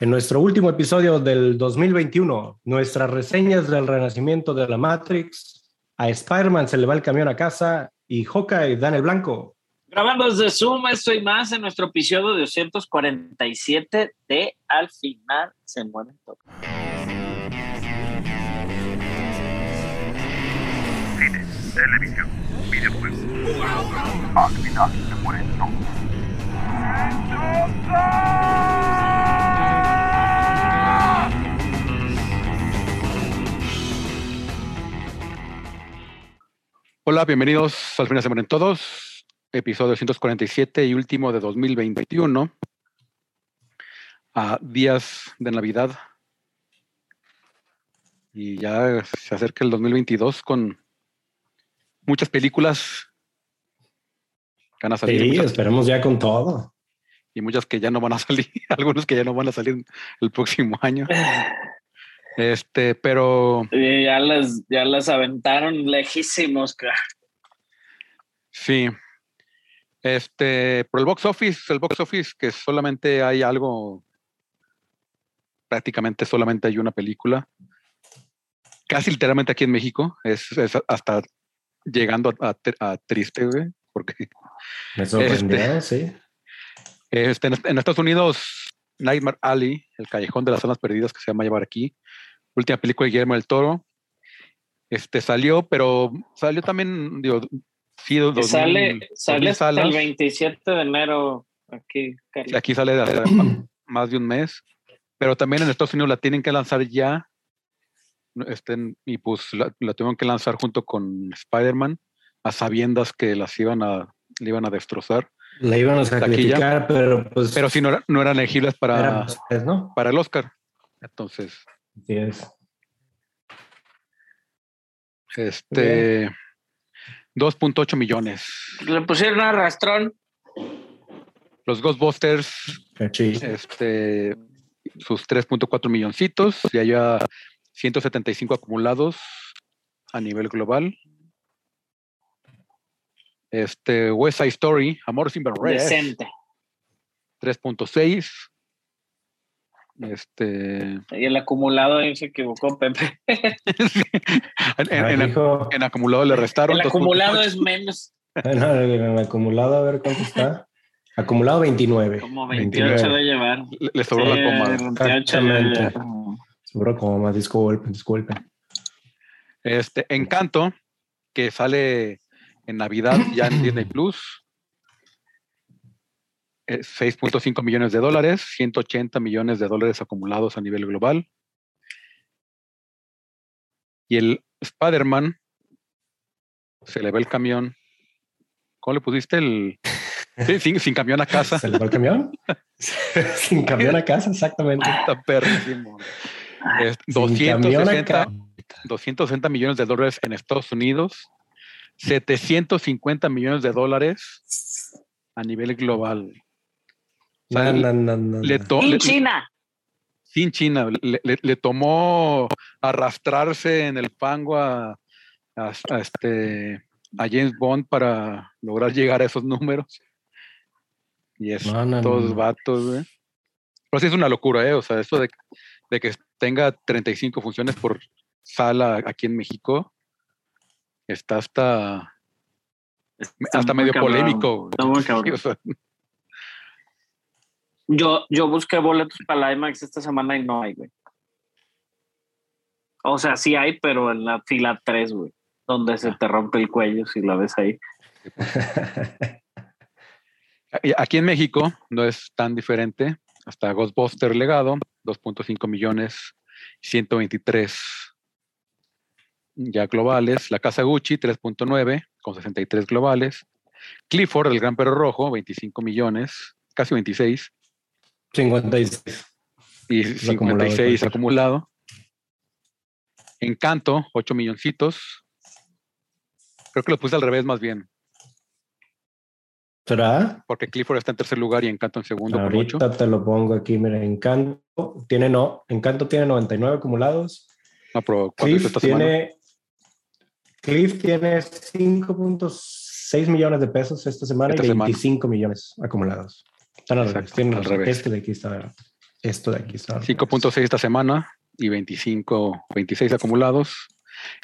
En nuestro último episodio del 2021, nuestras reseñas del renacimiento de la Matrix, a Spider-Man se le va el camión a casa y Hawkeye dan el blanco. Grabando desde Zoom, estoy más en nuestro episodio de 247 de Al final se mueren todos. Cine, televisión, videojuegos. Al final se mueren todos. Hola, bienvenidos al final se mueren todos, episodio 247 y último de 2021, a días de Navidad. Y ya se acerca el 2022 con muchas películas van a salir. Sí, muchas- esperemos ya con todo. y muchas que ya no van a salir, algunos que ya no van a salir el próximo año. Este, pero Y ya las, ya las aventaron lejísimos, cara. sí. Este, por el box office, el box office que solamente hay algo, prácticamente solamente hay una película, casi literalmente aquí en México, es, es hasta llegando a, a tr- a triste, güey, porque Me sorprendió, sí. Este, en, en Estados Unidos, Nightmare Alley, el callejón de las zonas perdidas que se llama llevar aquí, última película de Guillermo del Toro, este salió, pero salió también, digo, sí, dos Que mil- sale dos sale hasta el salas. 27 de enero aquí, Carlos. Aquí sale de hace más de un mes, pero también en Estados Unidos la tienen que lanzar ya, este, y pues la, la tuvieron que lanzar junto con Spider-Man, a sabiendas que las iban a, le iban a destrozar, La iban a sacrificar, pero pues. pero sí no, no eran elegibles para, era, pues, ¿no? para el Oscar. Entonces, Así es. Este 2.8 millones. Le pusieron a Rastrón. Los Ghostbusters, Cachi. este, sus 3.4 milloncitos, y haya 175 acumulados a nivel global. Este West Side Story, Amor sin barreras, Decente. 3.6. Este Y el acumulado ahí se equivocó, Pepe. en, en- en- dijo- en acumulado le restaron. El 2.8. acumulado es menos, No, en el acumulado, a ver cuánto está. Acumulado 29. como 28 de llevar. Le, le sobró Sí, la coma. 28 de. Seguro como más disculpen, disculpen. Este, Encanto, que sale en Navidad ya en Disney Plus. Eh, 6.5 millones de dólares, 180 millones de dólares acumulados a nivel global. Y el Spider-Man se le ve el camión. ¿Cómo le pusiste el? Sí, sin, sin camión a casa. ¿Se le va el camión? Sin camión a casa, exactamente. Está perrísimo. Es Sin camión a 260, casa. 260 millones de dólares en Estados Unidos, 750 millones de dólares a nivel global. O sea, No, no, no, no, le no. to- En le- China. sin China, le, le- le tomó arrastrarse en el fango a, a- a este, a James Bond para lograr llegar a esos números. Y es No, no, todos vatos, güey. Pero sí es una locura, ¿eh? O sea, eso de, de que tenga 35 funciones por sala aquí en México está hasta, Está hasta medio cabrón. polémico. Está muy cabrón. o sea, Yo, yo busqué boletos para la IMAX esta semana y no hay, güey. O sea, sí hay, pero en la fila 3, güey. Donde se te rompe el cuello si la ves ahí. aquí en México no es tan diferente. Hasta Ghostbuster Legado, 2.5 millones, 123 ya globales. La Casa Gucci, 3.9, con 63 globales. Clifford, el Gran Perro Rojo, 25 millones, casi 26. 56. y Es acumulado de 56 cualquier. acumulado. Encanto, 8 milloncitos. Creo que lo puse al revés más bien, ¿Será? porque Clifford está en tercer lugar y Encanto en segundo con 8. Ahorita te lo pongo aquí, mira, Encanto tiene no, Encanto tiene 99 acumulados. No, pero ¿cuánto hizo Cliff esta tiene Cliff tiene 5.6 millones de pesos esta semana Esta y semana. 25 millones acumulados. Están al Exacto, revés, al revés. Este de aquí está. Esto de aquí está. 5.6 esta semana y 25, 26 acumulados.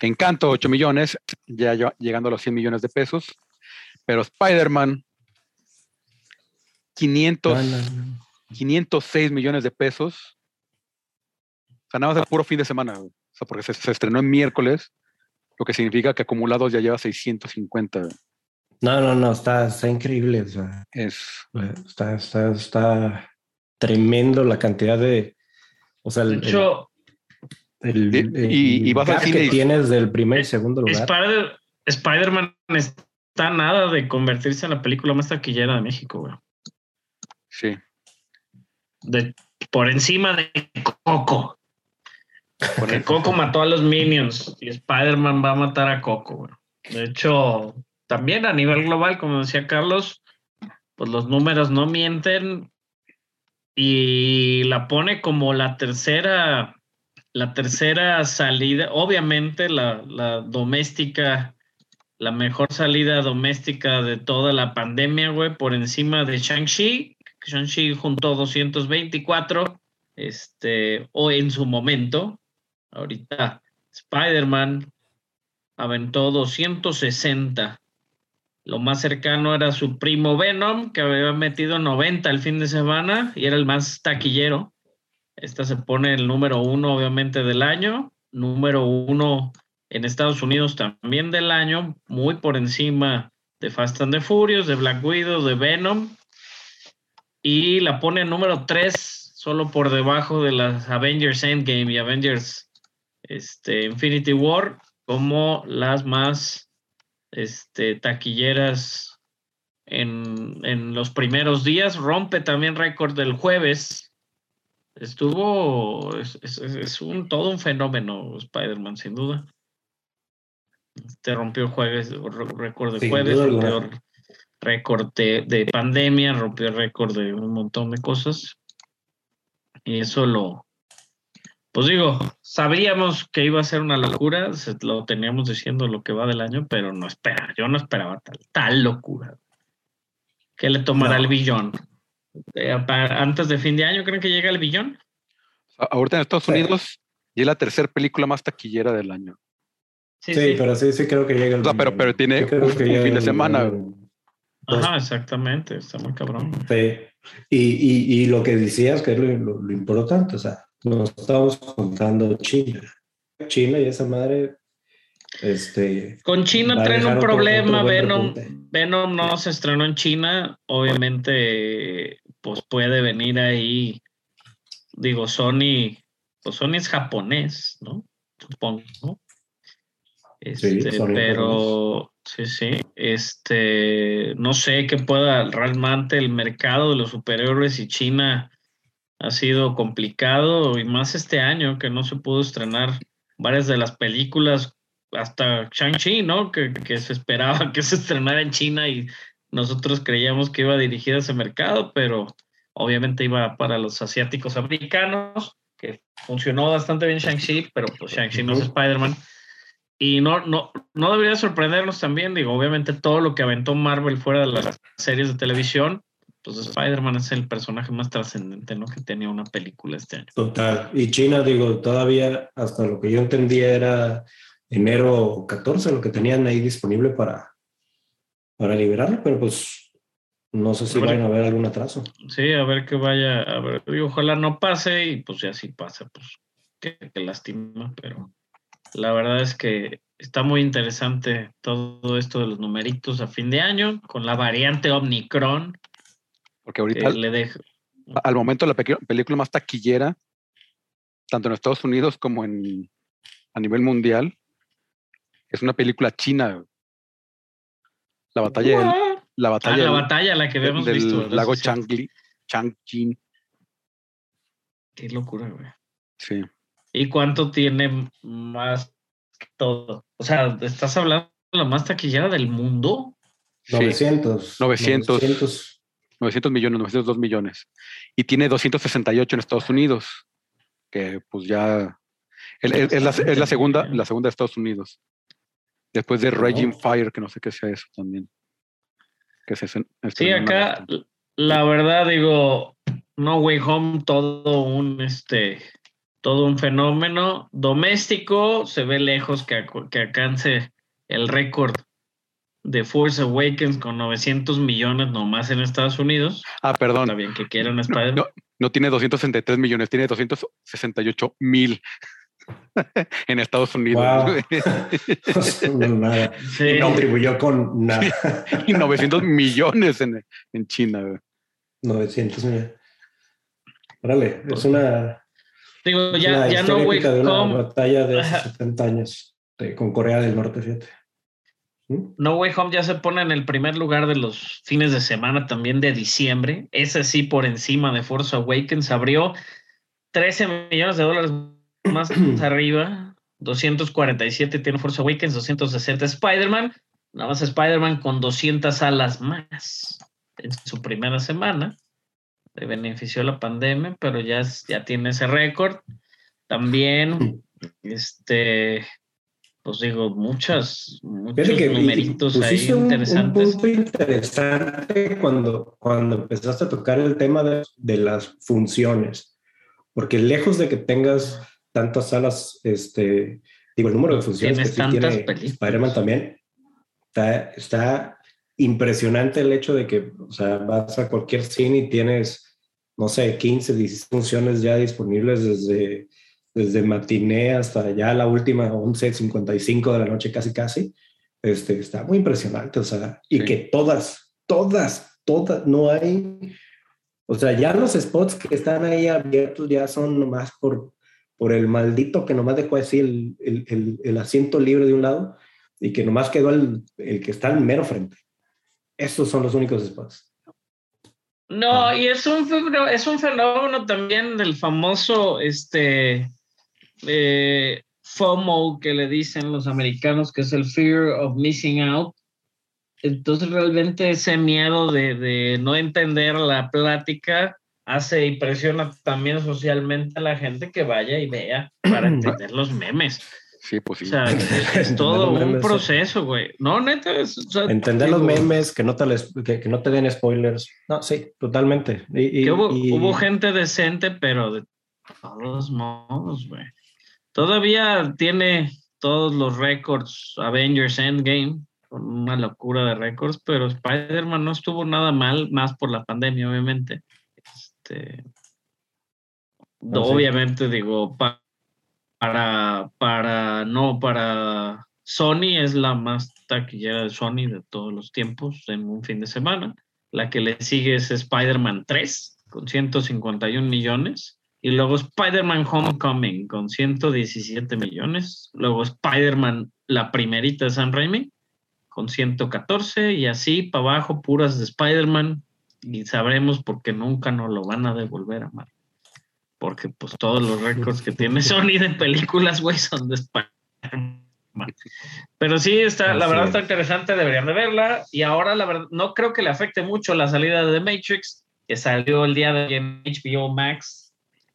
Encanto, 8 millones, ya llegando a los 100 millones de pesos. Pero Spider-Man, 500, No, no, no. 506 millones de pesos. O sea, nada más el puro fin de semana. O sea, porque se, se estrenó en miércoles, lo que significa que acumulados ya lleva 650. No, no, no, está, está increíble. o sea, Es, está, está, está tremendo la cantidad de. O sea, De el, hecho, el, Y- el y- y vas cine que tienes del primer y segundo lugar. Spider- Spider-Man está nada de convertirse en la película más taquillera de México, güey. sí. De, por encima de Coco. Porque Coco mató a los Minions y Spider-Man va a matar a Coco, güey. De hecho, también a nivel global, como decía Carlos, pues los números no mienten y la pone como la tercera, la tercera salida, obviamente la, la doméstica, la mejor salida doméstica de toda la pandemia, güey, por encima de Shang-Chi. Shang-Chi juntó 224, este, o en su momento, ahorita Spider-Man aventó 260. Lo más cercano era su primo Venom, que había metido 90 el fin de semana y era el más taquillero. Esta se pone el número uno, obviamente, del año. Número uno en Estados Unidos también del año, muy por encima de Fast and the Furious, de Black Widow, de Venom. Y la pone número tres, solo por debajo de las Avengers Endgame y Avengers este, Infinity War, como las más este, taquilleras en, en los primeros días. Rompe también récord del jueves. Estuvo, es, es- es un, todo un fenómeno Spider-Man, sin duda. Te rompió jueves, récord de jueves, rompió récord de, de pandemia, rompió récord de un montón de cosas. Y eso lo, pues digo, sabíamos que iba a ser una locura, se- lo teníamos diciendo lo que va del año, pero no espera, yo no esperaba tal, tal locura. ¿Qué le tomará No. el billón? Eh, antes de fin de año, ¿creen que llega el billón? Ahorita en Estados Sí. Unidos y es la tercera película más taquillera del año. Sí, pero sí, sí creo que llega el. O sea, pero- pero tiene un- que un llega fin de el- semana. Ajá, exactamente, está muy cabrón. Sí. Y, y, y lo que decías que es lo, lo- lo importante, o sea, nos estamos contando China. China y esa madre, este, Con China traen un problema, Venom. Venom no se estrenó en China, obviamente pues puede venir ahí, digo, Sony, pues Sony es japonés, ¿no? Supongo, ¿no? Sí, Este, es pero sí, sí, este, no sé qué pueda realmente el mercado de los superhéroes y China ha sido complicado y más este año que no se pudo estrenar varias de las películas hasta Shang-Chi, ¿no? Que, que se esperaba que se estrenara en China y nosotros creíamos que iba dirigida a ese mercado, pero obviamente iba para los asiáticos americanos, que funcionó bastante bien Shang-Chi, pero pues Shang-Chi no es. Spider-Man. Y no, no, no debería sorprendernos también, digo, obviamente todo lo que aventó Marvel fuera de las series de televisión, pues Spider-Man es el personaje más trascendente, ¿no? Que tenía una película este año. total. Y China, digo, todavía, hasta lo que yo entendía, era enero 14 lo que tenían ahí disponible para, para liberarlo, pero pues no sé si van a haber algún atraso. Sí, a ver que vaya, a ver, y ojalá no pase y pues ya si pasa, pues qué, qué lástima, pero la verdad es que está muy interesante todo esto de los numeritos a fin de año con la variante Omicron Porque que ahorita, le deja. al momento, la película más taquillera, tanto en Estados Unidos como en, a nivel mundial, es una película china. La batalla del, la Ah, batalla la del- batalla, la que del- habíamos del visto. ¿verdad? lago. Changli, Changjin. Qué locura, güey. Sí. ¿Y cuánto tiene más que todo? O sea, ¿estás hablando de la más taquillera del mundo? Sí. 900. 900. 900. 900 millones, 902 millones. Y tiene 268 en Estados Unidos, que pues ya es, es- es la, es la segunda, la segunda de Estados Unidos. Después de Raging Fire, que no sé qué sea eso también. Que se, se Sí, acá la verdad digo, No Way Home, todo un este todo un fenómeno. Doméstico, se ve lejos que, que alcance el récord de Force Awakens con 900 millones nomás en Estados Unidos. Ah, perdón. Está bien que quieran Spider-Man. No, no tiene 263 millones, tiene 268 mil en Estados Unidos. Wow. nada. Sí. No contribuyó con nada. y 900 millones en, en China. Güey. 900 millones. Órale, es una. Digo, ya, ya no, güey. de una batalla de hace 70 años de, con Corea del Norte, fíjate. ¿Mm? No Way Home ya se pone en el primer lugar de los fines de semana también de diciembre. Ese sí por encima de Force Awakens. Abrió 13 millones de dólares más arriba. 247 tiene Force Awakens, 260 Spider-Man. Nada más Spider-Man con 200 alas más en su primera semana. Le benefició la pandemia, pero ya, ya tiene ese récord. También, este, pues digo, muchas, muchos que numeritos ahí interesantes. Un, punto interesante cuando, cuando empezaste a tocar el tema de, de, las funciones, porque lejos de que tengas tantas salas, este, digo, el número de funciones que sí tiene Spider-Man también, está, está impresionante el hecho de que, o sea, vas a cualquier cine y tienes, no sé, 15, 16 funciones ya disponibles desde desde matiné hasta ya la última 11.55 de la noche casi casi, este, está muy impresionante, o sea, y sí. que todas, todas, todas, no hay, o sea, ya los spots que están ahí abiertos ya son nomás por, por el maldito que nomás dejó así el, el, el, el asiento libre de un lado y que nomás quedó el, el que está al mero frente. Esos son los únicos spots. No, y es un, es un fenómeno también del famoso, este, eh, FOMO que le dicen los americanos, que es el fear of missing out. Entonces realmente ese miedo de, de no entender la plática hace y presiona también socialmente a la gente que vaya y vea para entender los memes. Sí, pues sí. O sea, es, es todo un memes, proceso, güey. No, neta. Es, o sea, entender digo, los memes, que no, te les, que, que, no te den spoilers. No, sí, totalmente. Y, y, hubo, y, hubo, gente decente, pero de todos modos, güey. Todavía tiene todos los récords Avengers Endgame, con una locura de récords, pero Spider-Man no estuvo nada mal, más por la pandemia, obviamente. Este, no, obviamente, sí. digo, pa, para, para, no, para Sony es la más taquillera de Sony de todos los tiempos en un fin de semana. La que le sigue es Spider-Man 3, con 151 millones. Y luego Spider-Man Homecoming con 117 millones. Luego Spider-Man, la primerita de San Raimi, con 114. Y así para abajo, puras de Spider-Man. Y sabremos por qué nunca nos lo van a devolver a Marvel. Porque pues todos los récords que tiene Sony de películas, güey, son de Spider-Man. Pero sí, está, así la verdad es. está interesante, deberían de verla. Y ahora, la verdad, no creo que le afecte mucho la salida de The Matrix, que salió el día de en HBO Max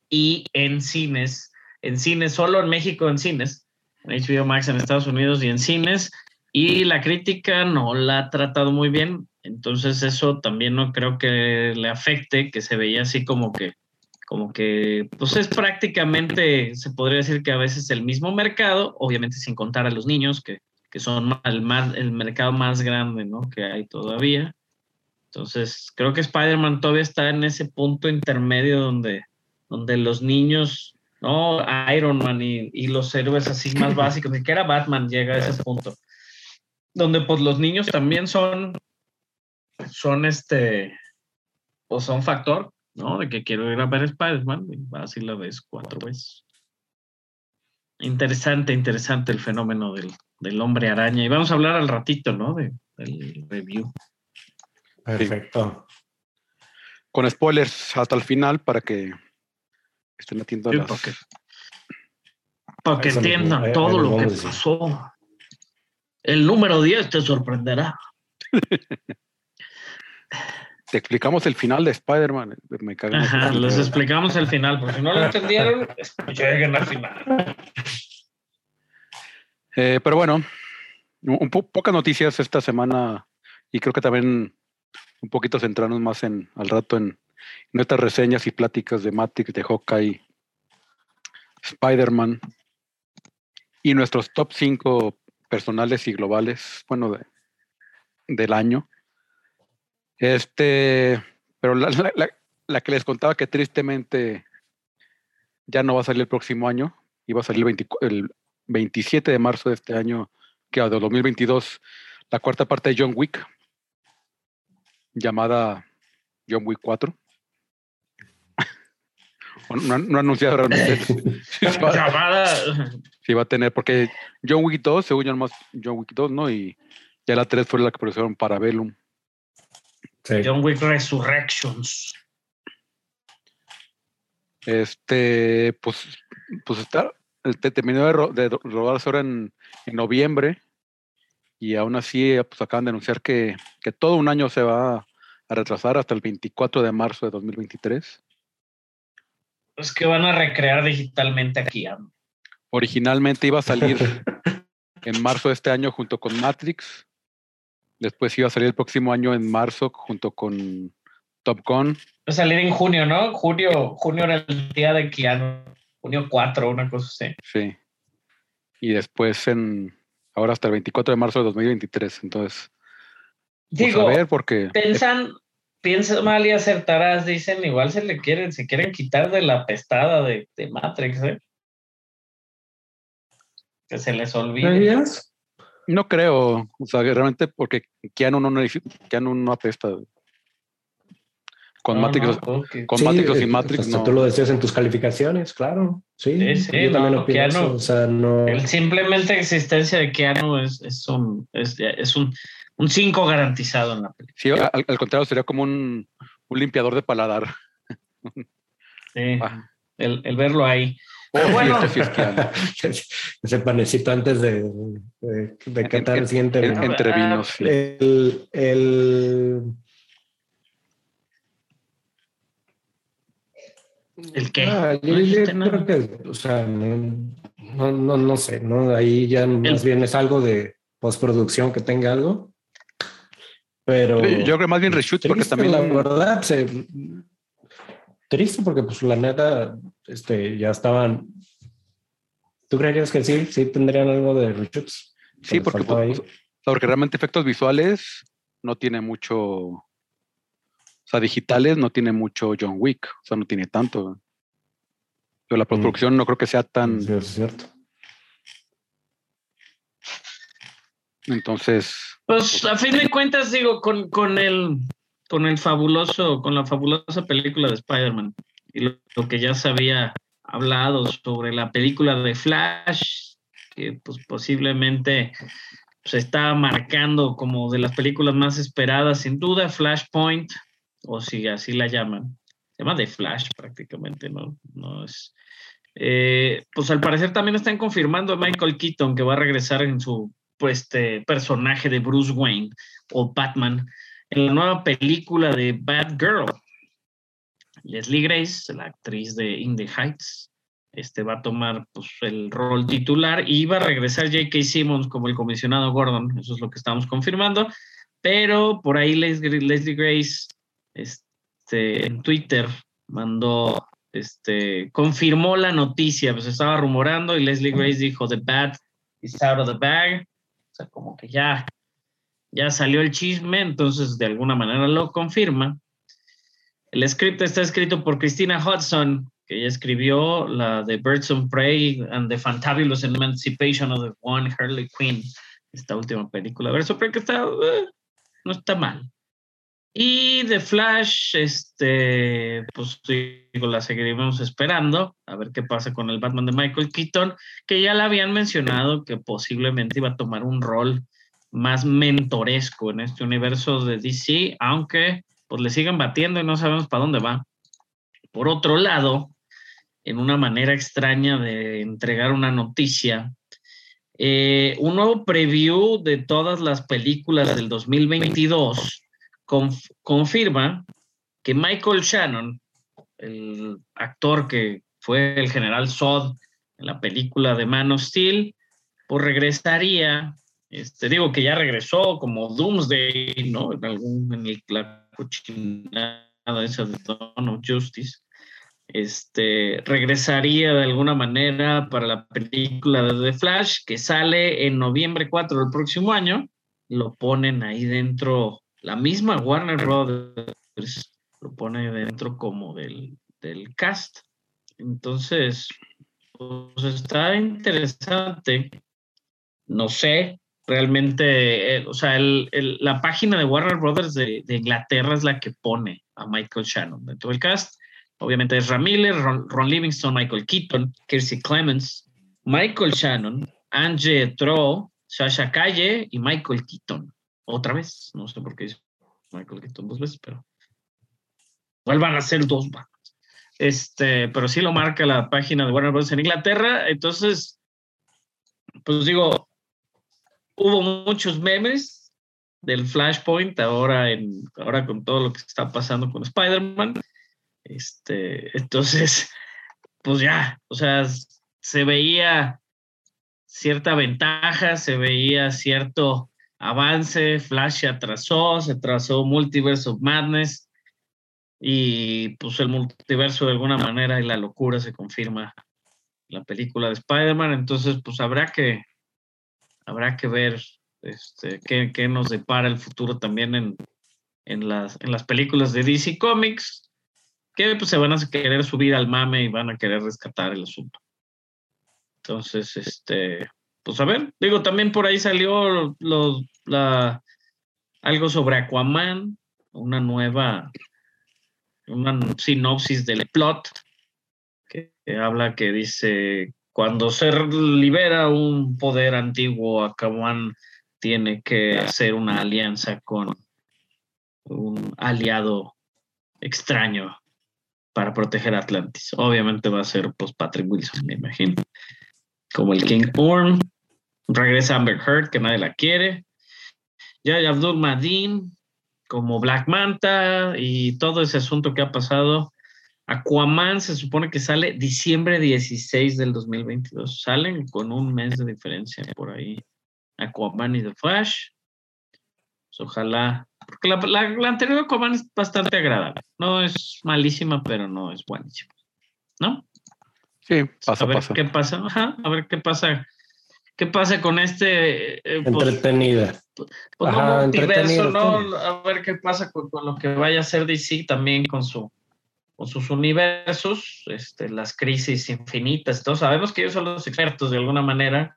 y en cines, en cines, solo en México en cines, en HBO Max en Estados Unidos y en cines, y la crítica no la ha tratado muy bien, entonces eso también no creo que le afecte, que se veía así como que, como que, pues es prácticamente, se podría decir que a veces el mismo mercado, obviamente sin contar a los niños, que, que son el, más, el mercado más grande, ¿no? Que hay todavía. Entonces, creo que Spider-Man todavía está en ese punto intermedio donde, donde los niños, ¿no? Iron Man y, y los héroes así más básicos, ni siquiera Batman llega a ese punto, donde pues los niños también son, son este, o son factor, ¿no? De que quiero ir a ver Spider-Man vas y la ves cuatro veces. Interesante, interesante el fenómeno del, del, hombre araña. Y vamos a hablar al ratito, ¿no? De, del review. Perfecto. Con spoilers hasta el final para que estén metiendo sí, las... Para que, para que entiendan todo lo que pasó. El número 10 te sorprenderá. te explicamos el final de Spider-Man. Me Ajá, les explicamos el final, porque si no lo entendieron, lleguen al final. Eh, pero bueno, un po pocas noticias esta semana y creo que también un poquito centrarnos más en al rato en, nuestras reseñas y pláticas de Matrix, de Hawkeye, Spider-Man y nuestros top 5 personales y globales, bueno, de, del año. Este, pero la, la, que les contaba que tristemente ya no va a salir el próximo año, iba a salir el, el 27 de marzo de este año, que de 2022, la cuarta parte de John Wick, llamada John Wick 4. No, no anunciado realmente. llamada. Sí, va a tener, porque John Wick 2, según yo, más John Wick 2, ¿no? Y ya la 3 fue la que para Parabellum. Sí. John Wick Resurrections. Este, pues, pues está, este, terminó de, ro de rodarse ahora en, en, noviembre y aún así pues acaban de anunciar que, que, todo un año se va a retrasar hasta el 24 de marzo de 2023. Es que van a recrear digitalmente aquí. ¿eh? Originalmente iba a salir en marzo de este año junto con Matrix. Después iba a salir el próximo año en marzo junto con Top Gun. Va a salir en junio, ¿no? Junio, junio era el día de Keanu. Junio 4, una cosa así. Sí. Y después en ahora hasta el 24 de marzo de 2023. Entonces, pues, digo, pues a ver, porque piensan, piensan mal y acertarás, dicen, igual se le quieren, se quieren quitar de la pestada de, de Matrix, ¿eh? Que se les olvide. No creo, o sea, realmente porque Keanu no, Keanu no apesta. Con no, Matrix, no, con sí, Matrix o sin Matrix. no. Tú lo decías en tus calificaciones, claro. Sí, sí, sí yo también lo Keanu, o sea, no... El simplemente existencia de Keanu es, es un, es, es un, un 5 garantizado en la película. Sí, al, al, contrario, sería como un, un limpiador de paladar. Sí, ah. el, el, verlo ahí. Oh, bueno. Ese panecito antes de, de, de catar el siguiente. entre vinos. Sí. El, el ¿El qué? Ah, yo, yo creo que, o sea, no, no, no, sé, ¿no? Ahí ya más bien es algo de postproducción que tenga algo. Pero. Yo creo que más bien reshoot, porque también. La verdad, se, triste porque, pues, la neta, este, ya estaban. ¿Tú creerías que sí? Sí tendrían algo de reshoots. Sí, porque, pues, porque realmente efectos visuales no tiene mucho o sea, digitales no tiene mucho John Wick, o sea, no tiene tanto. Pero la mm. postproducción no creo que sea tan. Sí, es cierto. Entonces. Pues a fin de cuentas, digo, con, con el con el fabuloso, con la fabulosa película de Spider-Man y lo, lo, que ya se había hablado sobre la película de Flash, que pues posiblemente se está marcando como de las películas más esperadas, sin duda, Flashpoint, o si así la llaman, se llama The Flash prácticamente, ¿no? no es, eh, pues al parecer también están confirmando a Michael Keaton que va a regresar en su pues, este, personaje de Bruce Wayne o Batman en la nueva película de Batgirl. Leslie Grace, la actriz de In the Heights, este va a tomar pues, el rol titular y va a regresar J.K. Simmons como el comisionado Gordon, eso es lo que estamos confirmando, pero por ahí Leslie Grace este, en Twitter mandó, este, confirmó la noticia, pues estaba rumorando y Leslie Grace dijo, the bat is out of the bag, o sea, como que ya, ya salió el chisme, entonces de alguna manera lo confirma. El script está escrito por Christina Hudson, que ella escribió la de Birds of Prey and the Fantabulous Emancipation of the One Harley Quinn, esta última película. Birds of Prey que está, uh, no está mal. Y The Flash, este, pues digo, la seguiremos esperando, a ver qué pasa con el Batman de Michael Keaton, que ya le habían mencionado que posiblemente iba a tomar un rol más mentoresco en este universo de DC, aunque pues le siguen batiendo y no sabemos para dónde va. Por otro lado, en una manera extraña de entregar una noticia, eh, un nuevo preview de todas las películas del 2022 confirma que Michael Shannon, el actor que fue el general Zod en la película de Man of Steel, pues regresaría, este, digo que ya regresó como Doomsday, ¿no? En algún, en la cochinada esa de Dawn of Justice, este, regresaría de alguna manera para la película de The Flash, que sale en noviembre 4 del próximo año. Lo ponen ahí dentro, la misma Warner Brothers lo pone dentro como del, del cast. Entonces, pues está interesante. No sé, realmente, eh, o sea, el, la página de Warner Brothers de, de Inglaterra es la que pone a Michael Shannon dentro del cast. Obviamente es Miller, Ron, Livingston, Michael Keaton, Kirsey Clemens, Michael Shannon, Angie Tro, Sasha Calle y Michael Keaton. Otra vez, no sé por qué dice Michael Keaton dos veces, pero vuelvan a ser dos bandas. Este, pero sí lo marca la página de Warner Bros. en Inglaterra. Entonces, pues digo, hubo muchos memes del Flashpoint ahora, en, ahora con todo lo que está pasando con Spider-Man. Este, entonces, pues ya, o sea, se veía cierta ventaja, se veía cierto avance, Flash se atrasó, se atrasó Multiverse of Madness y pues el multiverso de alguna manera y la locura se confirma la película de Spider-Man, entonces pues habrá que habrá que ver este, qué, qué nos depara el futuro también en, en, las, en las películas de DC Comics, que pues se van a querer subir al mame y van a querer rescatar el asunto. Entonces, este, pues a ver, digo, también por ahí salió los, la, algo sobre Aquaman, una nueva, una sinopsis del plot que, habla que dice, cuando se libera un poder antiguo, Aquaman tiene que hacer una alianza con un aliado extraño para proteger a Atlantis. Obviamente va a ser pues Patrick Wilson, me imagino. Como el King Orm. Regresa Amber Heard, que nadie la quiere. Ya Abdul Madin como Black Manta y todo ese asunto que ha pasado. Aquaman se supone que sale diciembre 16 del 2022. Salen con un mes de diferencia por ahí. Aquaman y The Flash. Pues ojalá. Porque la, la, la anterior Aquaman es bastante agradable. No es malísima, pero no es buenísima. ¿No? Sí, pasa, a ver pasa. qué pasa. Ajá, a ver qué pasa. ¿Qué pasa con este? eh, pues, Entretenida. pues Ajá, no multiverso, entretenido, ¿no? A ver qué pasa con, con lo que vaya a hacer DC también con su con sus universos, este, las crisis infinitas. Todos sabemos que ellos son los expertos de alguna manera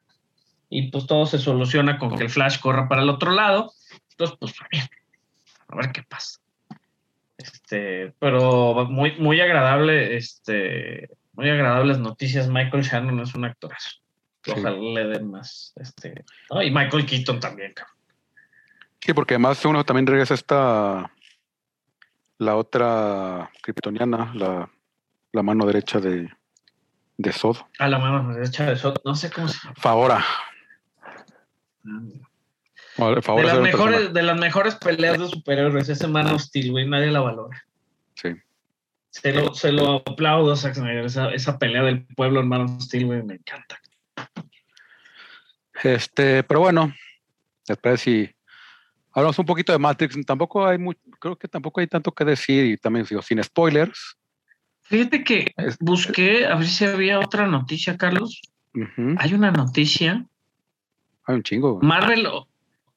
y pues todo se soluciona con que el Flash corra para el otro lado. Entonces, pues a ver, a ver qué pasa. Este, pero muy, muy agradable, este, muy agradables noticias. Michael Shannon es un actorazo. Sí. Ojalá le den más. Este. Y Michael Keaton también, cabrón. Sí, porque además uno también regresa esta la otra kryptoniana, la, la mano derecha de, de Sod. A la mano derecha de Sot, no sé cómo se llama. Favora. O- De las, mejores, de las mejores peleas de superhéroes, ese Man of Steel, güey, nadie la valora. Sí. Se lo, se lo aplaudo, Zack Snyder, esa, esa pelea del pueblo en Man of Steel, güey, me encanta. Este, pero bueno, después si hablamos un poquito de Matrix, tampoco hay mucho, creo que tampoco hay tanto que decir y también digo, sin spoilers. Fíjate que Es- busqué a ver si había otra noticia, Carlos. Hay una noticia. Hay un chingo. güey. Marvel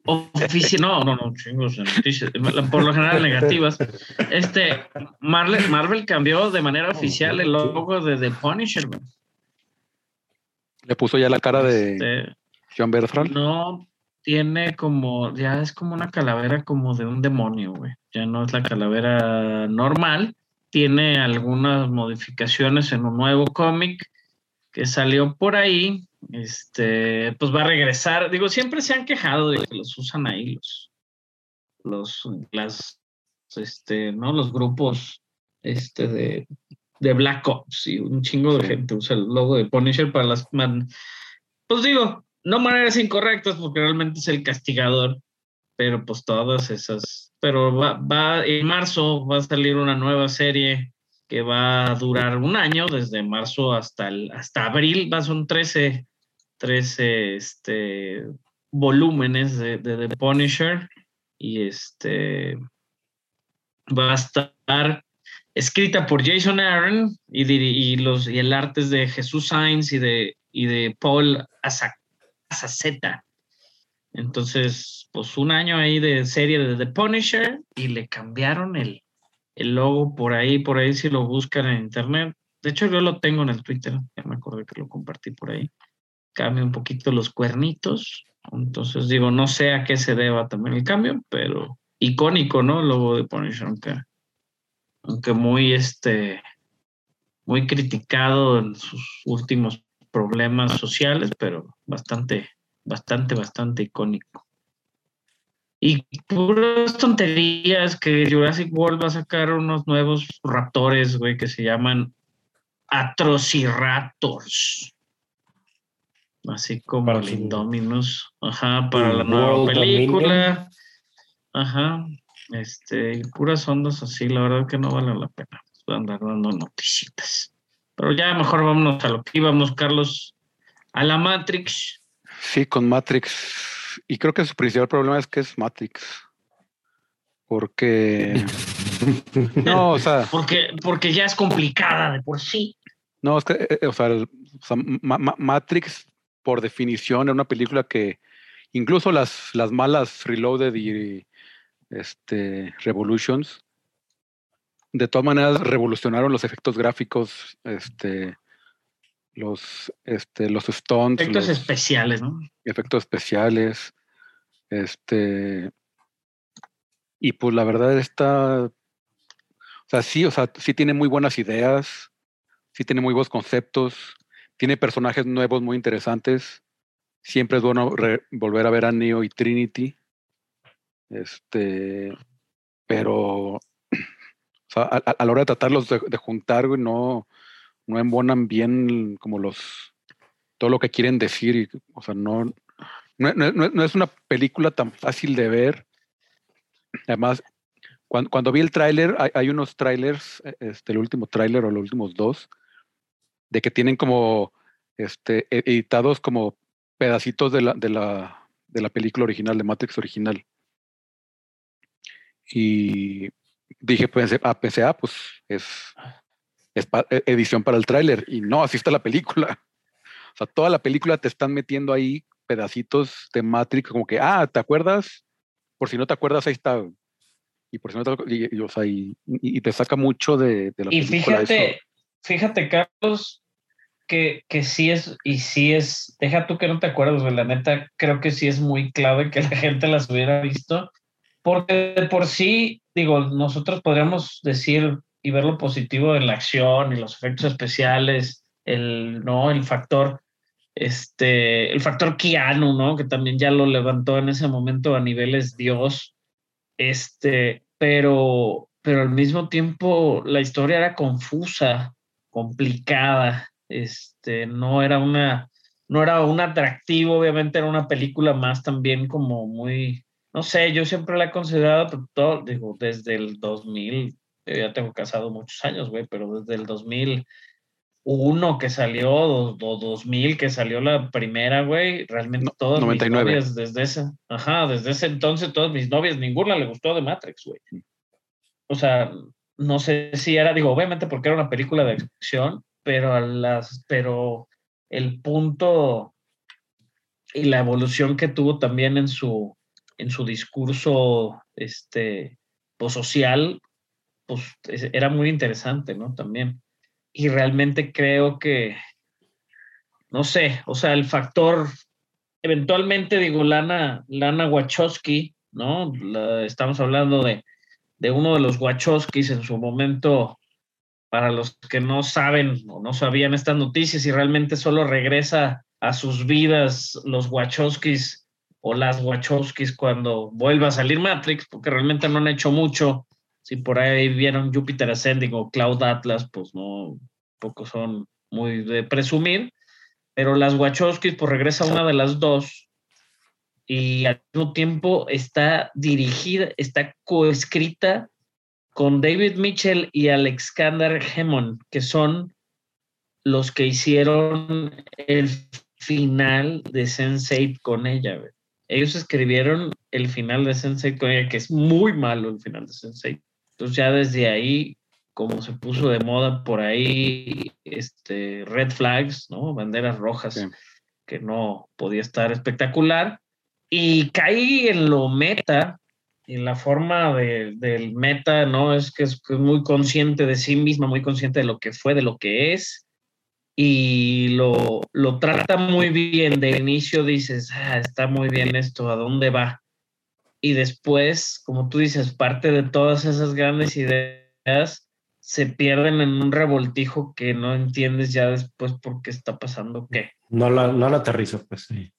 ofici- no, no, no, chingos de noticias, por lo general negativas. Este, Marvel, Marvel cambió de manera oficial el logo de The Punisher, güey. Le puso ya la cara de Este, John Bertrand. No tiene como, ya es como una calavera como de un demonio, güey. Ya no es la calavera normal. Tiene algunas modificaciones en un nuevo cómic que salió por ahí. Este, pues va a regresar. Digo, siempre se han quejado de que los usan ahí los, los, las, este, ¿no? Los grupos, este, de, de Black Ops y un chingo de gente usa el logo de Punisher para las, man- pues digo, no maneras incorrectas porque realmente es el castigador, pero pues todas esas, pero va, va en marzo va a salir una nueva serie que va a durar un año, desde marzo hasta el, hasta abril, va, son 13, 13 este, volúmenes de, The Punisher y este va a estar escrita por Jason Aaron y, los, y el arte de Jesús Sainz y de, y de Paul Azaceta. Entonces, pues un año ahí de serie de The Punisher y le cambiaron el, el logo por ahí, por ahí si lo buscan en internet. De hecho, yo lo tengo en el Twitter, ya me acordé que lo compartí por ahí. Cambia un poquito los cuernitos. Entonces, digo, no sé a qué se deba también el cambio, pero icónico, ¿no? El logo de Punisher, aunque, aunque muy, este, muy criticado en sus últimos problemas sociales, pero bastante, bastante, bastante icónico. Y puras tonterías que Jurassic World va a sacar unos nuevos raptores, güey, que se llaman Atrociraptors. Así como Para el su- Indominus. Ajá, para la World nueva película. Dominion. Ajá. Este, puras ondas así, la verdad que no vale la pena andar dando noticitas. Pero ya mejor vámonos a lo que íbamos, Carlos, a la Matrix. Sí, con Matrix. Y creo que su principal problema es que es Matrix. Porque. no, o sea, Porque, porque ya es complicada de por sí. no, es que, eh, eh, o sea, el- o sea, Ma- Ma- Matrix, por definición, era una película que incluso las, las malas Reloaded y este, Revolutions, de todas maneras revolucionaron los efectos gráficos, este, los, este, los stunts, Efectos los- especiales, ¿no? efectos especiales. Este. Y pues la verdad está. O sea, sí, o sea, sí tiene muy buenas ideas, sí tiene muy buenos conceptos, tiene personajes nuevos muy interesantes. Siempre es bueno volver a ver a Neo y Trinity. Este. Pero. A, la hora de tratarlos de, juntar, güey, no, no embonan bien como los. Todo lo que quieren decir. o sea, no, no, no- es una película tan fácil de ver. Además, cuando, vi el tráiler, hay, hay unos trailers, eh, este, el último tráiler o los últimos dos, de que tienen como este, e- editados como pedacitos de la, de la, de la película original, de Matrix original. Y dije, pensé, ah, pensé, ah, pues es, es pa- e- edición para el tráiler. Y no, así está la película. O sea, toda la película te están metiendo ahí pedacitos de Matrix, como que, ah, ¿te acuerdas? Por si no te acuerdas, ahí está. Y por si no te y, y, o sea, y, te saca mucho de, de la Y película eso. Fíjate, Carlos, que, que sí es, y sí es, deja tú que no te acuerdas, güey, la neta, creo que sí es muy clave que la gente las hubiera visto, porque de por sí, digo, nosotros podríamos decir y ver lo positivo de la acción y los efectos especiales, el, ¿no? El factor, este, el factor Keanu, ¿no? Que también ya lo levantó en ese momento a niveles Dios, este, pero, pero al mismo tiempo la historia era confusa, complicada, este, no era una, no era un atractivo, obviamente era una película más también como muy, no sé, yo siempre la he considerado, todo, digo, desde el 2000, yo ya tengo casado muchos años, güey, pero desde el 2001 que salió, o, o 2000 que salió la primera, güey, realmente No, todas 99. mis novias desde ese, ajá, desde ese entonces todas mis novias, ninguna le gustó de Matrix, güey. O sea, no sé si era, digo, obviamente porque era una película de acción, pero a las, pero el punto y la evolución que tuvo también en su, en su discurso, este, pues social, pues es- era muy interesante, ¿no? También. Y realmente creo que, no sé, o sea, el factor, eventualmente digo, Lana, Lana Wachowski, ¿no? Estamos hablando de, de uno de los Wachowskis en su momento, para los que no saben o no sabían estas noticias y realmente solo regresa a sus vidas los Wachowskis o las Wachowskis cuando vuelva a salir Matrix, porque realmente no han hecho mucho. Si por ahí vieron Jupiter Ascending o Cloud Atlas, pues no, poco son muy de presumir. Pero las Wachowskis, pues regresa una de las dos y al mismo tiempo está dirigida, está coescrita con David Mitchell y Alexander Hammond, que son los que hicieron el final de Sense8 con ella. güey. Ellos escribieron el final de Sense8 con ella, que es muy malo el final de Sense8. Entonces ya desde ahí como se puso de moda por ahí, este, red flags, ¿no? Banderas rojas, Sí. que no podía estar espectacular. Y caí en lo meta, en la forma de- del meta, ¿no? Es, que es muy consciente de sí misma, muy consciente de lo que fue, de lo que es. Y lo, lo trata muy bien. De inicio dices, ah, está muy bien esto, ¿a dónde va? Y después, como tú dices, parte de todas esas grandes ideas se pierden en un revoltijo que no entiendes ya después por qué está pasando qué. No la, no la aterrizo, pues sí.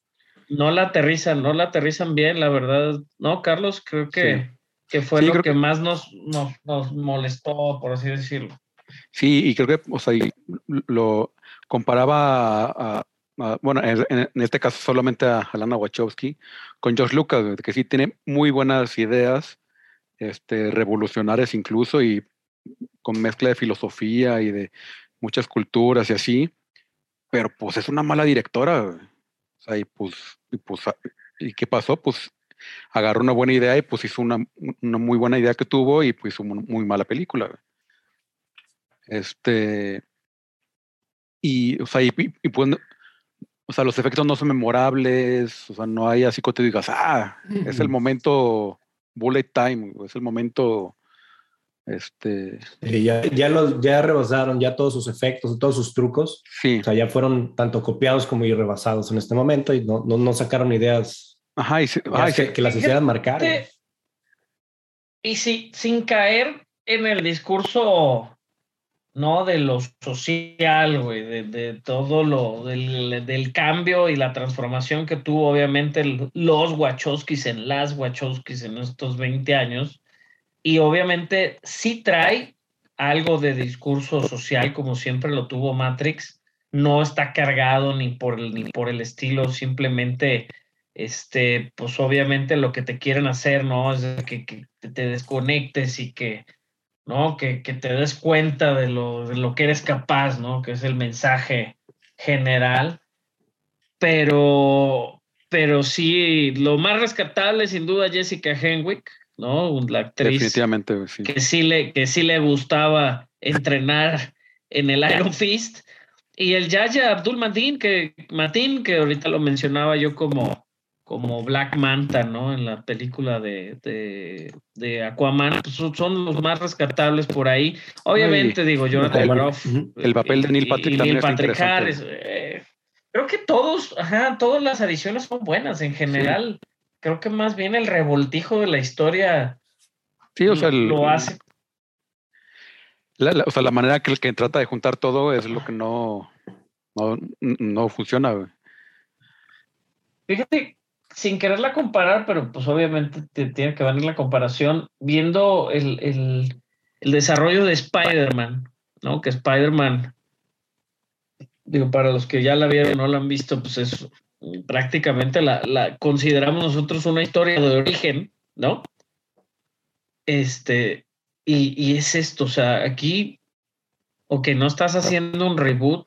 No la aterrizan, no la aterrizan bien, la verdad. No, Carlos, creo que, Sí. que fue Sí, lo que que- más nos, nos, nos molestó, por así decirlo. Sí, y creo que, o sea, lo comparaba a, a- a- bueno, en, este caso solamente a Alana Wachowski con George Lucas, que sí tiene muy buenas ideas, este, revolucionarias incluso, y con mezcla de filosofía y de muchas culturas y así, pero pues es una mala directora, güey. O sea, y pues, y pues, a- ¿y qué pasó? Pues agarró una buena idea y pues hizo una, una muy buena idea que tuvo y pues hizo una muy mala película. Este. Y, o sea, y, pues, o sea, los efectos no son memorables, o sea, no hay así que te digas, ah, es el momento bullet time, es el momento, este, Y ya, ya, los, ya rebasaron ya todos sus efectos, todos sus trucos. sí, O sea, ya fueron tanto copiados como y rebasados en este momento y no, no, no sacaron ideas ajá, y, ajá, y que, sí, que las hicieran marcar. Fíjate, Y sí, sin caer en el discurso, ¿no? De lo social, güey, de, de todo lo, del, del cambio y la transformación que tuvo, obviamente, el- los Wachowskis en las Wachowskis en estos 20 años. Y obviamente sí trae algo de discurso social, como siempre lo tuvo Matrix. No está cargado ni por el, ni por el estilo, simplemente este, pues obviamente lo que te quieren hacer, ¿no? Es que te desconectes y que, ¿no? Que, que te des cuenta de lo, de lo que eres capaz, ¿no? Que es el mensaje general. Pero, pero sí, lo más rescatable, sin duda, Jessica Henwick, ¿no? La actriz definitivamente, güey, sí. que sí le, que sí le gustaba entrenar en el Iron Fist. Y el Yaya Abdul Mateen, que, Mateen, que ahorita lo mencionaba yo como, como Black Manta, ¿no? En la película de, de, de Aquaman, pues son- son los más rescatables por ahí. Obviamente, digo, Jonathan Groff. El papel de Neil Patrick y también Neil está Patrick interesante. Harris, eh, creo que todos, ajá, todas las adiciones son buenas en general. Creo que más bien el revoltijo de la historia Sí, o sea, el- lo hace la, la- o sea, la manera que, que trata de juntar todo es lo que no, no, no funciona, güey. Fíjate, sin quererla comparar, pero pues obviamente te tiene que venir la comparación, viendo el, el- el desarrollo de Spider-Man, ¿no? Que Spider-Man, digo, para los que ya la vieron o no la han visto, pues es prácticamente la, la consideramos nosotros una historia de origen, ¿no? Este, y, y es esto, o sea, aquí, o que no estás haciendo un reboot,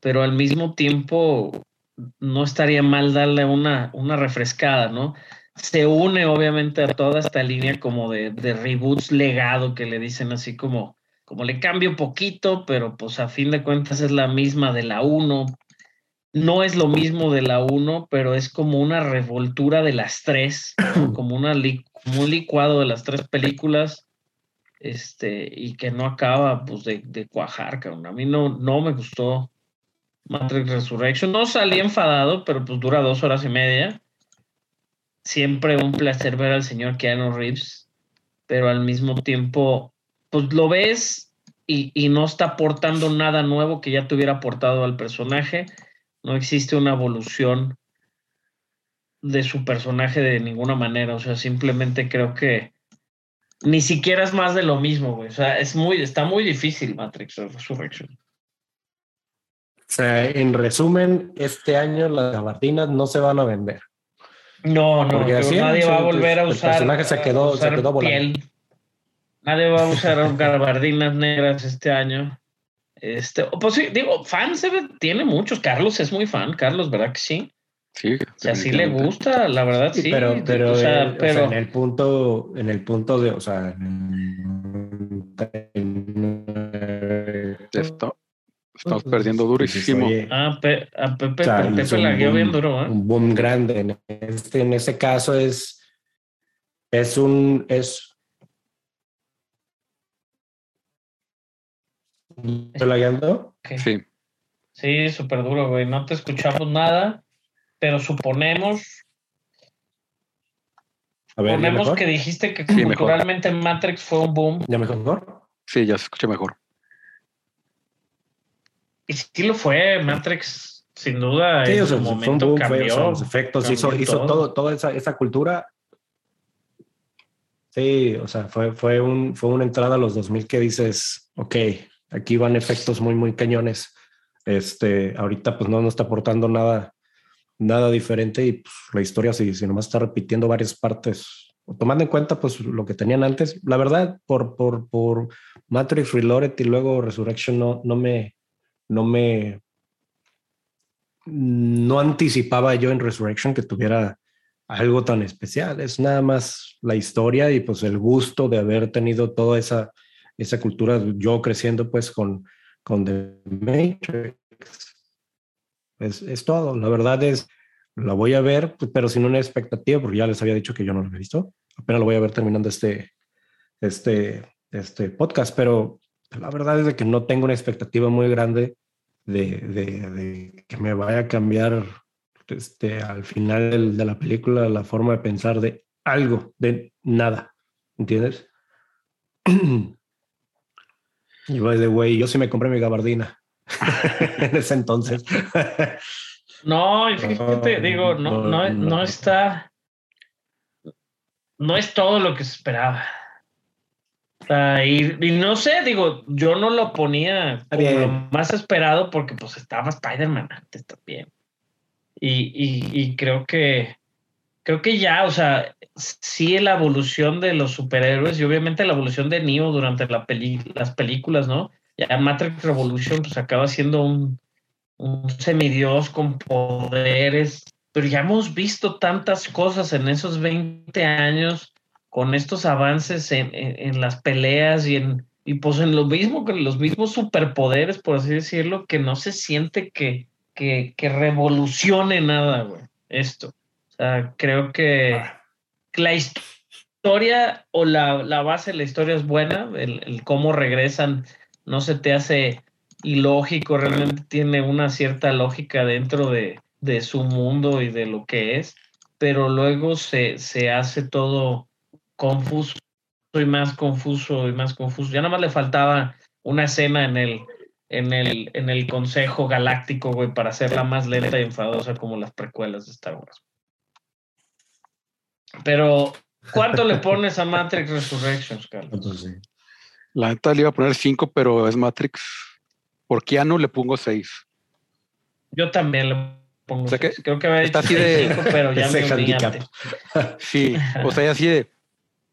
pero al mismo tiempo no estaría mal darle una, una refrescada, ¿no? Se une obviamente a toda esta línea como de, de reboots legado que le dicen así como, como le cambio poquito, pero pues a fin de cuentas es la misma de la 1. No es lo mismo de la 1, pero es como una revoltura de las tres, ¿no? como, una como un licuado de las tres películas, este, y que no acaba pues de, de cuajar, cabrón. A mí no, no me gustó Matrix Resurrection. No salí enfadado, pero pues dura dos horas y media. Siempre un placer ver al señor Keanu Reeves, pero al mismo tiempo, pues lo ves y, y no está aportando nada nuevo que ya te hubiera aportado al personaje. No existe una evolución de su personaje de ninguna manera. O sea, simplemente creo que ni siquiera es más de lo mismo, güey. O sea, es muy, está muy difícil Matrix Resurrection. O sea, en resumen, este año las gabardinas no se van a vender. No, no, así nadie va a volver a el usar. personaje se quedó- se quedó volando. Nadie va a usar gabardinas negras este año. Este, o pues sí, digo, fan se ve- tiene muchos. Carlos es muy fan, Carlos, ¿verdad que sí? Sí, O sea, sí le gusta, la verdad, sí. pero, pero, o sea, o sea, pero en el punto, en el punto de, o sea, Esto- estamos perdiendo durísimo. Oye, Ah, Pe- a Pepe, o sea, Pepe un la guió bien duro, ¿eh? Un boom grande. En este, en ese caso es, es un, es. Ok. Sí, Sí, súper duro, güey. No te escuchamos nada, pero suponemos, A ver, ¿ya suponemos que dijiste que Sí, mejor. culturalmente Matrix fue un boom. ¿Ya mejor? sí, ya se escucha mejor. Y sí lo fue, Matrix, sin duda, Sí, en o sea, su fue un momento boom, fue, o cambió. sea, los efectos, cambió hizo, hizo todo. todo, toda esa, esa cultura. Sí, o sea, fue, fue, un, fue una entrada a los 2000 que dices, ok, aquí van efectos muy, muy cañones. Este, ahorita pues no nos está aportando nada, nada diferente y pues, la historia si, si nomás está repitiendo varias partes, tomando en cuenta pues lo que tenían antes, la verdad, por, por, por Matrix Reloaded y luego Resurrection no, no me, no me, no anticipaba yo en Resurrection que tuviera algo tan especial. Es nada más la historia y pues el gusto de haber tenido toda esa, esa cultura, yo creciendo pues con, con The Matrix. Es, es todo. La verdad es, la voy a ver, pues, pero sin una expectativa, porque ya les había dicho que yo no lo he visto. Apenas lo voy a ver terminando este, este, este podcast, pero la verdad es de que no tengo una expectativa muy grande de, de- de que me vaya a cambiar este, al final del- de la película la forma de pensar de algo, de nada, ¿entiendes? Y by the way, yo sí me compré mi gabardina en ese entonces. No, y fíjate, No, digo, no, no, no, está, no es todo lo que se esperaba. Sea, y, y no sé, digo, yo no lo ponía como lo más esperado porque pues estaba Spider-Man antes también. Y, y, y creo que, creo que ya, o sea, sí la evolución de los superhéroes y obviamente la evolución de Neo durante las películas, ¿no? Ya Matrix Revolution pues acaba siendo un, un semidios con poderes, pero ya hemos visto tantas cosas en esos 20 años con estos avances en, en- en las peleas y en y pues en lo mismo con los mismos superpoderes, por así decirlo, que no se siente que, que, que revolucione nada, güey, esto. Sea, creo que la historia o la, la base de la historia es buena, el, el cómo regresan no se te hace ilógico, realmente tiene una cierta lógica dentro de, de su mundo y de lo que es, pero luego se, se hace todo confuso y más confuso y más confuso. Ya nada más le faltaba una escena en el, en el, en el Consejo Galáctico, güey, para hacerla más lenta y enfadosa como las precuelas de Star Wars. Pero, ¿cuánto le pones a Matrix Resurrections, Carlos? Entonces, sí. La neta le iba a poner 5, pero es Matrix. Por Keanu le pongo 6. Yo también le pongo. O sea que. Creo que había está así de- cinco, pero ya me handicap. Sí, o sea, así de.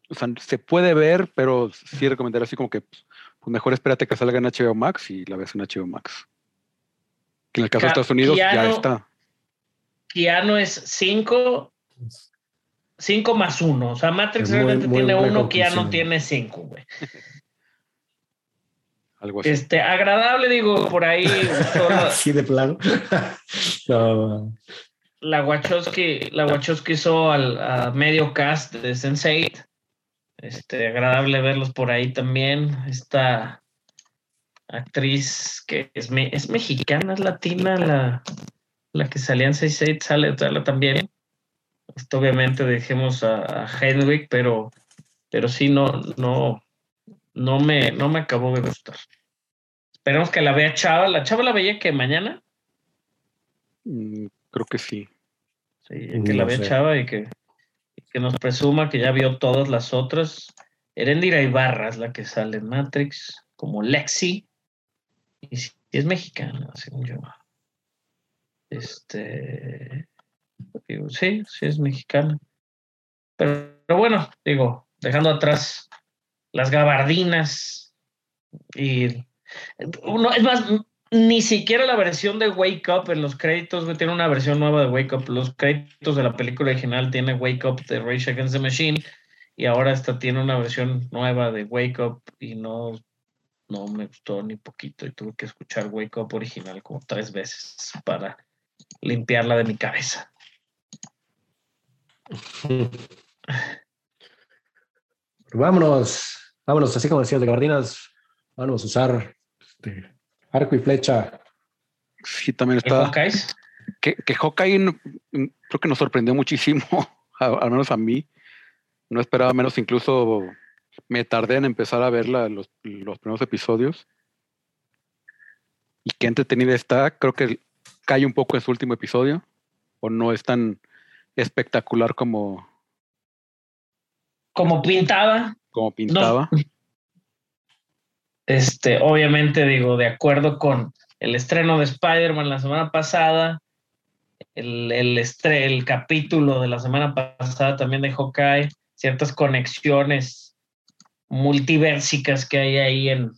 O sea, se puede ver, pero sí recomendar así como que pues, pues mejor espérate que salga en HBO Max y la ves en HBO Max. Que en el caso de Estados Unidos ya está. Keanu es 5, 5 más 1. O sea, Matrix muy- realmente muy tiene buena 1, Keanu conclusión. tiene 5, güey. Algo así. Este, agradable, digo, por ahí Así de plano. No, la Wachowski, la Wachowski hizo al, a medio cast de Sense8. Este, agradable verlos por ahí también. Esta actriz que es, me- es mexicana, es latina, la, la que salía en Sense8 sale, sale también. Esto obviamente dejemos a, a Hedwig, pero, pero sí no, no, no me, no me acabó de gustar. Esperemos que la vea Chava. ¿La Chava la veía que mañana? Mm, creo que sí. Sí, que la No vea sé. Chava y que, y que nos presuma que ya vio todas las otras. Erendira Ibarra es la que sale en Matrix como Lexi. Y sí, es mexicana, según yo. Este. Sí, sí es mexicana. Pero, bueno, digo, dejando atrás las gabardinas y. No, es más, ni siquiera la versión de Wake Up en los créditos, tiene una versión nueva de Wake Up. Los créditos de la película original tiene Wake Up de Rage Against the Machine y ahora esta tiene una versión nueva de Wake Up y no, no me gustó ni poquito y tuve que escuchar Wake Up original como tres veces para limpiarla de mi cabeza. Vámonos, vámonos, así como decías de gabardinas, vámonos a usar este, arco y flecha. Sí, también ¿Y está. Hawkeyes? Que, que Hawkeye creo que nos sorprendió muchísimo, al menos a mí. No esperaba menos, incluso me tardé en empezar a ver la- los, los primeros episodios. Y qué entretenida está. Creo que cae un poco en su último episodio. O no es tan espectacular como, Como pintaba, como pintaba. Este, obviamente, digo, de acuerdo con el estreno de Spider-Man la semana pasada, el, el, estre- el capítulo de la semana pasada también de Hawkeye, ciertas conexiones multiversicas que hay ahí en,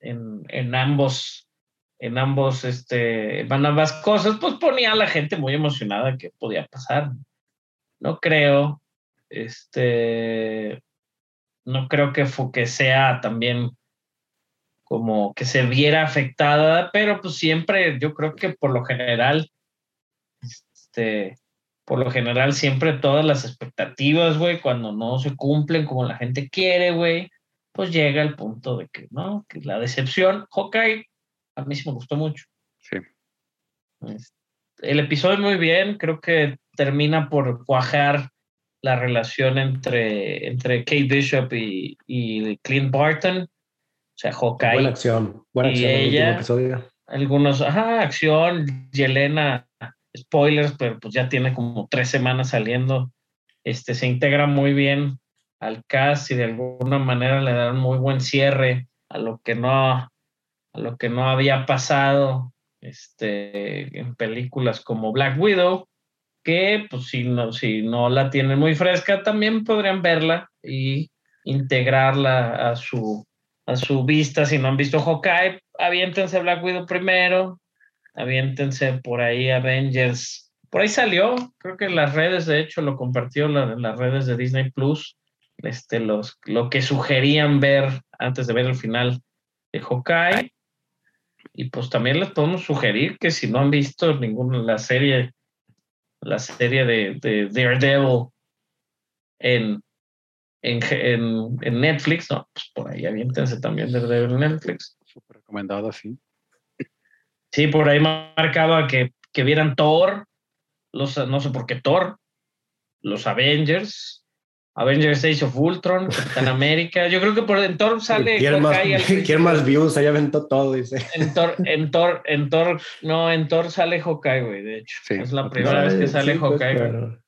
en, en ambos, en ambos, este, en ambas cosas, pues ponía a la gente muy emocionada que podía pasar. No creo, este, no creo que, fu- que sea también como que se viera afectada, pero pues siempre, yo creo que por lo general, este, por lo general siempre todas las expectativas, güey, cuando no se cumplen como la gente quiere, güey, pues llega el punto de que, ¿no? Que la decepción, Hawkeye, a mí sí me gustó mucho. Sí. El episodio muy bien, creo que termina por cuajar la relación entre, entre Kate Bishop y, y Clint Barton, o sea, Hawkeye Buena acción, buena Y acción en el último ella- episodio. algunos, ajá, acción, Yelena, spoilers, pero pues ya tiene como tres semanas saliendo. Este se integra muy bien al cast y de alguna manera le dan muy buen cierre a lo que no, lo que no había pasado este, en películas como Black Widow, que pues si no, si no la tienen muy fresca, también podrían verla y integrarla a su, a su vista. Si no han visto Hawkeye, aviéntense Black Widow primero, aviéntense por ahí Avengers. Por ahí salió, creo que en las redes, de hecho, lo compartió en las redes de Disney Plus, este, los, lo que sugerían ver antes de ver el final de Hawkeye. Y pues también les podemos sugerir que si no han visto ninguna la serie, la serie de, de Daredevil en, en, en, en Netflix, no, pues por ahí aviéntense también Daredevil en Netflix. Súper recomendada, sí. Sí, por ahí marcaba que, que vieran Thor, los, no sé por qué Thor, los Avengers, Avengers Age of Ultron, Capitán América. Yo creo que por en Thor sale ¿Quién más, ¿Quién más views? Ahí aventó todo, dice. En Thor, en Thor, en Thor, no, en Thor sale Hawkeye, güey, de hecho. Sí. es la primera vez que sale sí, pues, Hawkeye. pero-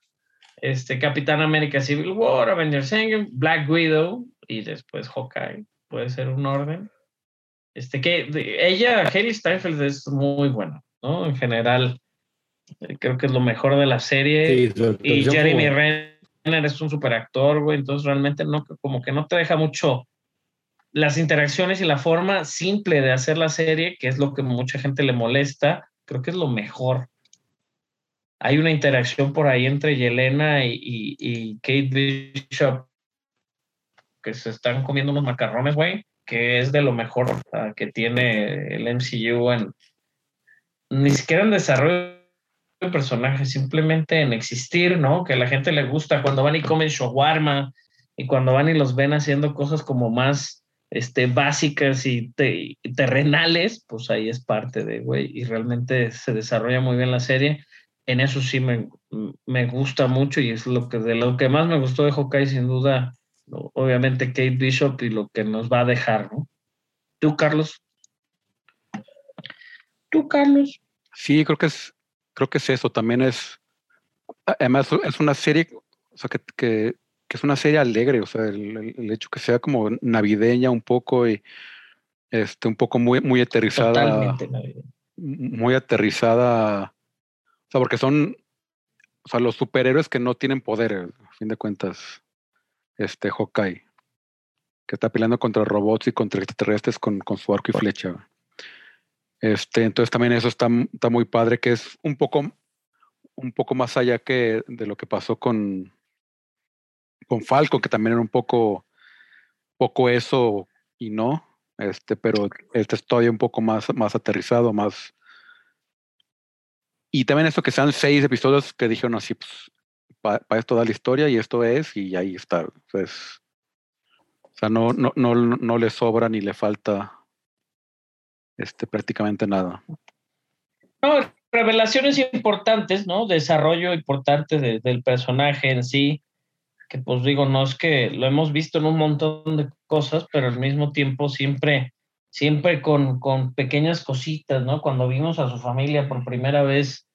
Este, Capitán América Civil War, Avengers Endgame, Black Widow y después Hawkeye. Puede ser un orden. Este, que de- ella, Haley Steinfeld, es muy buena, ¿no? En general, creo que es lo mejor de la serie. Sí, y Jeremy como- Renner es un super actor, güey, entonces realmente no, como que no te deja mucho las interacciones y la forma simple de hacer la serie, que es lo que mucha gente le molesta, creo que es lo mejor. Hay una interacción por ahí entre Yelena y Kate Bishop que se están comiendo unos macarrones, güey, que es de lo mejor ah, que tiene el MCU en ni siquiera en desarrollo de personajes, simplemente en existir, ¿no? Que a la gente le gusta cuando van y comen shawarma y cuando van y los ven haciendo cosas como más este, básicas y, te- y terrenales, pues ahí es parte de, güey, y realmente se desarrolla muy bien la serie. En eso sí me, me gusta mucho y es lo que de lo que más me gustó de Hawkeye, sin duda, obviamente Kate Bishop y lo que nos va a dejar, ¿no? ¿Tú, Carlos? ¿Tú, Carlos? Sí, creo que es, creo que es eso. También es, además es una serie, o sea, que, que, que es una serie alegre, o sea, el, el- hecho que sea como navideña un poco y este, un poco muy, muy aterrizada, Totalmente. Navidad. muy aterrizada, o sea, porque son, o sea, los superhéroes que no tienen poderes, a fin de cuentas, este Hawkeye, que está peleando contra robots y contra extraterrestres con, con su arco y flecha. Este, entonces también eso está, muy padre, que es un poco, más allá que de lo que pasó con, con Falco, que también era un poco, eso y no. este, pero este es todavía un poco más, aterrizado, más... Y también esto que sean seis episodios que dijeron así, pues, para esto da la historia y esto es, y ahí está. O sea, no, no, no, no le sobra ni le falta este, prácticamente nada. No, revelaciones importantes, ¿no? Desarrollo importante del personaje en sí, que pues digo, no es que lo hemos visto en un montón de cosas, pero al mismo tiempo siempre, siempre con, con pequeñas cositas, ¿no? Cuando vimos a su familia por primera vez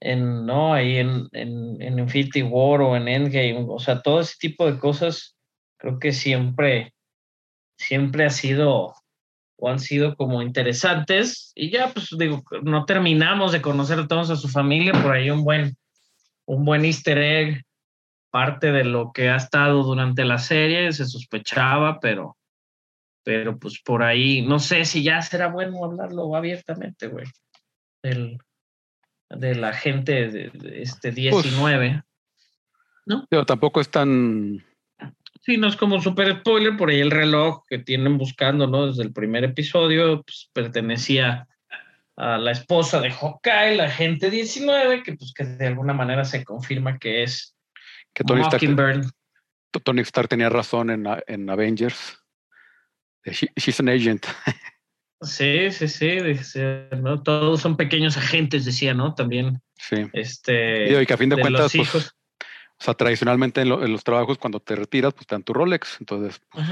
en, ¿no? Ahí en, en, en Infinity War o en Endgame, o sea, todo ese tipo de cosas, creo que siempre, siempre ha sido o han sido como interesantes y ya pues digo, no terminamos de conocer a todos a su familia, por ahí un buen, un buen easter egg, parte de lo que ha estado durante la serie, se sospechaba, pero, pero pues por ahí, no sé si ya será bueno hablarlo abiertamente, güey, del, de la gente de, este 19. Pues, ¿No? Pero tampoco es tan Sí, no es como un super spoiler, por ahí el reloj que tienen buscando, ¿no? Desde el primer episodio, pues pertenecía a la esposa de Hawkeye, la gente 19, que pues que de alguna manera se confirma que es que Tony Stark, Tony Stark tenía razón en, en Avengers. she's an agent. Sí, sí, sí, ¿no? Todos son pequeños agentes, decía, ¿no? También. Sí. Este, y que a fin de, cuentas, pues, o sea, tradicionalmente en, los trabajos cuando te retiras, pues te dan tu Rolex. Entonces. Pues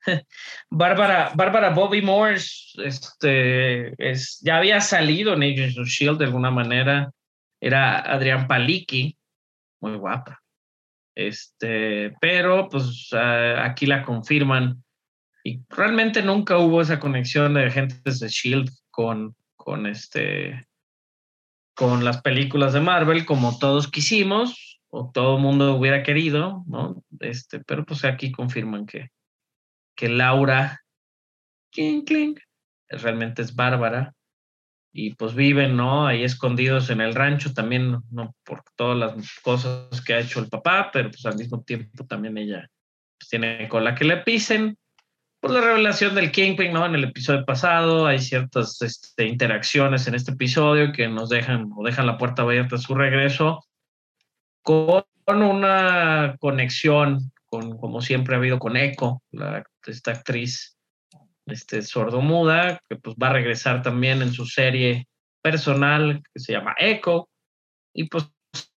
Bárbara, Bobby Morse, este, es, ya había salido en Agents of Shield de alguna manera. Era Adrián Palicki, muy guapa. Este, pero pues aquí la confirman. Y realmente nunca hubo esa conexión de agentes de Shield con, con este con las películas de Marvel como todos quisimos o todo el mundo hubiera querido, ¿no? Este, pero pues aquí confirman que, que Laura Kinkling realmente es bárbara y pues viven, ¿no? Ahí escondidos en el rancho también, ¿no? Por todas las cosas que ha hecho el papá, pero pues al mismo tiempo también ella pues, tiene la que le pisen. Por la revelación del Kingpin, ¿no? En el episodio pasado hay ciertas este, interacciones en este episodio que nos dejan o dejan la puerta abierta a su regreso con una conexión, con, como siempre ha habido con Echo, esta actriz este, sordomuda, que pues va a regresar también en su serie personal que se llama Echo, y pues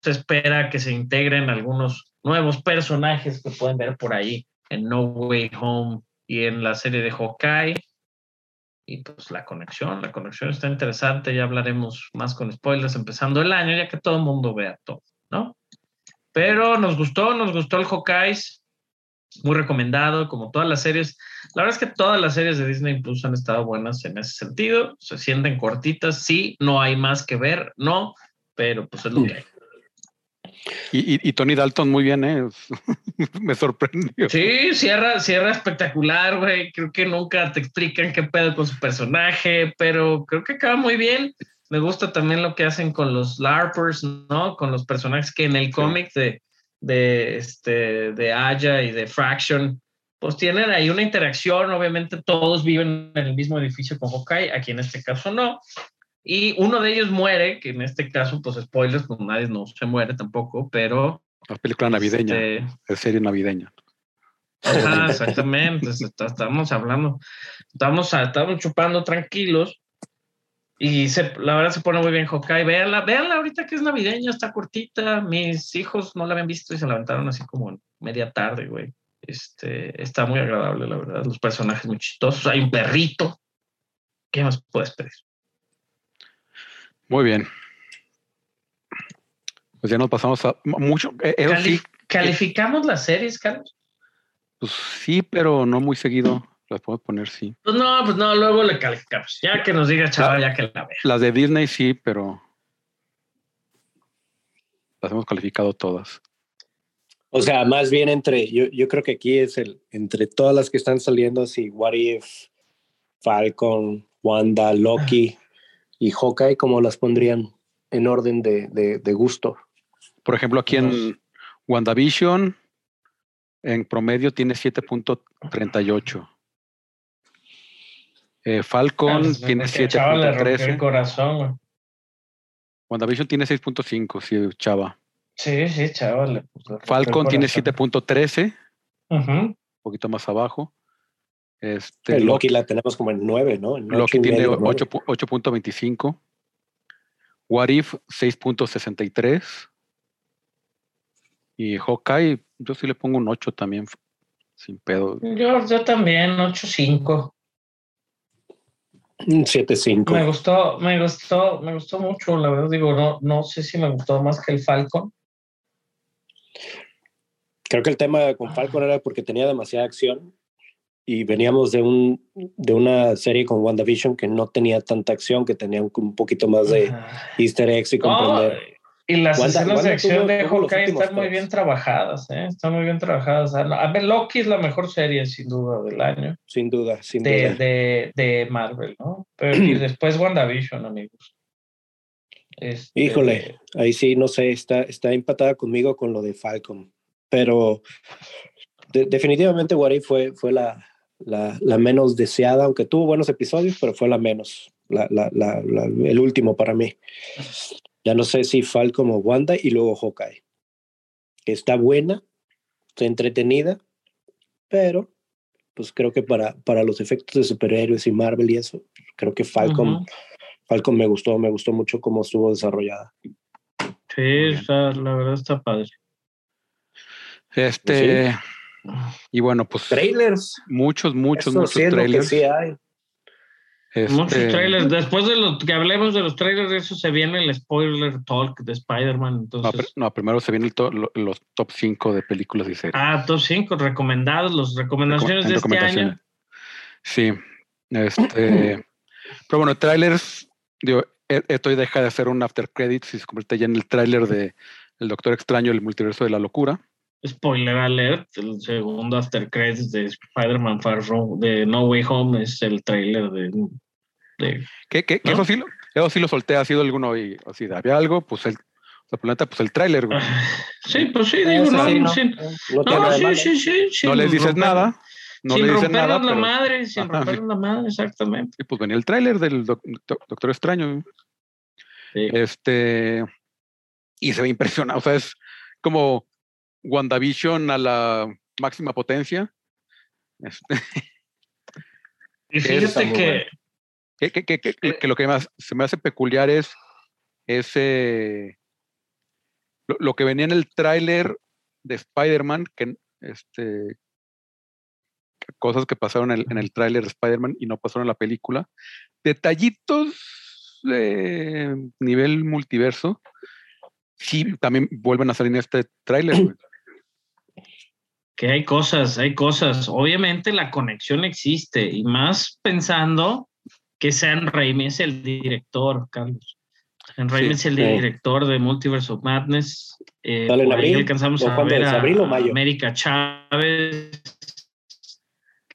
se espera que se integren algunos nuevos personajes que pueden ver por ahí en No Way Home y en la serie de Hawkeye. Y pues la conexión, la conexión está interesante, ya hablaremos más con spoilers empezando el año, ya que todo el mundo vea todo, ¿no? Pero nos gustó, nos gustó el Hawkeye. Muy recomendado, como todas las series. La verdad es que todas las series de Disney Plus han estado buenas en ese sentido. Se sienten cortitas, sí, no hay más que ver, no, pero pues es lo que hay. Y, Tony Dalton muy bien, ¿eh? Me sorprendió. Sí, cierra, cierra espectacular, güey. Creo que nunca te explican qué pedo con su personaje, pero creo que acaba muy bien. Me gusta también lo que hacen con los LARPers, ¿no? Con los personajes que en el cómic de, de, este, de Aya y de Fraction, pues tienen ahí una interacción. Obviamente todos viven en el mismo edificio con Hawkeye, aquí en este caso no. Y uno de ellos muere, que en este caso, pues spoilers, pues nadie no se muere tampoco, pero... La película navideña, este, es serie navideña. Ajá, exactamente. estamos hablando, estamos, estamos chupando tranquilos y se, la verdad se pone muy bien Hawkeye. Véanla, véanla ahorita que es navideña, está cortita. Mis hijos no la habían visto y se la aventaron así como media tarde, güey. Este, está muy agradable, la verdad. Los personajes muy chistosos. Hay un perrito. ¿Qué más puedes pedir? Muy bien. Pues ya nos pasamos a mucho. Eh, ¿Calificamos las series, Carlos? Pues sí, pero no muy seguido. Las puedo poner, sí. Pues no, pues no, luego le calificamos. Ya que nos diga chaval, ya que la vea. Las de Disney sí, pero las hemos calificado todas. O sea, más bien entre, yo, yo creo que aquí es el, entre todas las que están saliendo, así, What If, Falcon, Wanda, Loki y Hawkeye, ¿cómo las pondrían en orden de, de, de gusto? Por ejemplo, aquí en WandaVision, en promedio tiene 7.38. Eh, Falcon Pues, tiene porque Chava le rompió el 7.13. corazón. WandaVision tiene 6.5, sí, Chava. Sí, sí, Chava le puso- Falcon tiene corazón. 7.13, un Ujú. poquito más abajo. Este, El Loki, Loki la tenemos como en 9, ¿no? En Loki tiene medio, nueve. 8 pu- 8.25. What If 6.63. Y Hawkeye, yo sí le pongo un 8 también, sin pedo. Yo, yo también, 8-5. Un 7.5. Me gustó, me gustó, me gustó mucho, la verdad, digo, no, no sé si me gustó más que el Falcon. Creo que el tema con Falcon era porque tenía demasiada acción y veníamos de, un, de una serie con WandaVision que no tenía tanta acción, que tenía un, un poquito más de easter eggs y comprender. Y las Wanda- escenas de Wanda acción de tuvo los Hawkeye están muy bien trabajadas, ¿eh? Están muy bien trabajadas. A ver, Loki es la mejor serie, sin duda, del año Sin duda, sin de, duda. de, de Marvel, ¿no? Pero y después WandaVision, amigos. Este, Híjole, ahí sí, no sé, está, está empatada conmigo con lo de Falcon. Pero de- definitivamente What If fue, fue la, la, la menos deseada, aunque tuvo buenos episodios, pero fue la menos, la, la- el último para mí. Ya no sé si Falcon o Wanda y luego Hawkeye. Está buena, está entretenida, pero pues creo que para, para los efectos de superhéroes y Marvel y eso, creo que Falcon, Ujú. Falcon me gustó, me gustó mucho cómo estuvo desarrollada. Sí, está, la verdad está padre. Este, y bueno, pues Trailers. muchos, muchos, Eso muchos sí trailers. sí hay. Muchos Este, trailers. Después de lo que hablemos de los trailers, eso se viene el spoiler talk de Spider-Man. No, Entonces, no, primero se vienen los top 5 de películas y series. ah, top 5 recomendados, las recomendaciones Recom- de este año. Sí. Este, pero bueno, trailers, digo, e- esto deja de ser un after credits y se convierte ya en el tráiler de El Doctor Extraño, el multiverso de la locura. Spoiler alert, el segundo after credits de Spider-Man Far From, de No Way Home es el trailer de, eso, sí lo, eso sí lo solté, ha sido alguno y así, había algo, pues el, o sea, pues el tráiler, güey. Sí, pues sí, digo, no, sí, no, sin- sí, sí, no les dices romper- nada, no sin le dices rompernos nada, la pero madre, sin Ajá, la madre, exactamente. y pues venía el tráiler del doc- doc- Doctor Extraño. Sí. Este, y se ve impresionante, o sea, es como WandaVision a la máxima potencia. Este, Y fíjate que, bueno. Que, que- que- que- que lo que más se me hace peculiar es ese lo, lo que venía en el tráiler de Spider-Man, que este cosas que pasaron en el, en el tráiler de Spider-Man y no pasaron en la película. Detallitos de nivel multiverso. Sí, también vuelven a salir en este tráiler. que hay cosas, hay cosas. Obviamente la conexión existe y más pensando que Sam Raimi es el director, Carlos. Sam Raimi Sí, es el sí. director de Multiverse of Madness. Eh, ¿Sale en por ahí abril? alcanzamos ¿O a ver es? a ¿Abril o mayo? América Chávez,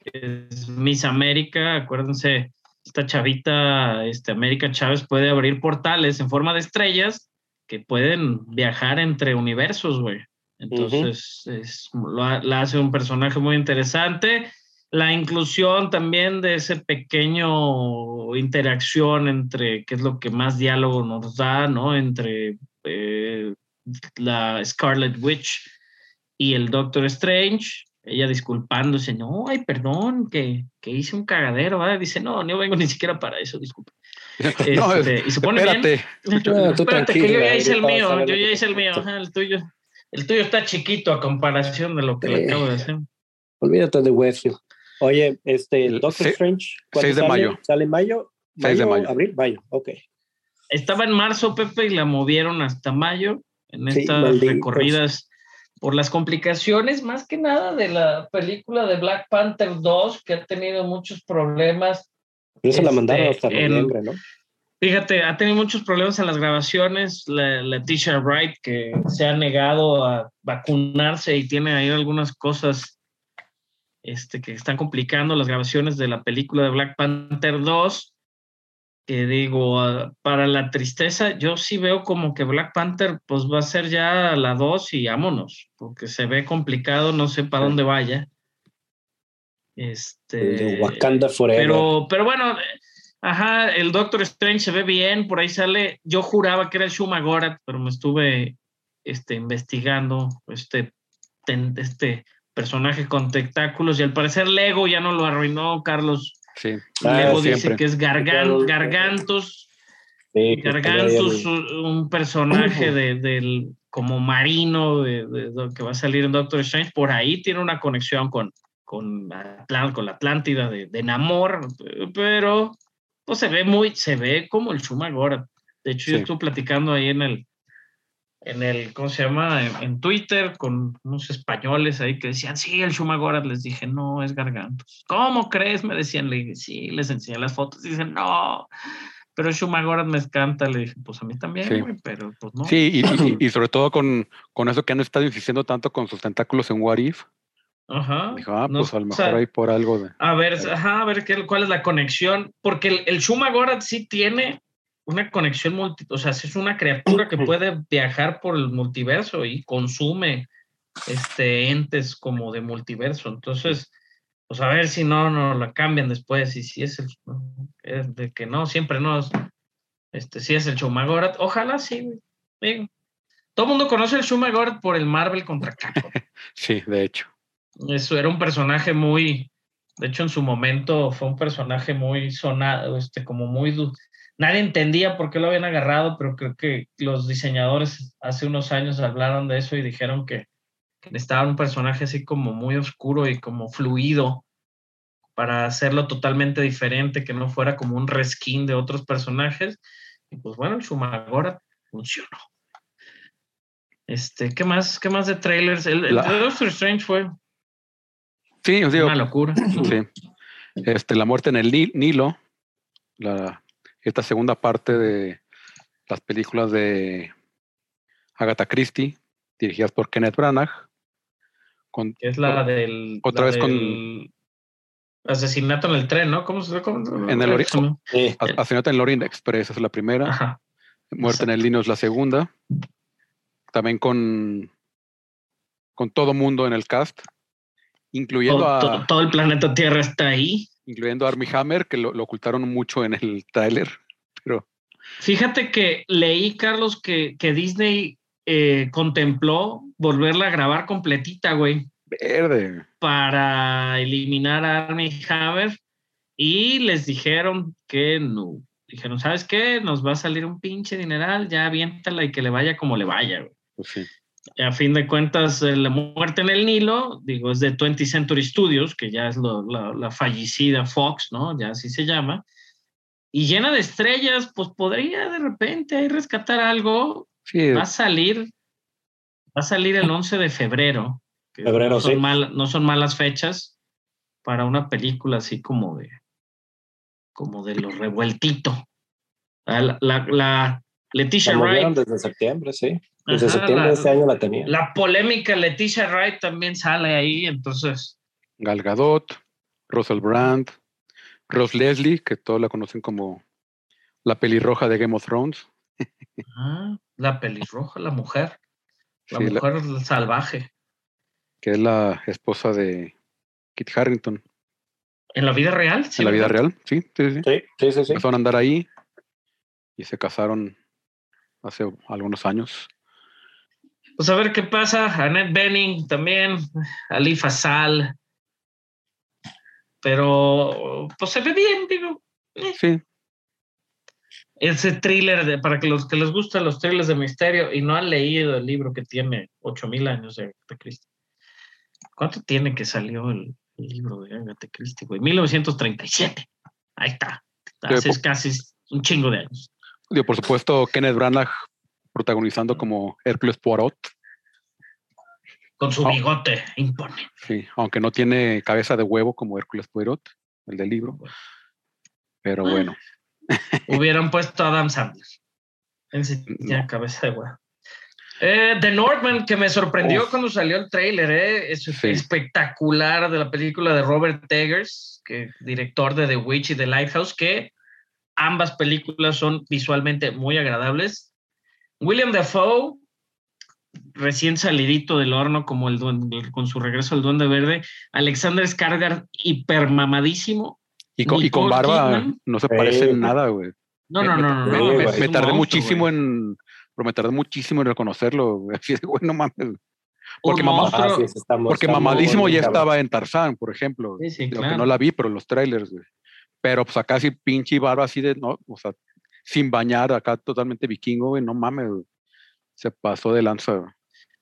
que es Miss América. Acuérdense, esta chavita, este, América Chávez puede abrir portales en forma de estrellas que pueden viajar entre universos, güey. Entonces, es- lo la hace un personaje muy interesante. La inclusión también de ese pequeño interacción entre, que es lo que más diálogo nos da, ¿no? Entre eh, la Scarlet Witch y el Doctor Strange. Ella disculpándose, no, ay, perdón, que, que hice un cagadero, ¿verdad? Dice, no, no vengo ni siquiera para eso, disculpe. No, Este, y se pone bien. espérate. No, Espérate, que yo ya hice el mío, yo ya te hice el mío, ajá, el tuyo. El tuyo está chiquito a comparación de lo que le acabo de hacer. Olvídate de Westfield. Oye, este, El Doctor se- Strange, ¿cuándo 6 de sale? mayo. ¿Sale en mayo? 6 de mayo. ¿Abril? Mayo, ok. Estaba en marzo, Pepe, y la movieron hasta mayo en Sí, estas malditos. recorridas por las complicaciones, más que nada de la película de Black Panther 2, que ha tenido muchos problemas. Pero se la Este, mandaron hasta en- noviembre, ¿no? Fíjate, ha tenido muchos problemas en las grabaciones. La, Leticia Wright, que se ha negado a vacunarse y tiene ahí algunas cosas este, que están complicando las grabaciones de la película de Black Panther 2. Que digo, ah, para la tristeza, yo sí veo como que Black Panther pues va a ser ya la 2 y vámonos, porque se ve complicado, no sé para dónde vaya. Este, de Wakanda Forever. pero, pero bueno, ajá, el Doctor Strange se ve bien, por ahí sale. Yo juraba que era el Shuma Gorath, pero me estuve este, investigando este, este personaje con tentáculos y al parecer Lego ya no lo arruinó, Carlos. Sí. Ah, Lego dice que es Gargan- Gargantos. Sí, Gargantos, el- un personaje de, del como marino de, de- de- que va a salir en Doctor Strange, por ahí tiene una conexión con, con, con la Atlántida de, de Namor, pero pues se ve muy, se ve como el Shuma Gorath. De hecho, yo Sí. estuve platicando ahí en el, en el, ¿cómo se llama? En, en Twitter con unos españoles ahí que decían, sí, el Shuma Gorath. Les dije, no, es Gargantos. ¿Cómo crees? Me decían, le dije, sí, les enseñé las fotos y dicen, no, pero Shuma Gorath me encanta. Le dije, pues a mí también, Sí. pero pues no. Sí, y, y- y sobre todo con, con eso que han estado insistiendo tanto con sus tentáculos en What If. Ajá. Dijo, ah, No, pues a lo o mejor sea, hay por algo de. A ver, ajá, a ver qué, cuál es la conexión, porque el, el sí tiene una conexión multi, o sea, es una criatura que puede viajar por el multiverso y consume este entes como de multiverso. Entonces, pues a ver si no, no la cambian después y si es el es de que no, siempre no es, este sí es el Shuma Gorath. Ojalá sí, digo. Todo el mundo conoce el Shuma Gorath por el Marvel contra Capcom. Sí, de hecho. Eso era un personaje muy, de hecho en su momento fue un personaje muy sonado, este, como muy, nadie entendía por qué lo habían agarrado, pero creo que los diseñadores hace unos años hablaron de eso y dijeron que, que necesitaban un personaje así como muy oscuro y como fluido para hacerlo totalmente diferente, que no fuera como un reskin de otros personajes. Y pues bueno, el Shumagora funcionó. Este, ¿qué más? ¿Qué más de trailers? El, el La- de Doctor Strange fue Sí, os digo, una locura. sí. Este, la muerte en el Ni- Nilo, la, esta segunda parte de las películas de Agatha Christie, dirigidas por Kenneth Branagh, con, que es la del. Otra la vez con- Asesinato en el tren, ¿no? ¿Cómo se cómo- En el ori- se llama? Sí, A- Asesinato en el Orient Express es la primera, Ajá. Muerte en el Nilo es la segunda, también con, con todo mundo en el cast, incluyendo Todo, a, todo- todo el planeta Tierra está ahí. incluyendo a Armie Hammer, que lo, lo ocultaron mucho en el tráiler, pero Fíjate que leí, Carlos, que, que Disney eh, contempló volverla a grabar completita, güey, verde. para eliminar a Armie Hammer y les dijeron que no. Dijeron, ¿sabes qué? Nos va a salir un pinche dineral, ya aviéntala y que le vaya como le vaya, güey. Pues sí. A fin de cuentas, eh, La Muerte en el Nilo, digo, es de 20th Century Studios, que ya es lo- la, la fallecida Fox, ¿no? Ya así se llama. Y llena de estrellas, pues podría de repente ahí rescatar algo. Sí, Va a salir, va a salir el 11 de febrero. que Febrero, no son, sí. mal- no son malas fechas para una película así como de, como de lo revueltito. Ah, La, la, la Leticia Wright. desde septiembre, sí. Desde Ajá, septiembre la- de este año la tenía. La polémica Leticia Wright también sale ahí, entonces, Gal Gadot, Russell Brand, Ross Leslie, que todos la conocen como la pelirroja de Game of Thrones. ah, la pelirroja, la mujer, la Sí, la- mujer salvaje. que es la esposa de Kit Harrington ¿En la vida real? Sí, en la vida real. Sí, sí, sí. Sí, sí, sí. sí. Empezaron a andar ahí y se casaron hace algunos años. Pues a ver qué pasa. Annette Benning también, Ali Fasal. Pero, pues se ve bien, digo. Sí, Ese thriller, de, para que los que les gustan los thrillers de misterio y no han leído el libro que tiene 8000 años de Christie. ¿Cuánto tiene que salió el, el libro de Agatha Christie, güey? 1937. Ahí está. Hace casi un chingo de años. Digo, por supuesto, Kenneth Branagh protagonizando como Hércules Poirot. Con su Oh. bigote impone. Sí, aunque no tiene cabeza de huevo como Hércules Poirot, el del libro. Pero Ah. bueno, Hubieran puesto a Adam Sandler. En sí, ya, No. cabeza de huevo. Eh, The Northman, que me sorprendió Uf. cuando salió el tráiler, eh, es Sí. espectacular de la película de Robert Eggers, que director de The Witch y The Lighthouse, que ambas películas son visualmente muy agradables. William Dafoe, recién salidito del horno, como el duende, con su regreso al Duende Verde. Alexander Skarsgård, hipermamadísimo. Y con, y con barba Kidman. no se parece en nada, güey. No, no, no, no. me- no, me- es Me un tardé muchísimo en. Pero me tardé muchísimo en reconocerlo. güey. Así de, güey, no mames. Porque mamá-. Ah, sí, muy- Porque está muy mamadísimo ya estaba en Tarzán, por ejemplo. Sí, sí, Lo que claro. no la vi, pero los trailers, güey. Pero pues acá sí pinche barba así de, no, o sea, sin bañar, acá totalmente vikingo, güey, no mames, güey. Se pasó de lanza, güey.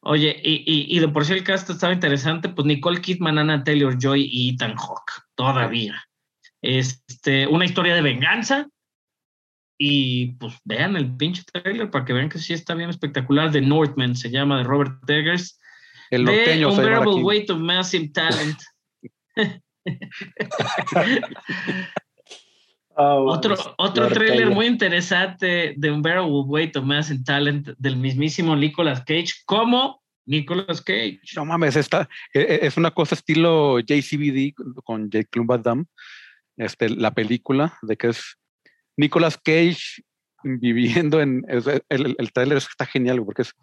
Oye, y, y, y de por sí el cast estaba interesante, pues Nicole Kidman, Anna Taylor Joy y Ethan Hawke, todavía. Este, una historia de venganza. Y pues vean el pinche trailer para que vean que sí está bien espectacular. The Northman se llama, de Robert Eggers. El The norteño llama Unbearable. Weight of Massive Talent. Oh, Otro, otro trailer muy interesante de Unbearable Weight of Massive Talent del mismísimo Nicolas Cage, como Nicolas Cage. No mames, esta e- e- es una cosa estilo JCVD con- con Jake Damme, este, la película de que es Nicolas Cage viviendo en es- el, el, el trailer está genial porque es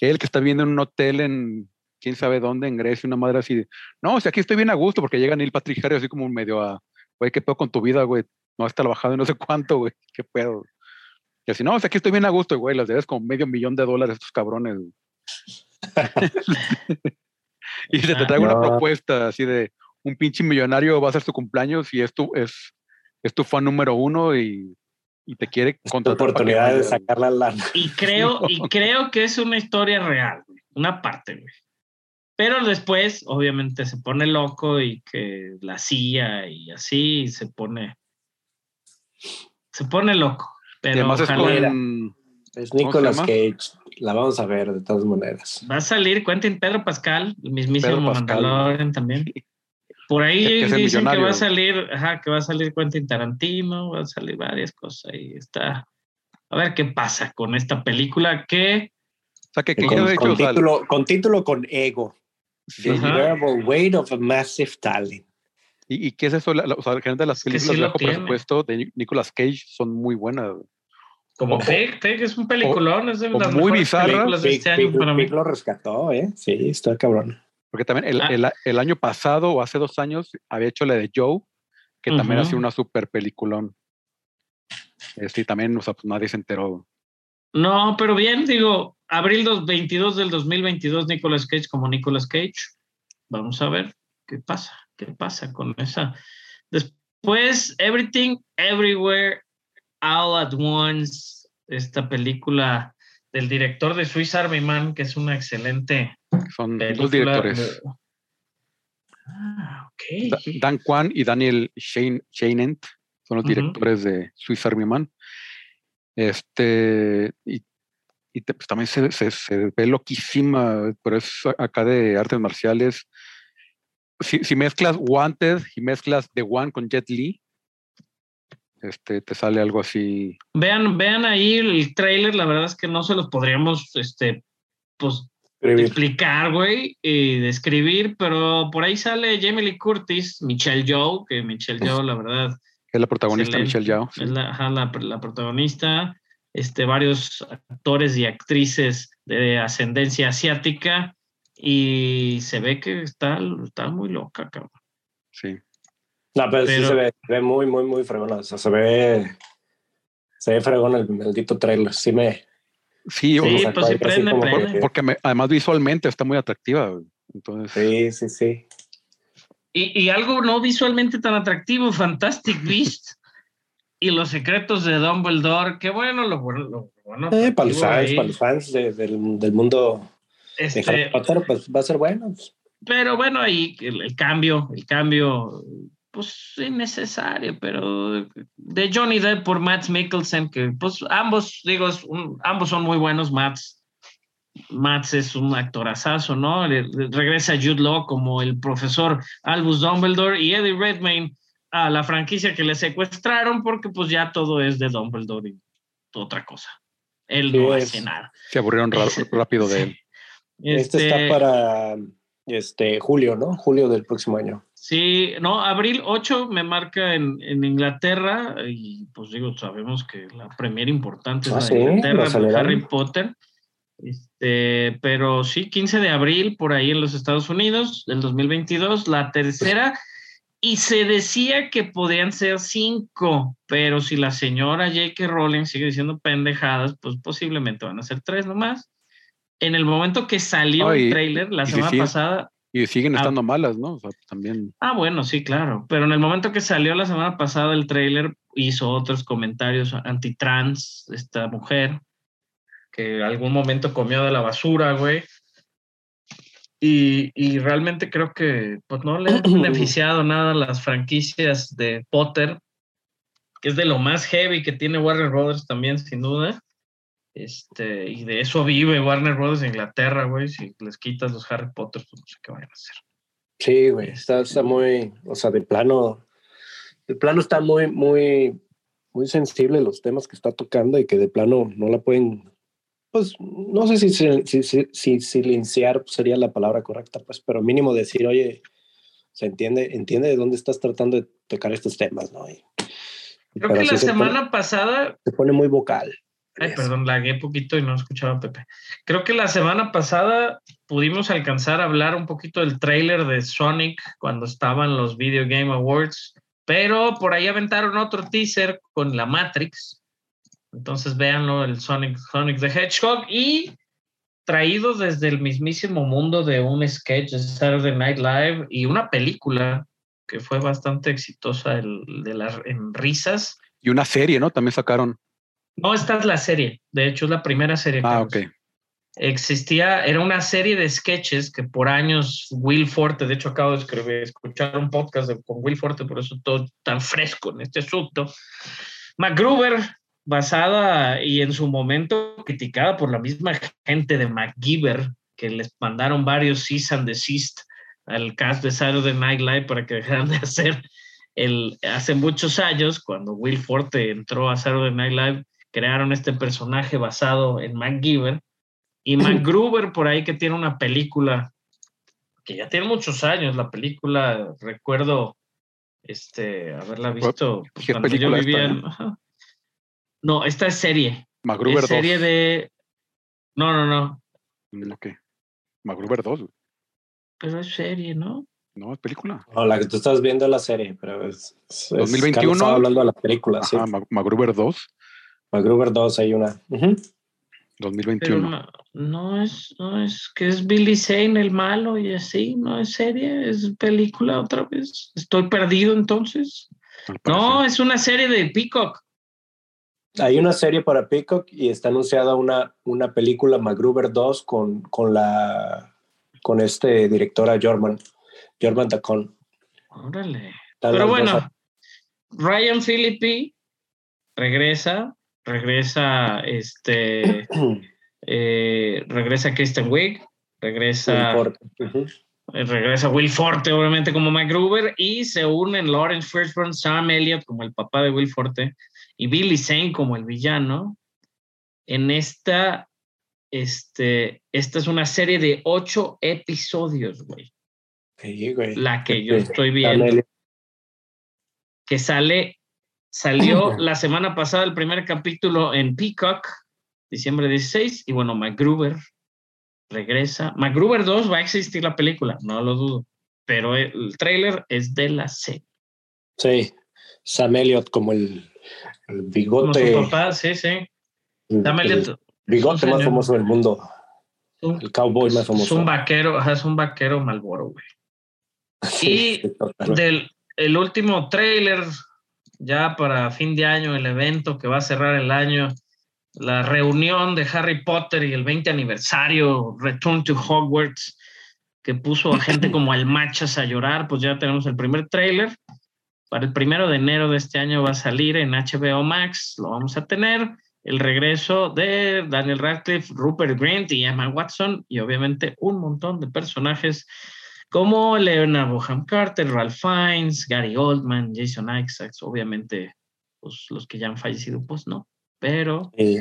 él que está viviendo en un hotel en quién sabe dónde en Grecia una madre así de, no, si aquí estoy bien a gusto porque llega Neil Patrick Harris así como medio a güey, qué pedo con tu vida, güey, no has trabajado y no sé cuánto, güey, qué pedo. Y así, no, si aquí estoy bien a gusto, güey, las debes como medio millón de dólares a estos cabrones. güey". y se te Ah, trae una no. propuesta así de un pinche millonario va a ser su cumpleaños y es tu, es, es tu fan número uno y, y te quiere Tu contratar. para que oportunidad de sacar la lana. Y creo, y creo que es una historia real, güey, una parte, güey. Pero después, obviamente, se pone loco y que la CIA y así se pone. Se pone loco. Pero además es ojalá- con. Es Nicolas? Cage. La vamos a ver de todas maneras. va a salir Quentin Pedro Pascal, el mismísimo. Mandalorian también. Por ahí Que- dicen que va a salir, ajá, que va a salir Quentin Tarantino, va a salir varias cosas y está. A ver qué pasa con esta película que O sea, que, que Con, yo de hecho, con o sea, título, con título con ego. The Weight of a Massive Talent. ¿Y, y qué es eso? La- la- o sea, generalmente las películas sí de bajo tiene. presupuesto de Ni- Nicolas Cage son muy buenas. Como O- Pig, Pig es un peliculón, es de las muy bizarra. películas de Pig, este año Pig- para mí. Lo rescató, ¿eh? Sí, está cabrón. Porque también el, Ah. el, el año pasado o hace dos años había hecho la de Joe, que también ha sido una super peliculón. Este, y también, o sea, pues nadie se enteró. No, pero bien, digo, abril dos- 22 del 2022, Nicolas Cage como Nicolas Cage. Vamos a ver qué pasa, qué pasa con esa. Después, Everything, Everywhere, All at Once, esta película del director de Swiss Army Man, que es una excelente Son película. dos directores, Ah, ok. Da- Dan Kwan y Daniel Shane, son los directores de Swiss Army Man. Este, y, pues también se, se- se ve loquísima, pero es acá de artes marciales. Si, si mezclas Wanted y mezclas The One con Jet Li, este, te sale algo así. Vean, vean ahí el trailer, la verdad es que no se los podríamos, este, pues, Escribir. explicar, güey, y describir, pero por ahí sale Jamie Lee Curtis, Michelle Yeoh, que Michelle Yeoh, la verdad, Es la protagonista. Michelle Yao. sí. es la, ajá, la, la protagonista, este, varios actores y actrices de ascendencia asiática, y se ve que está, está muy loca, cabrón. sí. No, pero, sí se ve, se ve muy, muy, muy fregona. O sea, se ve. Se ve fregón el maldito trailer. Sí me. Sí, o- Sí, sacó pues sí, prende, prende. porque- porque me- además visualmente está muy atractiva. Entonces, Sí, sí, sí. Y, y algo no visualmente tan atractivo, Fantastic Beast y los secretos de Dumbledore, qué bueno, lo bueno, lo bueno. Eh, para los fans, para los fans de- del, del mundo Este, Harry Potter, pues va a ser bueno. pero bueno, ahí el, el cambio, el cambio, pues innecesario, pero de Johnny Depp por Matt Mikkelsen, que pues ambos, digo, es un- ambos son muy buenos, Matt. Matt es un actorazazo, ¿no? Le- le- regresa Jude Law como el profesor Albus Dumbledore y Eddie Redmayne a la franquicia que le secuestraron porque pues ya todo es de Dumbledore y otra cosa. Él Sí, no es. hace nada. se aburrieron rápido de él. Este, Este, está para este julio, ¿no? Julio del próximo año. Sí, no, abril 8 me marca en, en Inglaterra y pues digo, sabemos que la premier importante es Ah, la sí, de Inglaterra lo de. Harry Potter. Este, pero sí, 15 de abril por ahí en los Estados Unidos del 2022, la tercera. Y se decía que podían ser cinco, pero si la señora J.K. Rowling sigue diciendo pendejadas, pues posiblemente van a ser tres nomás. En el momento que salió y- el trailer la si semana siguen- pasada, Y siguen Ah. estando malas, ¿no? O sea, también. Ah, bueno, sí, claro. Pero en el momento que salió la semana pasada el tráiler, hizo otros comentarios antitrans, esta mujer, que algún momento comió de la basura, güey. Y, y realmente creo que pues, no le han beneficiado nada a las franquicias de Potter, que es de lo más heavy que tiene Warner Brothers también, sin duda. Este, y de eso vive Warner Brothers en Inglaterra, güey. Si les quitas los Harry Potter, pues no sé qué vayan a hacer. Sí, güey, está, está muy, o sea, de plano, de plano está muy, muy, muy sensible los temas que está tocando y que de plano no la pueden, pues, no sé si, si, si, si- si silenciar sería la palabra correcta, pues, pero mínimo decir, oye, se entiende, entiende de dónde estás tratando de tocar estos temas, ¿no? Y- Creo que la se pone- semana pasada se pone muy vocal. Ay, perdón, lagué poquito y no escuchaba a Pepe. Creo que la semana pasada pudimos alcanzar a hablar un poquito del tráiler de Sonic cuando estaban los Video Game Awards, pero por ahí aventaron otro teaser con la Matrix. Entonces véanlo, el Sonic, Sonic the Hedgehog y traído desde el mismísimo mundo de un sketch de Saturday Night Live y una película que fue bastante exitosa el, de las en risas. Y una serie, ¿no? También sacaron. No, esta es la serie. De hecho, es la primera serie. Ah, Carlos. ok. Existía, era una serie de sketches que por años Will Forte, de hecho acabo de escribir, escuchar un podcast de- con Will Forte, por eso todo tan fresco en este asunto. MacGruber, basada y en su momento criticada por la misma gente de MacGyver, que les mandaron varios cease and desist al cast de Saturday Night Live para que dejaran de hacer el, hace muchos años, cuando Will Forte entró a Saturday Night Live, crearon este personaje basado en MacGyver. Y MacGruber por ahí que tiene una película que ya tiene muchos años, la película, recuerdo este, haberla visto pues, ¿Qué cuando yo vivía esta. No, esta es serie. Magruber es 2. serie de... No, no, no, Ok. Magruber 2. güey. pero es serie, ¿no? No, es película. No, la que tú estás viendo es la serie, pero es, es- es- 2021. Carlos estaba hablando de la película, sí. Ajá, Magruber 2, MacGruber 2 hay una. Ujú. Pero 2021. no, no es, no es que es Billy Zane el malo y así, no es serie, es película otra vez. Estoy perdido entonces. No, es una serie de Peacock. Hay una serie para Peacock y está anunciada una, una película MacGruber 2 con, con la con este directora Jorman, Jorman Tacón. Órale. Pero bueno, Ryan Philippi regresa, regresa este, eh, regresa Kristen Wiig, regresa, Will eh, regresa Will Forte, obviamente, como MacGruber, y se unen Lawrence Fishburne, Sam Elliott como el papá de Will Forte y Billy Zane como el villano. En esta, este, esta es una serie de ocho episodios, güey. Sí, güey. La que yo estoy viendo. Que sale, salió la semana pasada el primer capítulo en Peacock, diciembre 16, y bueno, MacGruber regresa. MacGruber 2 va a existir la película, no lo dudo, pero el tráiler es de la serie. Sí, Sam Elliott como el, el Como bigote. su papá, sí, sí. Sam el Elliott bigote es más famoso del mundo. un- El cowboy más es famoso. un vaquero, es un vaquero Malboro, güey. Sí, y totalmente. Del el último tráiler, ya para fin de año, el evento que va a cerrar el año, la reunión de Harry Potter y el 20 aniversario, Return to Hogwarts, que puso a gente como al Machas a llorar, pues ya tenemos el primer tráiler. Para el primero de enero de este año va a salir en HBO Max, lo vamos a tener. El regreso de Daniel Radcliffe, Rupert Grint y Emma Watson, y obviamente un montón de personajes como Leona Boham Carter, Ralph Fiennes, Gary Oldman, Jason Isaacs, obviamente pues, los que ya han fallecido, pues no, pero Sí.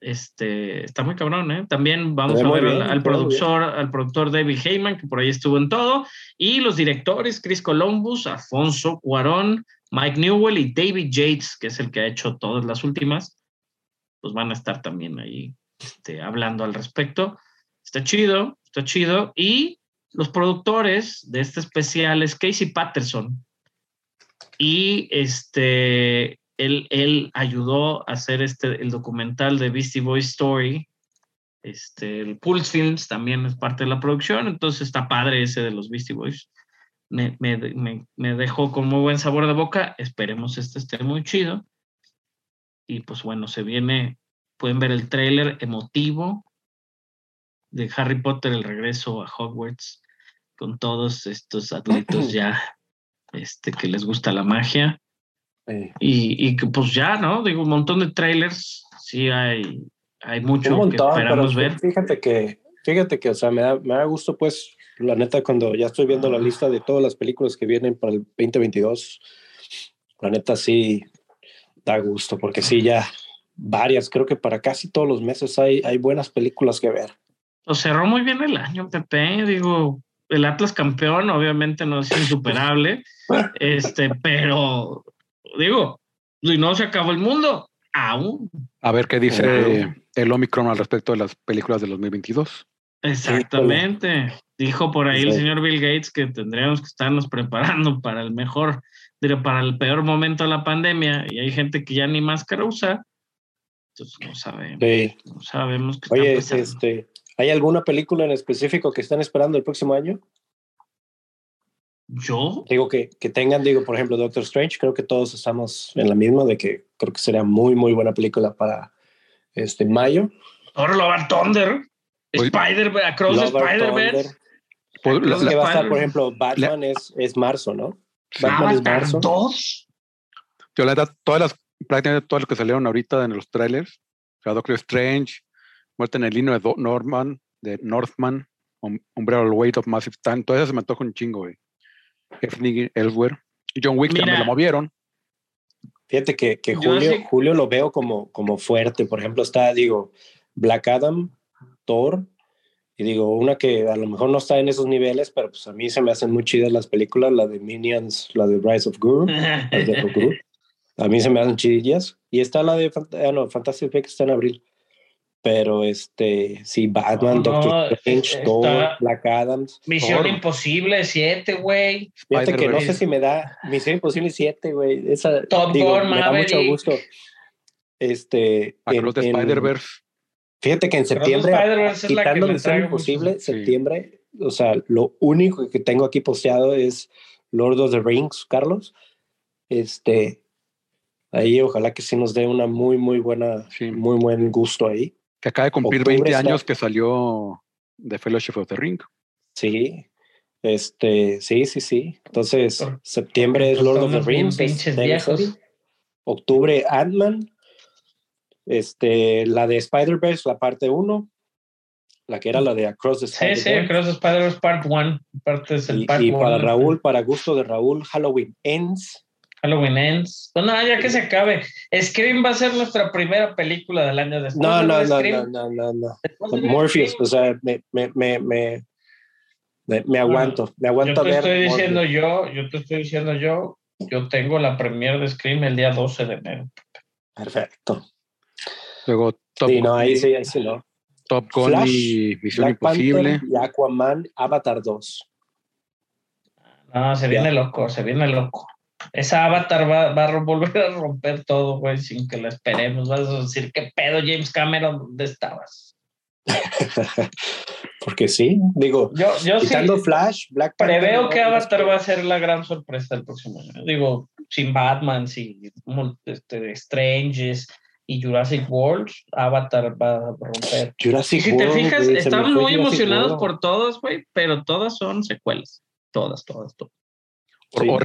este, está muy cabrón, ¿eh? También vamos ve a ver al, bien, al muy productor, al productor David Heyman, que por ahí estuvo en todo, y los directores Chris Columbus, Alfonso Cuarón, Mike Newell y David Yates, que es el que ha hecho todas las últimas, pues van a estar también ahí este, hablando al respecto. Está chido, está chido. Y los productores de este especial es Casey Patterson. Y este, él, él ayudó a hacer este, el documental de Beastie Boys Story. Este, el Pulse Films también es parte de la producción, entonces está padre ese de los Beastie Boys. Me, me, me, me dejó con muy buen sabor de boca. Esperemos este esté muy chido. Y pues bueno, se viene, pueden ver el tráiler emotivo de Harry Potter, el regreso a Hogwarts, con todos estos adultos ya este, que les gusta la magia. Eh, Y, y que pues ya, ¿no? Digo, un montón de trailers, sí hay, hay mucho un que montón, esperamos ver. fíjate que, fíjate que, o sea, me da, me da gusto, pues, la neta, cuando ya estoy viendo la lista de todas las películas que vienen para el 2022, la neta sí da gusto, porque sí, ya varias, creo que para casi todos los meses hay, hay buenas películas que ver. Lo cerró muy bien el año, Pepe. Digo, el Atlas campeón, obviamente no es insuperable, este, pero digo, y no se acabó el mundo, aún. A ver qué dice Claro. el Omicron al respecto de las películas del 2022. Exactamente. Dijo por ahí el señor Bill Gates que tendríamos que estarnos preparando para el mejor, digo, para el peor momento de la pandemia, y hay gente que ya ni máscara usa. Entonces no sabemos, Sí. no sabemos qué Oye, está pasando. este, ¿hay alguna película en específico que están esperando el próximo año? Yo, Digo que, que tengan, digo, por ejemplo, Doctor Strange, creo que todos estamos en la misma, de que creo que sería muy, muy buena película para este mayo. Thor Love and Thunder. Spider, Across Spider-Verse. Pues, que va a estar, Spider- por ejemplo, Batman es, es marzo, ¿no? Batman es marzo. 2. yo la verdad, todas las, prácticamente todas las que salieron ahorita en los trailers, o sea, Doctor Strange, Muerte en el Lino de Do- Norman, de Northman, Um- Umbrella Weight of Massive Time, todas esas se me antojan un chingo, güey. Everything Elsewhere. John Wick también Mira. la movieron. Fíjate que, que Julio, sí- Julio lo veo como, como fuerte. Por ejemplo, está, digo, Black Adam, Thor, y digo, una que a lo mejor no está en esos niveles, pero pues a mí se me hacen muy chidas las películas, la de Minions, la de Rise of Guru, de Guru. A mí se me hacen chidillas. Y está la de ah, no, Fantastic Beasts está en abril. Pero este, sí, Batman, No, Doctor Strange, está- Thor, Black Adams. Misión Thor. Imposible 7, güey. Fíjate que no sé si me da Misión Imposible 7, güey. Esa, Top digo, Gun, me da mucho gusto. Este, Across en- Spider-Verse. Fíjate que en septiembre, Spider-Verse es la que quitando Misión Imposible, mucho. Sí. septiembre, o sea, lo único que tengo aquí posteado es Lord of the Rings, Carlos. Este, ahí ojalá que sí nos dé una muy, muy buena, Sí. muy buen gusto ahí. Que acaba de cumplir Octubre 20 está- años que salió de Fellowship of the Ring. Sí, este, sí, sí, sí. Entonces, Por- septiembre es Lord of the Rings. pinches viejos. Octubre, Ant-Man. Este, la de Spider-Verse, la parte 1. La que era la de Across the Sí, sí, Spider-Verse. Across the Spider-Verse Part 1. Parte es el y, Part y 1. para Raúl, para gusto de Raúl, Halloween Ends. Halloween Ends. Pues no, ya que se acabe. Scream va a ser nuestra primera película del año después. No, de no, no, no, no, no, no. Morpheus, o sea, me, me, me, me, me, me aguanto, me Yo aguanto a te ver. estoy Morpheus. diciendo yo, yo te estoy diciendo yo, yo tengo la premier de Scream el día 12 de enero. Perfecto. Luego Top Sí, Gun, no, ahí sí, ahí sí, no. Top Gun Flash, y Misión Black Imposible. Panther y Aquaman, Avatar 2. No, se viene loco, se viene loco. Esa avatar va, va a volver a romper todo, güey, sin que la esperemos. Vas a decir, ¿qué pedo, James Cameron? ¿Dónde estabas? Porque sí, digo, Yo, yo sí quitando Flash, Black Panther. preveo que Avatar va a ser la gran sorpresa del próximo año. Digo, sin Batman, sin este, Stranges y Jurassic World, Avatar va a romper. Y Jurassic si te World, fijas, güey, se me estamos fue muy Jurassic emocionados World. por todas, güey, pero todas son secuelas. Todas, todas, todas. O, Sí. o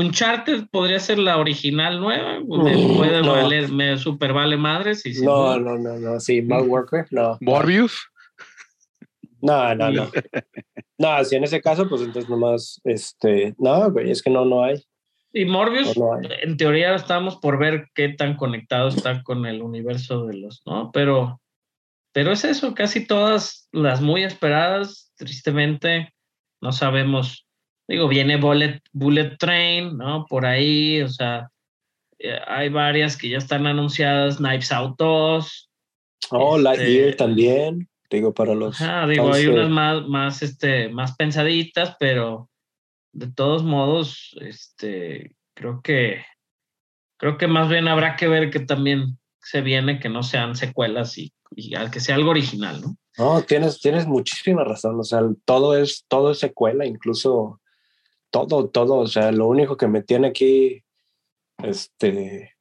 reboots. Uncharted podría ser la original nueva, Mm, puede no. valer, me super vale madres y No, no, no, no, no, sí, Mark Walker, no. Morbius. No, no, no. No, si en ese caso, pues entonces nomás, este, no, güey, es que no, no hay. y Morbius, No, no hay. en teoría estamos por ver qué tan conectado está con el universo de los, ¿no? Pero, pero es eso, casi todas las muy esperadas, tristemente, no sabemos. Digo, viene Bullet, Bullet Train, ¿no? Por ahí, o sea, eh, hay varias que ya están anunciadas, Knives Out 2, Oh, Este- Lightyear también. Digo, para los. Ajá, digo, hay de- unas más, más, este, más pensaditas, pero de todos modos, este, creo que, creo que más bien habrá que ver que también se viene que no sean secuelas y, y al que sea algo original, ¿no? No, tienes, tienes muchísima razón. O sea, todo es, todo es secuela, incluso todo, todo. O sea, lo único que me tiene aquí, este,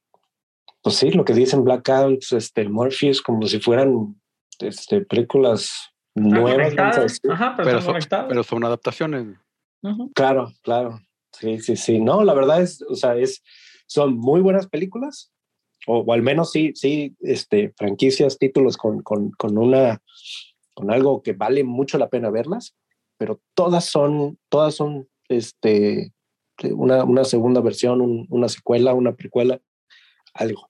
pues sí, lo que dicen Black Adams, este, Morpheus, como si fueran este, películas nuevas. Ajá, pero, Pero son, pero son adaptaciones. Claro, claro. Sí, sí, sí. No, la verdad es, o sea, es, son muy buenas películas, o, o al menos sí, sí, este, franquicias, títulos con, con, con una, con algo que vale mucho la pena verlas, pero todas son, todas son, este, una, una segunda versión, un- una secuela, una precuela, algo.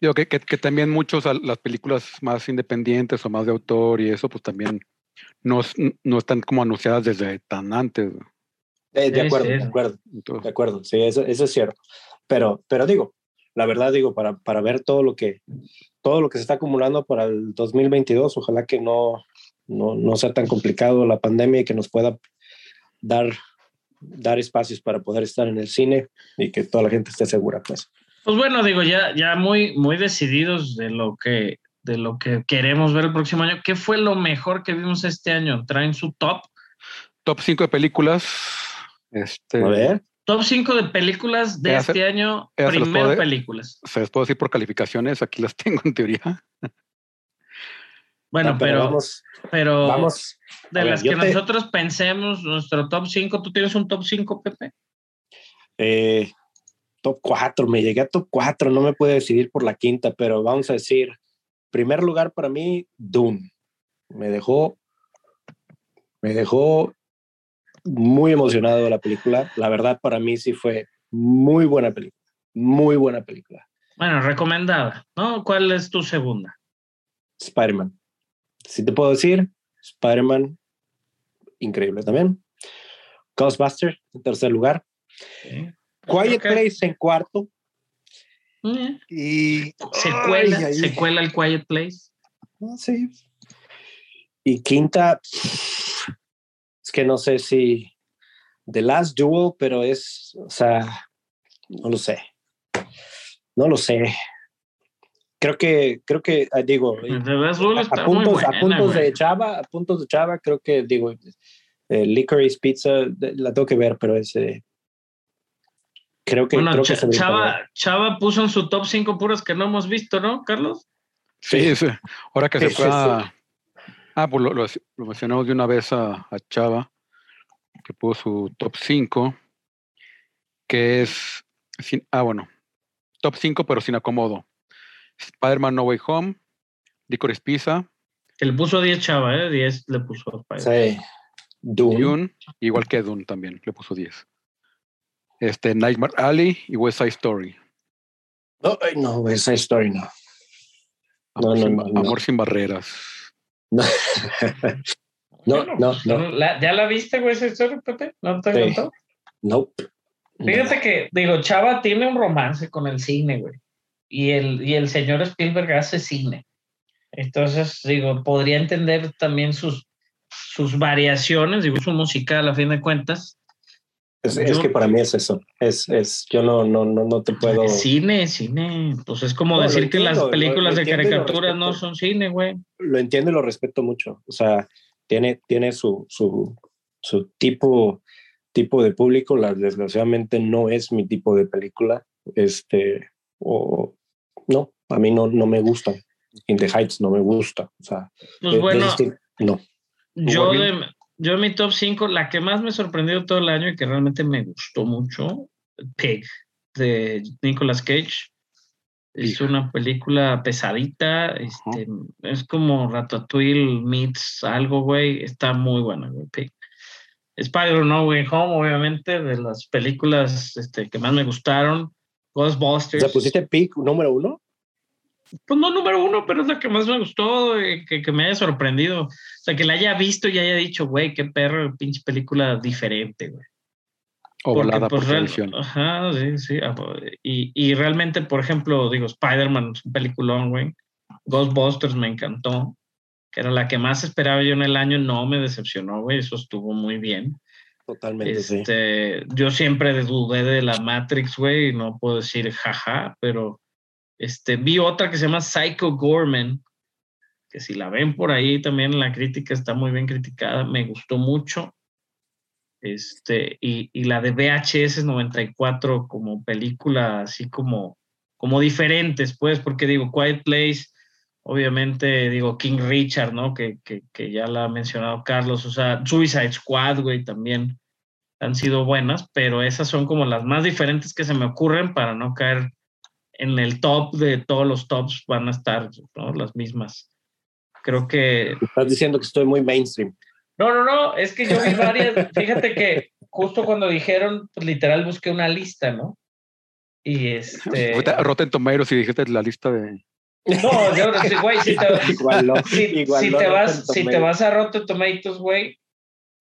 Digo que, que, que también muchos, las películas más independientes o más de autor y eso, pues también no, no están como anunciadas desde tan antes. Eh, de acuerdo, de acuerdo. De acuerdo, sí, eso, eso es cierto. Pero, pero digo, la verdad digo, para, para ver todo lo que todo lo que se está acumulando para el 2022, ojalá que no, no, no sea tan complicado la pandemia y que nos pueda dar, dar espacios para poder estar en el cine y que toda la gente esté segura, pues. Pues bueno, digo, ya, ya muy, muy decididos de lo que, de lo que queremos ver el próximo año. ¿Qué fue lo mejor que vimos este año? ¿Traen su top? top 5 de películas. Este, A ver, Top 5 de películas de este año. Primero puedo- películas. se les puedo decir por calificaciones, aquí las tengo en teoría. Bueno, pero, vamos, pero vamos. de ver, las que te- nosotros pensemos, nuestro top 5, ¿tú tienes un top 5, Pepe? eh, top 4, me llegué a top 4, no me puedo decidir por la quinta, pero vamos a decir, primer lugar para mí, Dune. Me dejó, me dejó muy emocionado la película. La verdad, para mí sí fue muy buena película, muy buena película. Bueno, recomendada, ¿no? ¿Cuál es tu segunda? Spider-Man. Si te puedo decir, Spider-Man, increíble también. Ghostbusters, en tercer lugar. Quiet. Place en cuarto. Y Secuela, Ay, ay. secuela el Quiet Place. Ah, Sí. Y quinta, es que no sé si The Last Duel, pero es, o sea, no lo sé. No lo sé. Creo que, creo que, ah, digo, a, puntos, a de Chava, a puntos de Chava, creo que, digo, eh, Licorice Pizza, de- la tengo que ver, pero es, eh, creo que, Bueno, creo que Cha- se brinca, Chava, Chava puso en su top 5 puras que no hemos visto, ¿no, Carlos? Sí, sí. Ahora que Sí, se fue sí, a- Ah, pues lo, lo- lo mencionamos de una vez a, a Chava, que puso su top 5, que es... sin- ah, bueno. Top 5, pero sin acomodo. Spider-Man No Way Home, Licorice Pizza, Que le puso 10 Chava, ¿eh? 10 le puso a Spider-Man. Sí. Dune. Dune, igual que Dune también, le puso 10. Este, Nightmare Alley y West Side Story. No, no, esa story no. Amor, No, no, sin, no, no. Amor sin barreras. No, no, no, pues, no. la- ¿Ya la viste, güey, esa historia, Pepe? ¿No te Sí. contó? Nope. Fíjate que, digo, Chava tiene un romance con el cine, güey. Y el, y el señor Spielberg hace cine. Entonces, digo, podría entender también sus, sus variaciones, digo, su musical a fin de cuentas. Es, es que para mí es eso. Es, es, yo no, no, no, no te puedo. Cine, cine. Pues es como No, decir que las entiendo, lo- películas lo de entiendo caricaturas no son cine, güey. Lo entiendo y lo respeto mucho. O sea, tiene, tiene su, su, su tipo, tipo de público. La, desgraciadamente no es mi tipo de película. Este, o no, a mí no, no me gusta. In the Heights no me gusta. O sea, Pues de- bueno, no. yo, de, yo en mi top 5, la que más me sorprendió todo el año y que realmente me gustó mucho, Pig, de Nicolas Cage. Es Pig. una película pesadita, este, es como Ratatouille meets algo, güey. Está muy buena, güey, Pig. Spider-Man No Way Home, obviamente, de las películas este, que más me gustaron. Ghostbusters. sea, pusiste pick número uno. Pues no número uno, pero es la que más me gustó, eh, que, que me haya sorprendido. O sea, que la haya visto y haya dicho, güey, qué perro, pinche película diferente, güey. O Porque, volada pues, por real-. Ajá, sí, sí. ah, Y, y realmente, por ejemplo, digo, Spider-Man es un peliculón, güey. Ghostbusters me encantó, que era la que más esperaba yo en el año, no me decepcionó, güey, eso estuvo muy bien. Totalmente. Este, yo siempre dudé de la Matrix, güey, no puedo decir jaja, pero este, vi otra que se llama Psycho Gorman, que si la ven por ahí también la crítica está muy bien criticada, me gustó mucho. Este, y, y la de VHS 94 como película así como, como diferentes, pues, porque digo, Quiet Place, obviamente, digo, King Richard, ¿no? Que, que, que ya la ha mencionado Carlos, o sea, Suicide Squad, güey, también han sido buenas, pero esas son como las más diferentes que se me ocurren para no caer en el top de todos los tops, van a estar ¿no? las mismas. Creo que... Estás diciendo que estoy muy mainstream. No, no, no, es que yo vi varias, fíjate que justo cuando dijeron, pues literal busqué una lista, ¿no? Y este... Rotten Tomatoes y dijiste la lista de... No, yo, güey, si te, Igual no, si, igual si no te vas, si te vas a Rotten Tomatoes, güey,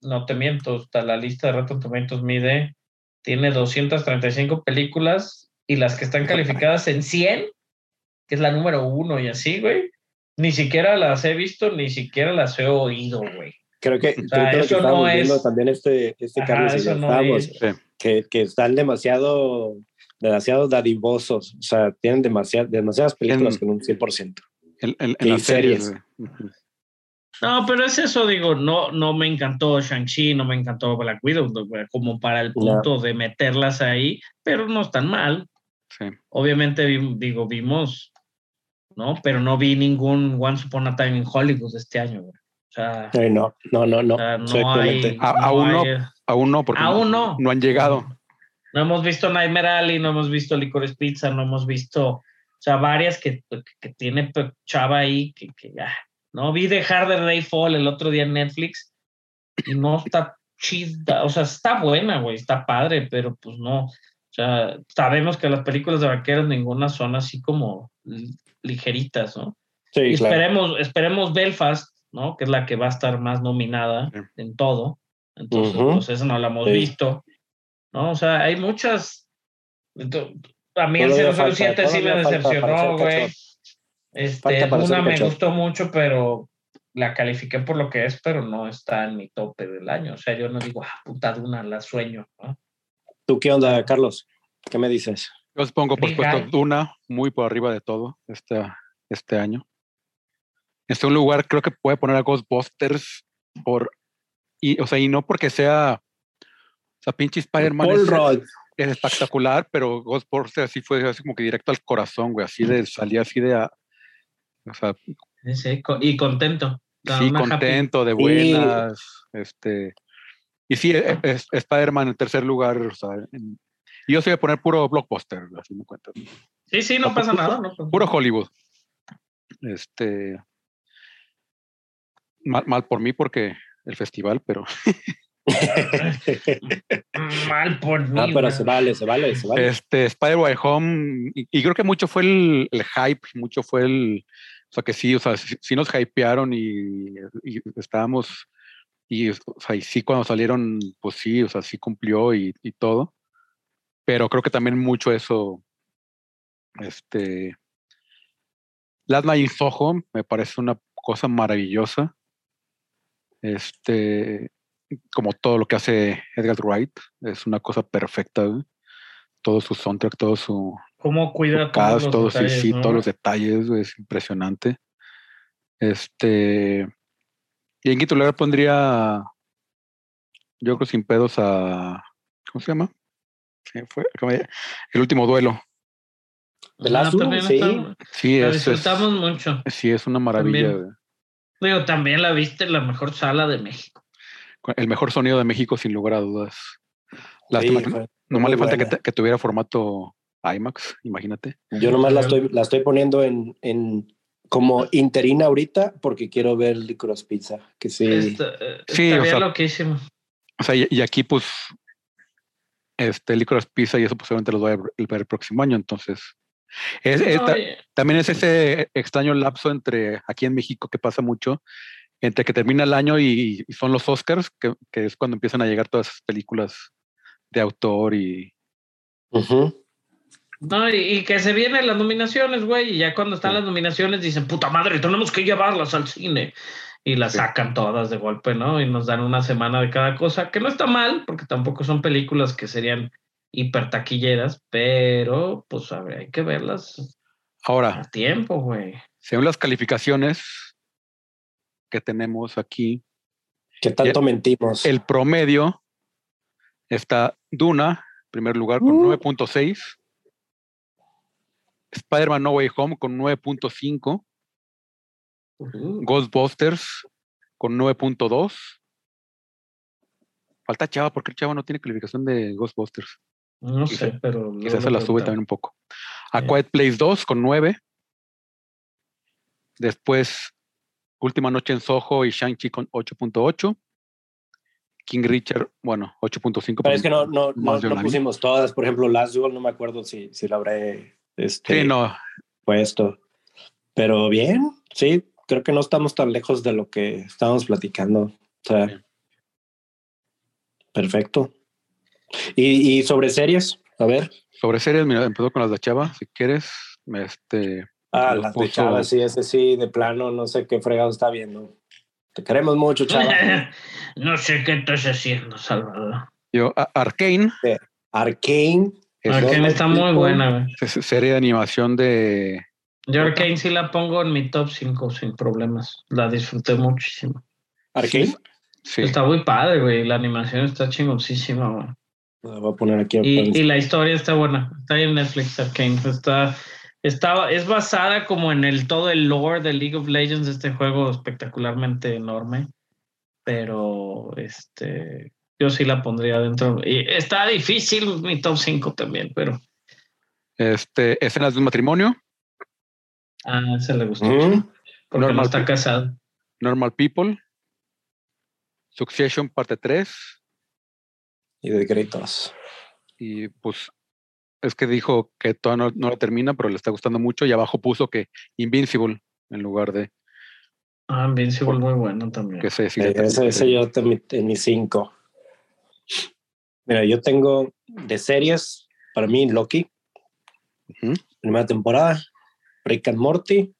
no te miento, hasta la lista de Rotten Tomatoes mide, tiene 235 películas y las que están calificadas en 100, que es la número uno y así, güey, ni siquiera las he visto, ni siquiera las he oído, güey. Creo que, sea, creo que lo que eso no es- también este, este Ajá, Carlos y eso yo no estábamos, es. Que están demasiado, demasiado dadivosos, o sea, tienen demasiadas, demasiadas películas En- con un 100%. En, en- en Y las series. No, pero es eso, digo, no, no me encantó Shang-Chi, no me encantó Black Widow, como para el punto de meterlas ahí, pero no están mal. Sí. Obviamente, vi- digo, vimos, ¿no? Pero no vi ningún Once Upon a Time in Hollywood este año, güey. O sea, no, no, no, no. o sea, no exactamente. hay. A- aún no. hay- Aún no, porque Aún no. no han llegado. No hemos visto Nightmare Alley, no hemos visto Licorice Pizza, no hemos visto, o sea, varias que, que, que tiene Chava ahí, que, que ya, ¿no? Vi The Harder Day Fall el otro día en Netflix y no está chida, o sea, está buena, güey, está padre, pero pues no, o sea, sabemos que las películas de vaqueros ninguna son así como li- ligeritas, ¿no? Sí, Y claro. esperemos, esperemos Belfast, ¿no? Que es la que va a estar más nominada Sí. en todo. Entonces, Ujú. pues esa no la hemos Sí. visto. ¿No? O sea, hay muchas. A mí el Todavía 007 falta, sí me decepcionó, güey. Este, una me gustó mucho, pero la califiqué por lo que es, pero no está en mi tope del año. O sea, yo no digo, ah, puta Duna, la sueño. ¿no? ¿Tú qué onda, Carlos? ¿Qué me dices? Yo os pongo, por supuesto. Duna muy por arriba de todo este, este año. En segundo lugar, creo que puede poner a Ghostbusters por. Y, o sea, y no porque sea. O sea, pinche Spider-Man Paul es, Rudd. es espectacular, pero Ghostbusters así fue así como que directo al corazón, güey. Así de salía así de. a- o sea, Sí, y contento. Sí, una happy- contento, de buenas. Este. Y sí, e- es, Spider-Man en tercer lugar. O sea, en- y yo sí voy a poner puro blockbuster, así me cuentas. Sí, sí, no pasa nada. No pasa puro Hollywood. Este. Mal, mal por mí porque el festival, pero Mal por mí. Ah, pero se vale, se vale, se vale. este Spider-Man Home, y, y creo que mucho fue el, el hype, mucho fue el. O sea, que sí, o sea, sí, sí nos hypearon y, y estábamos. Y, o sea, y sí, cuando salieron, pues sí, o sea, sí cumplió y, y todo. Pero creo que también mucho eso. Este. Last Night in Soho me parece una cosa maravillosa. Este, como todo lo que hace Edgar Wright, es una cosa perfecta. güey. Todo su soundtrack, todo su ¿Cómo cuida todos cast, los todo, detalles, sí, no? todos los detalles, es impresionante. Este, y en quinto lugar pondría, yo creo sin pedos a, ¿cómo se llama? Fue. El último duelo. Ah, Duel, también sí. está- Sí, la es, es- disfrutamos mucho. sí, es una maravilla. También. Digo, también la viste en la mejor sala de México. El mejor sonido de México, sin lugar a dudas. Lástima Sí, fue- nomás le falta que, que tuviera formato IMAX, imagínate. Yo nomás la estoy, la estoy poniendo en, en como interina ahorita porque quiero ver Licorice Pizza, que sí. Está, eh, Sí, o sea, loquísimo. O sea, y, y aquí, pues, este Licorice Pizza y eso posiblemente los voy a ver el próximo año, entonces. Es, es ta- Oye, también es ese extraño lapso entre aquí en México que pasa mucho, entre que termina el año y, y son los Oscars, que, que es cuando empiezan a llegar todas esas películas de autor y. No, y, y que se vienen las nominaciones, güey, y ya cuando están Sí. las nominaciones dicen, puta madre, tenemos que llevarlas al cine. Y las Sí. sacan todas de golpe, ¿no? Y nos dan una semana de cada cosa, que no está mal, porque tampoco son películas que serían hiper taquilleras, pero pues a ver, hay que verlas Ahora, a tiempo, güey. según las calificaciones que tenemos aquí, ¿Qué tanto mentimos? el promedio está Duna, en primer lugar, con Uh. 9.6. Spider-Man No Way Home con 9.5. Uh, Ghostbusters con 9.2. Falta Chava, porque el Chava no tiene calificación de Ghostbusters. no quizá- sé, pero. Quizás se la sube también un poco. A Sí. Quiet Place 2 con 9. Después, Última Noche en Soho y Shang-Chi con 8.8. King Richard, bueno, 8.5. Pero es que no, no, no, pusimos todas. Por ejemplo, Last Duel, no me acuerdo si, si la habré este, Sí, no, puesto. Pero bien, sí, creo que no estamos tan lejos de lo que estábamos platicando. O sea, Bien. perfecto. Y, y sobre series, a ver. sobre series, mira, empezó con las de Chava, si quieres. Este, Ah, las de puso- Chava, sí, ese sí, de plano, no sé qué fregado está viendo. Te queremos mucho, Chava. no sé qué estás haciendo, Salvador. yo, A- Arcane, Arcane. es Arcane está muy buena, güey. es serie de animación de. Yo Arcane sí la pongo en mi top 5 sin problemas. La disfruté muchísimo. Arcane. Sí, Está muy padre, güey. La animación está chingoncísima, güey. La voy a poner aquí. Y, y la historia está buena. Está ahí en Netflix Arcane. Está, está, es basada como en el todo el lore de League of Legends, este juego espectacularmente enorme. Pero este yo sí la pondría dentro. Y está difícil mi top 5 también, pero este, escenas de un matrimonio, a se le gustó. Ujú. Porque no Normal está People. casado. Normal People, Succession parte 3, Y de gritos. y pues es que dijo que todavía no, no la termina, pero le está gustando mucho, y abajo puso que Invincible en lugar de Ah, Invincible muy bueno también. que se Eh, ese, ese yo también en mis cinco. Mira, yo tengo de series, para mí, Loki, primera temporada, Rick and Morty,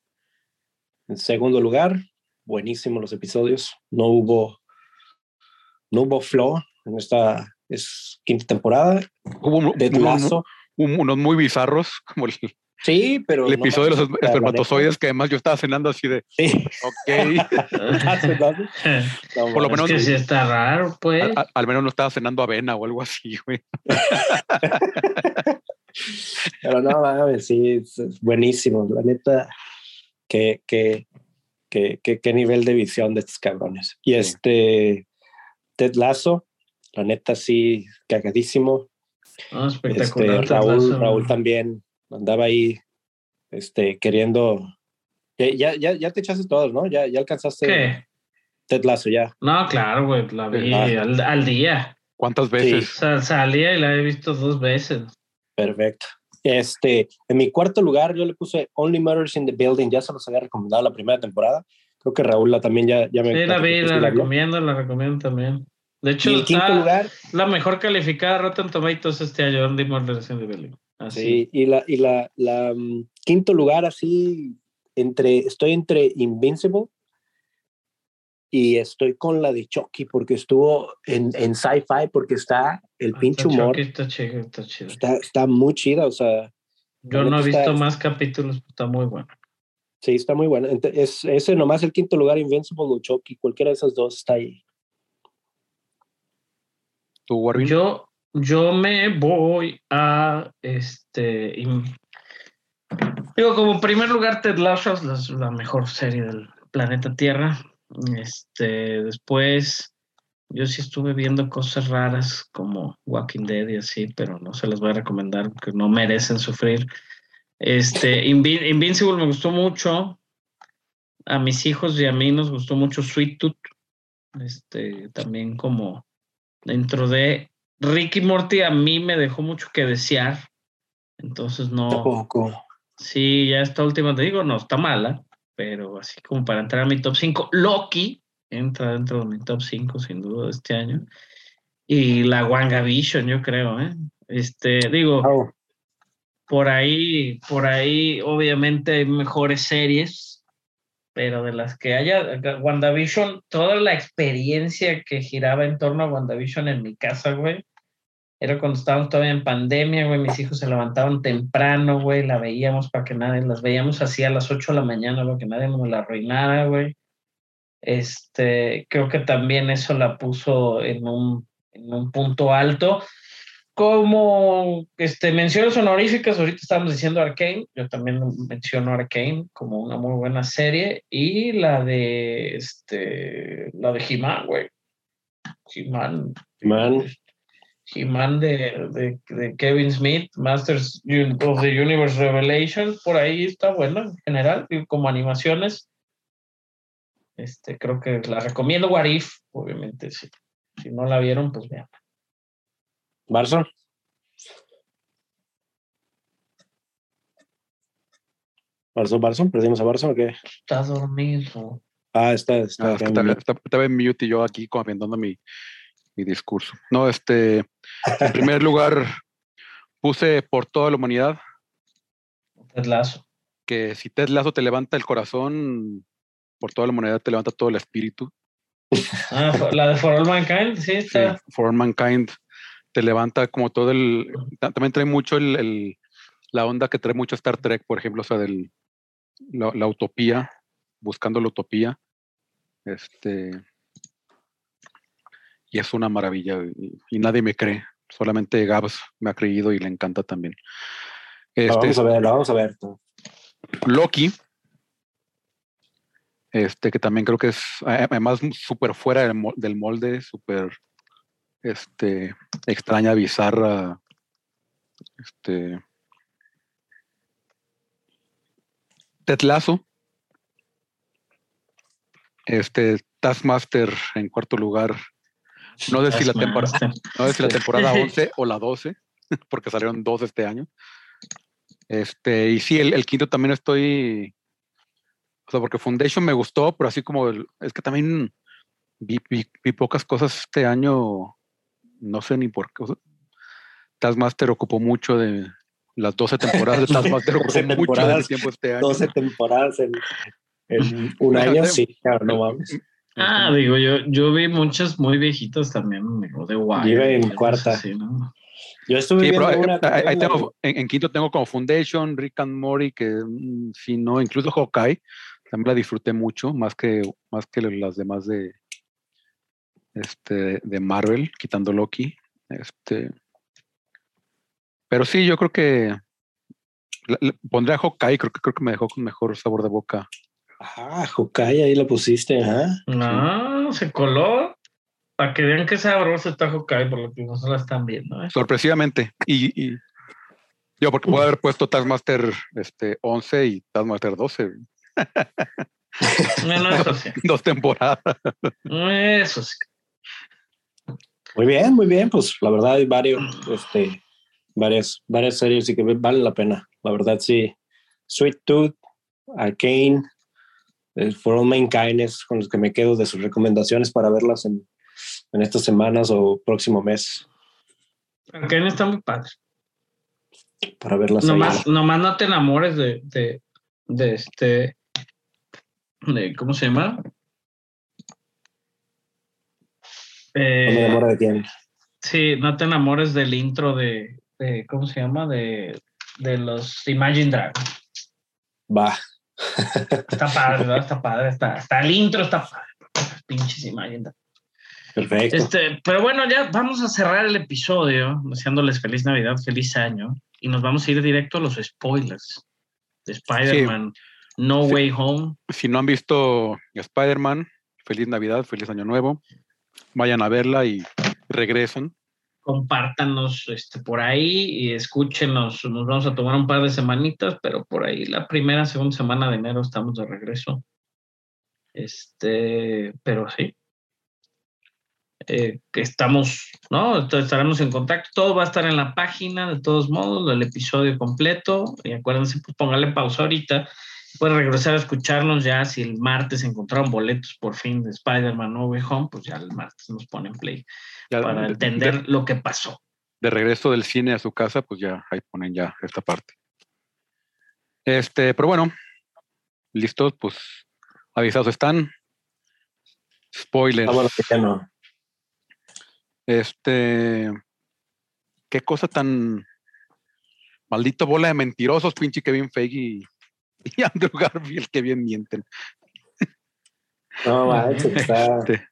en segundo lugar, buenísimos los episodios, no hubo, no hubo flow en esta es quinta temporada, Hubo unos, Lasso, un- unos muy bizarros, como el, sí, pero... el no episodio de los espermatozoides, que además yo estaba cenando así de, sí. ok, Por lo es menos- que sí está raro, pues. al, al menos no estaba cenando avena o algo así, güey. Pero no, mames, sí, es, es buenísimo. La neta, qué, qué, qué, qué, qué nivel de visión de estos cabrones. Y Sí. este, Ted Lasso, la neta, sí, cagadísimo. Este, espectacular. Raúl, también andaba ahí este, queriendo. Ya, ya, ya, te echaste todos, ¿no? Ya, ya alcanzaste ¿Qué? Ted Lasso, ya. No, claro, güey, la vi Ah. al, al día. ¿Cuántas veces? salía y la he visto dos veces. Perfecto. Este, en mi cuarto lugar, yo le puse Only Murders in the Building. Ya se los había recomendado la primera temporada. Creo que Raúl la también ya, ya me Sí, la vi, la recomiendo, la recomiendo también. De hecho, Y el quinto está lugar, la mejor calificada Rotten Tomatoes este año, Andy Murders in the Building. Así. sí, y la, y la, la mm, quinto lugar, así, entre, estoy entre Invincible y estoy con la de Chucky, porque estuvo en, en sci-fi, porque está el Ah, pinche está humor, Chucky, Está chido, está chido. está, está muy chida, o sea, Yo no he está- visto más capítulos, pero está muy bueno. sí, está muy buena. Ent- Es, ese nomás el quinto lugar, Invincible o Chucky, cualquiera de esas dos está ahí. Yo, yo me voy a este. Digo, como primer lugar, Ted Lasso es la, mejor serie del planeta Tierra. Este, después, yo sí estuve viendo cosas raras como Walking Dead y así, pero no se las voy a recomendar porque no merecen sufrir. Este, Invi- Invincible me gustó mucho. A mis hijos y a mí nos gustó mucho Sweet Tooth. Este, también como dentro de Ricky Morty a mí me dejó mucho que desear. Entonces no, Tampoco. sí, ya esta última te digo, no está mala, pero así como para entrar a mi top 5, Loki entra dentro de mi top 5 sin duda de este año. Y la WandaVision, yo creo, ¿eh? Este, digo, Oh, por ahí, por ahí, obviamente hay mejores series, pero de las que haya, WandaVision, toda la experiencia que giraba en torno a WandaVision en mi casa, güey, era cuando estábamos todavía en pandemia, güey, mis hijos se levantaban temprano, güey, la veíamos para que nadie, las veíamos así a las 8 de la mañana, para que nadie nos la arruinara, güey. Este, creo que también eso la puso en un, en un punto alto. Como este, menciones honoríficas, ahorita estábamos diciendo Arkane, yo también menciono Arkane como una muy buena serie, y la de este, la de He-Man, güey. He-Man. Man, He-Man de, de, de Kevin Smith, Masters of the Universe Revelation, por ahí está bueno en general, y como animaciones. Este, creo que la recomiendo What If, obviamente, si, si no la vieron, pues vean. Barson. Barson, Barson, perdimos a Barson o qué? Está dormido. Ah, está, está. Ah, es que estaba, estaba- estaba en mute y yo aquí comentando mi, mi discurso. No, este, en primer lugar, puse por toda la humanidad Ted Lasso. que si Ted Lasso te levanta el corazón, por toda la humanidad te levanta todo el espíritu. Ah, la de For All Mankind, sí, Sí, está. For All Mankind te levanta como todo el. ta- También trae mucho el, el- la onda que trae mucho Star Trek, por ejemplo, o sea, del, la, la utopía, buscando la utopía. Este. Y es una maravilla. Y, y nadie me cree. Solamente Gabs me ha creído y le encanta también. Este, vamos a ver, la vamos a ver. Loki, este que también creo que es además súper fuera del molde, súper este, extraña, bizarra, este, Ted Lasso, este Taskmaster en cuarto lugar, no sé si la temporada, no sé si la temporada 11 o la 12, porque salieron dos este año. Este, y sí, el, el quinto también estoy. O sea, porque Foundation me gustó, pero así como el- es que también vi, vi- vi pocas cosas este año, no sé ni por qué. o sea, Taskmaster ocupó mucho de las 12 temporadas de Taskmaster, ocupó 12 mucho de mi temporadas, tiempo este año. 12 temporadas en, en un año, sí, claro, no mames. Ah, digo, yo, yo vi muchas muy viejitas también, digo, de. Yo iba en cuarta. así, ¿no? Yo estuve Sí, viendo una. ahí- ahí una- tengo- en, en quinto tengo como Foundation, Rick and Morty, que mm, sí, no, incluso Hawkeye, también la disfruté mucho, más que, más que las demás de, este, de Marvel, quitando Loki. Este, pero sí, yo creo que la- la- pondré a Hawkeye, creo que, creo que me dejó con mejor sabor de boca. Ah, Hawkeye, ahí lo pusiste, ajá. No, se coló. Para que vean qué sabroso está Hawkeye, por lo que no se la están viendo. ¿eh? Sorpresivamente. Y, y yo, porque puedo haber puesto Taskmaster este, 11 y Taskmaster 12, No, no, eso sí. dos temporadas. Eso sí. Muy bien, muy bien. Pues la verdad hay varios, este, varias, varias series y que valen la pena. La verdad, sí. Sweet Tooth, Arcane, eh, For All Mankind es con los que me quedo de sus recomendaciones para verlas en, en estas semanas o próximo mes. Arcane está muy padre. Para verlas. Nomás, nomás no te enamores de, de, de este. De, ¿Cómo se llama? No me Eh, enamoro de quién. sí, no te enamores del intro de, de ¿cómo se llama? De, de los Imagine Dragons. Va. Está padre, ¿verdad? Está padre. Está, está el intro, está padre. Pinches Imagine Dragons. Perfecto. Este, pero bueno, ya vamos a cerrar el episodio deseándoles feliz Navidad, feliz año y nos vamos a ir directo a los spoilers de Spider-Man No Sí. Way Home. si no han visto Spider-Man, feliz Navidad, feliz Año Nuevo. Vayan a verla y regresen. Compártanos este, por ahí y escúchenos. Nos vamos a tomar un par de semanitas, pero por ahí la primera, segunda semana de enero estamos de regreso. Este, pero sí. Eh, que estamos, ¿no? Entonces estaremos en contacto. Todo va a estar en la página, de todos modos, del episodio completo. Y acuérdense, pues póngale pausa ahorita. Pueden regresar a escucharnos ya si el martes encontraron boletos por fin de Spider-Man No Way Home, pues ya el martes nos ponen play Ya para de- entender de- lo que pasó. de regreso del cine a su casa, pues ya ahí ponen ya esta parte. Este, pero bueno, listos, pues avisados están. Spoilers. Bueno, que ya no. Este, qué cosa tan maldito bola de mentirosos, pinche Kevin Feige y, Andrew Garfield, que bien mienten. No, manches, está. Este,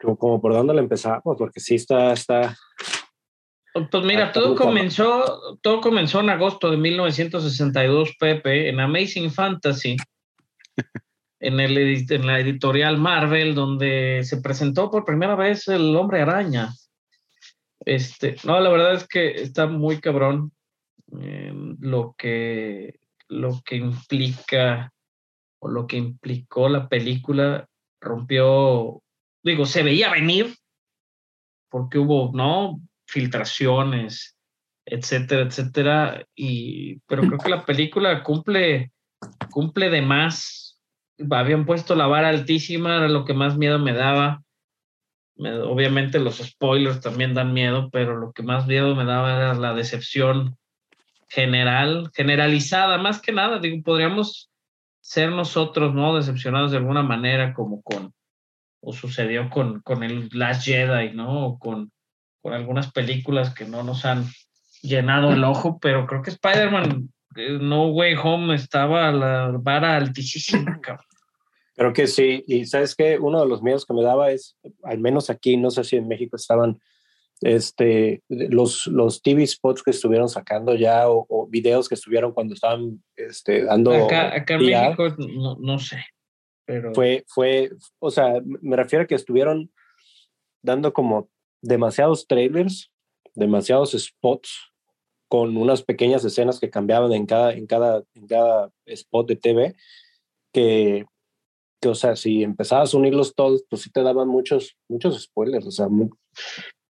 Como, como por dónde le empezamos, porque sí está, está. Pues mira, todo comenzó, todo comenzó en agosto de 1962, Pepe, en Amazing Fantasy, en, el, en la editorial Marvel, donde se presentó por primera vez el Hombre Araña. Este, no, la verdad es que está muy cabrón eh, lo que lo que implica o lo que implicó la película rompió, digo, se veía venir porque hubo, ¿no? filtraciones, etcétera, etcétera. Y, pero creo que la película cumple, cumple de más. Habían puesto la vara altísima, era lo que más miedo me daba. Me- obviamente los spoilers también dan miedo, pero lo que más miedo me daba era la decepción general, generalizada, más que nada. Digo, podríamos ser nosotros, ¿no? Decepcionados de alguna manera, como con, o sucedió con, con el Last Jedi, ¿no? O con, con algunas películas que no nos han llenado el ojo, pero creo que Spider-Man eh, No Way Home estaba a la vara altísima, cabrón. Creo que sí. Y sabes que uno de los miedos que me daba es, al menos aquí, no sé si en México estaban este, los, los TV spots que estuvieron sacando ya o, o videos que estuvieron cuando estaban este, dando. Acá, acá en PR. México no, no sé, pero fue, fue, o sea, me refiero a que estuvieron dando como demasiados trailers, demasiados spots con unas pequeñas escenas que cambiaban en cada, en cada, en cada spot de TV, que, que, o sea, si empezabas a unirlos todos, pues sí te daban muchos, muchos spoilers, o sea, mu-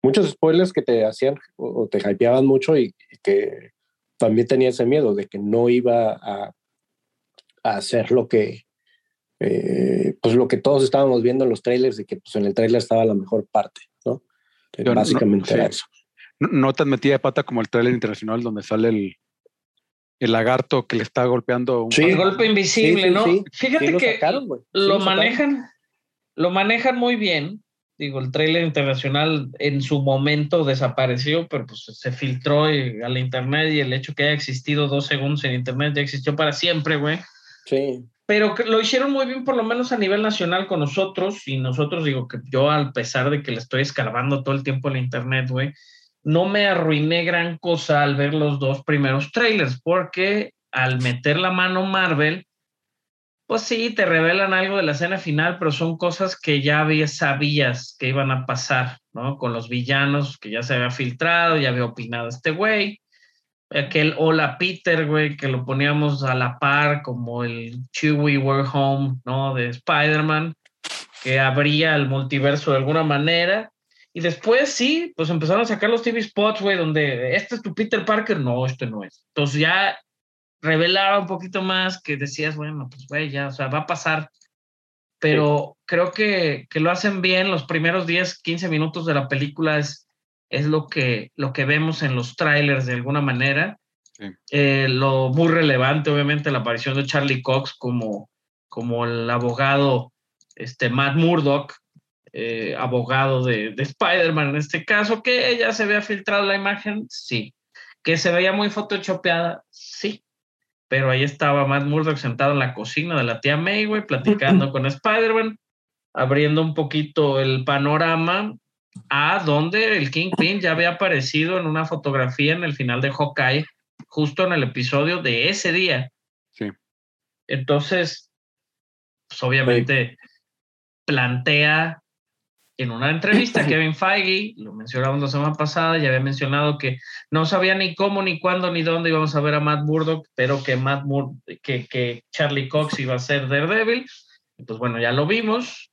muchos spoilers que te hacían o, te hypeaban mucho y, y que también tenía ese miedo de que no iba a, a hacer lo que, eh, pues lo que todos estábamos viendo en los trailers, de que pues en el trailer estaba la mejor parte, ¿no? Eh, no- Básicamente sí. era eso. no, no tan metida de pata como el trailer internacional donde sale el, el lagarto que le está golpeando un Sí. el golpe invisible, Sí, sí, ¿no? sí. Fíjate Sí lo que sacaron, güey. Sí lo lo sacaron. manejan, lo manejan muy bien. Digo, el trailer internacional en su momento desapareció, pero pues se filtró y- a la internet y el hecho que haya existido dos segundos en internet ya existió para siempre, güey. Sí. Pero que lo hicieron muy bien, por lo menos a nivel nacional con nosotros. Y nosotros, digo que yo, al pesar de que le estoy escarbando todo el tiempo en la internet, güey, no me arruiné gran cosa al ver los dos primeros trailers, porque al meter la mano Marvel, pues sí, te revelan algo de la escena final, pero son cosas que ya sabías que iban a pasar, ¿no? Con los villanos, que ya se había filtrado, ya había opinado este güey aquel Hola Peter, güey, que lo poníamos a la par como el Chewie We're Home, ¿no? De Spider-Man, que abría el multiverso de alguna manera. Y después sí, pues empezaron a sacar los TV spots, güey, donde este es tu Peter Parker, no, este no es. Entonces ya revelaba un poquito más que decías, bueno, pues güey, ya, o sea, va a pasar. Pero creo que, que lo hacen bien los primeros 10, 15 minutos de la película es, es lo, que, lo que vemos en los trailers de alguna manera. Sí. Eh, lo muy relevante, obviamente, la aparición de Charlie Cox como, como el abogado este, Matt Murdock, eh, abogado de, de Spider-Man en este caso, que ya se había filtrado la imagen, sí. Que se veía muy photoshopeada, sí. Pero ahí estaba Matt Murdock sentado en la cocina de la tía May, güey, platicando con Spider-Man, abriendo un poquito el panorama a donde el Kingpin ya había aparecido en una fotografía en el final de Hawkeye, justo en el episodio de ese día. Sí. Entonces, pues obviamente plantea en una entrevista Kevin Feige, lo mencionamos la semana pasada, ya había mencionado que no sabía ni cómo, ni cuándo, ni dónde íbamos a ver a Matt Murdock, pero que Matt Mur que, que Charlie Cox iba a ser Daredevil. Y pues bueno, ya lo vimos,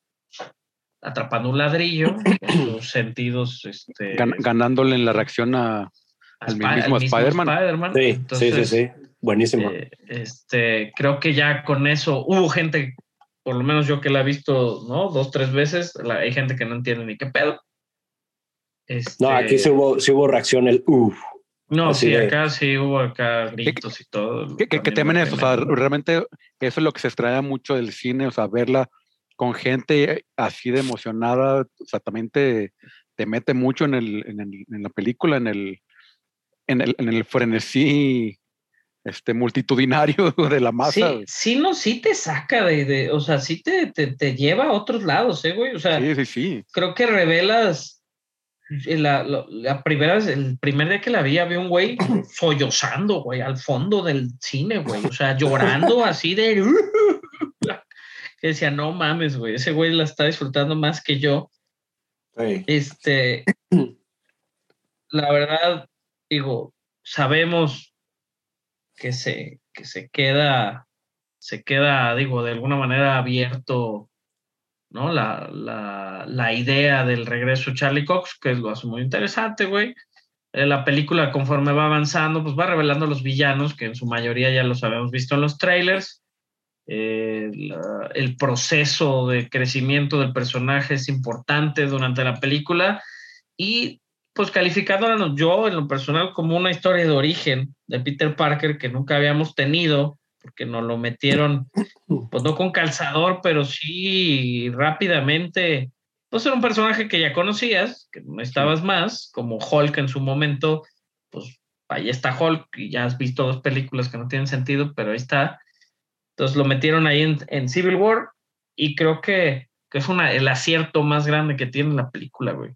atrapando un ladrillo, con sus sentidos este, gan- ganándole en la reacción a, a al Spi- mismo Spider-Man. Spider-Man. Sí, sí, sí, sí. Buenísimo. eh, este, creo que ya con eso hubo gente, por lo menos yo que la he visto, ¿no? Dos, tres veces, la- hay gente que no entiende ni qué pedo. Este, No, aquí sí hubo, sí hubo reacción el uff. No, así sí, de- acá sí hubo acá gritos y todo. Que, que, que También temen me eso, o sea, realmente eso es lo que se extraña mucho del cine, o sea, verla con gente así de emocionada, o sea, también te, te mete mucho en, el, en, el- en la película, en el, en el, en el frenesí este, multitudinario de la masa. Sí, sí, no, sí te saca de, de- o sea, sí te, te, te lleva a otros lados, ¿eh, güey? O sea, Sí, sí, sí. creo que revelas eh, la, la- la primera vez, el primer día que la vi, había un güey sollozando, güey, al fondo del cine, güey, o sea, llorando así de... que decía, no mames, güey, ese güey la está disfrutando más que yo. Sí. Este, la verdad, digo, sabemos que se, que se queda, se queda, digo, de alguna manera abierto, ¿no? La, la, la idea del regreso Charlie Cox, que lo hace muy interesante, güey. Eh, La película, conforme va avanzando, pues va revelando a los villanos, que en su mayoría ya los habíamos visto en los trailers. Eh, el proceso de crecimiento del personaje es importante durante la película y pues calificándola yo en lo personal como una historia de origen de Peter Parker que nunca habíamos tenido porque nos lo metieron pues no con calzador pero sí rápidamente. Pues era un personaje que ya conocías que no estabas más como Hulk en su momento. Pues ahí está Hulk y ya has visto dos películas que no tienen sentido pero ahí está. Entonces lo metieron ahí en, en Civil War y creo que, que es una, el acierto más grande que tiene la película, güey.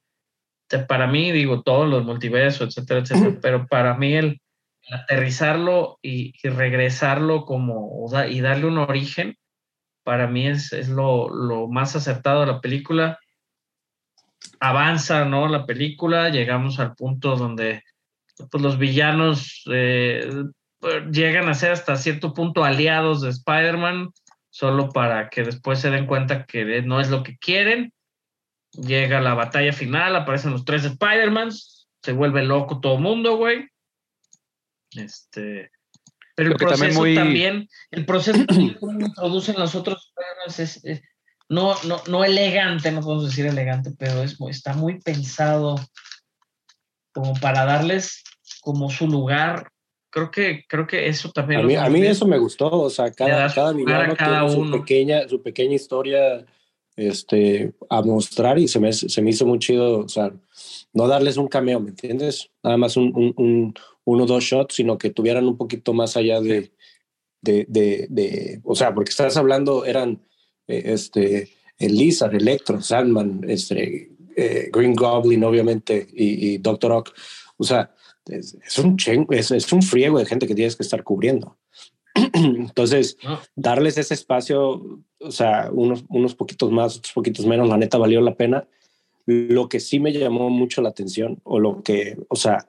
Para mí, digo, todos los multiversos, etcétera, etcétera, pero para mí el, el aterrizarlo y, y regresarlo como y darle un origen, para mí es, es lo, lo más acertado de la película. Avanza, ¿no? La película, llegamos al punto donde pues, los villanos eh, llegan a ser hasta cierto punto aliados de Spider-Man, solo para que después se den cuenta que no es lo que quieren. Llega la batalla final, aparecen los tres Spider-Mans, se vuelve loco todo el mundo, güey. Este, pero el también proceso muy- también, el proceso también como introducen los otros Spider-Mans es, es- no, no, no elegante, no podemos decir elegante, pero es, está muy pensado como para darles como su lugar. Creo que, creo que eso también. A mí, a mí eso me gustó, o sea, cada, cada villano cada tiene su uno. pequeña, su pequeña historia este, a mostrar y se me, se me hizo muy chido, o sea, no darles un cameo, ¿me entiendes? Nada más un, un, un- uno o dos shots, sino que tuvieran un poquito más allá de, de, de, de- o sea, porque estás hablando, eran eh, este, el Lizard, Electro, Sandman, este, eh, Green Goblin, obviamente, y, y Doctor Ock, o sea, es, es un chen- es, es un friego de gente que tienes que estar cubriendo. Entonces, ¿no? darles ese espacio, o sea, unos, unos poquitos más, otros poquitos menos, la neta valió la pena. Lo que sí me llamó mucho la atención, o lo que, o sea,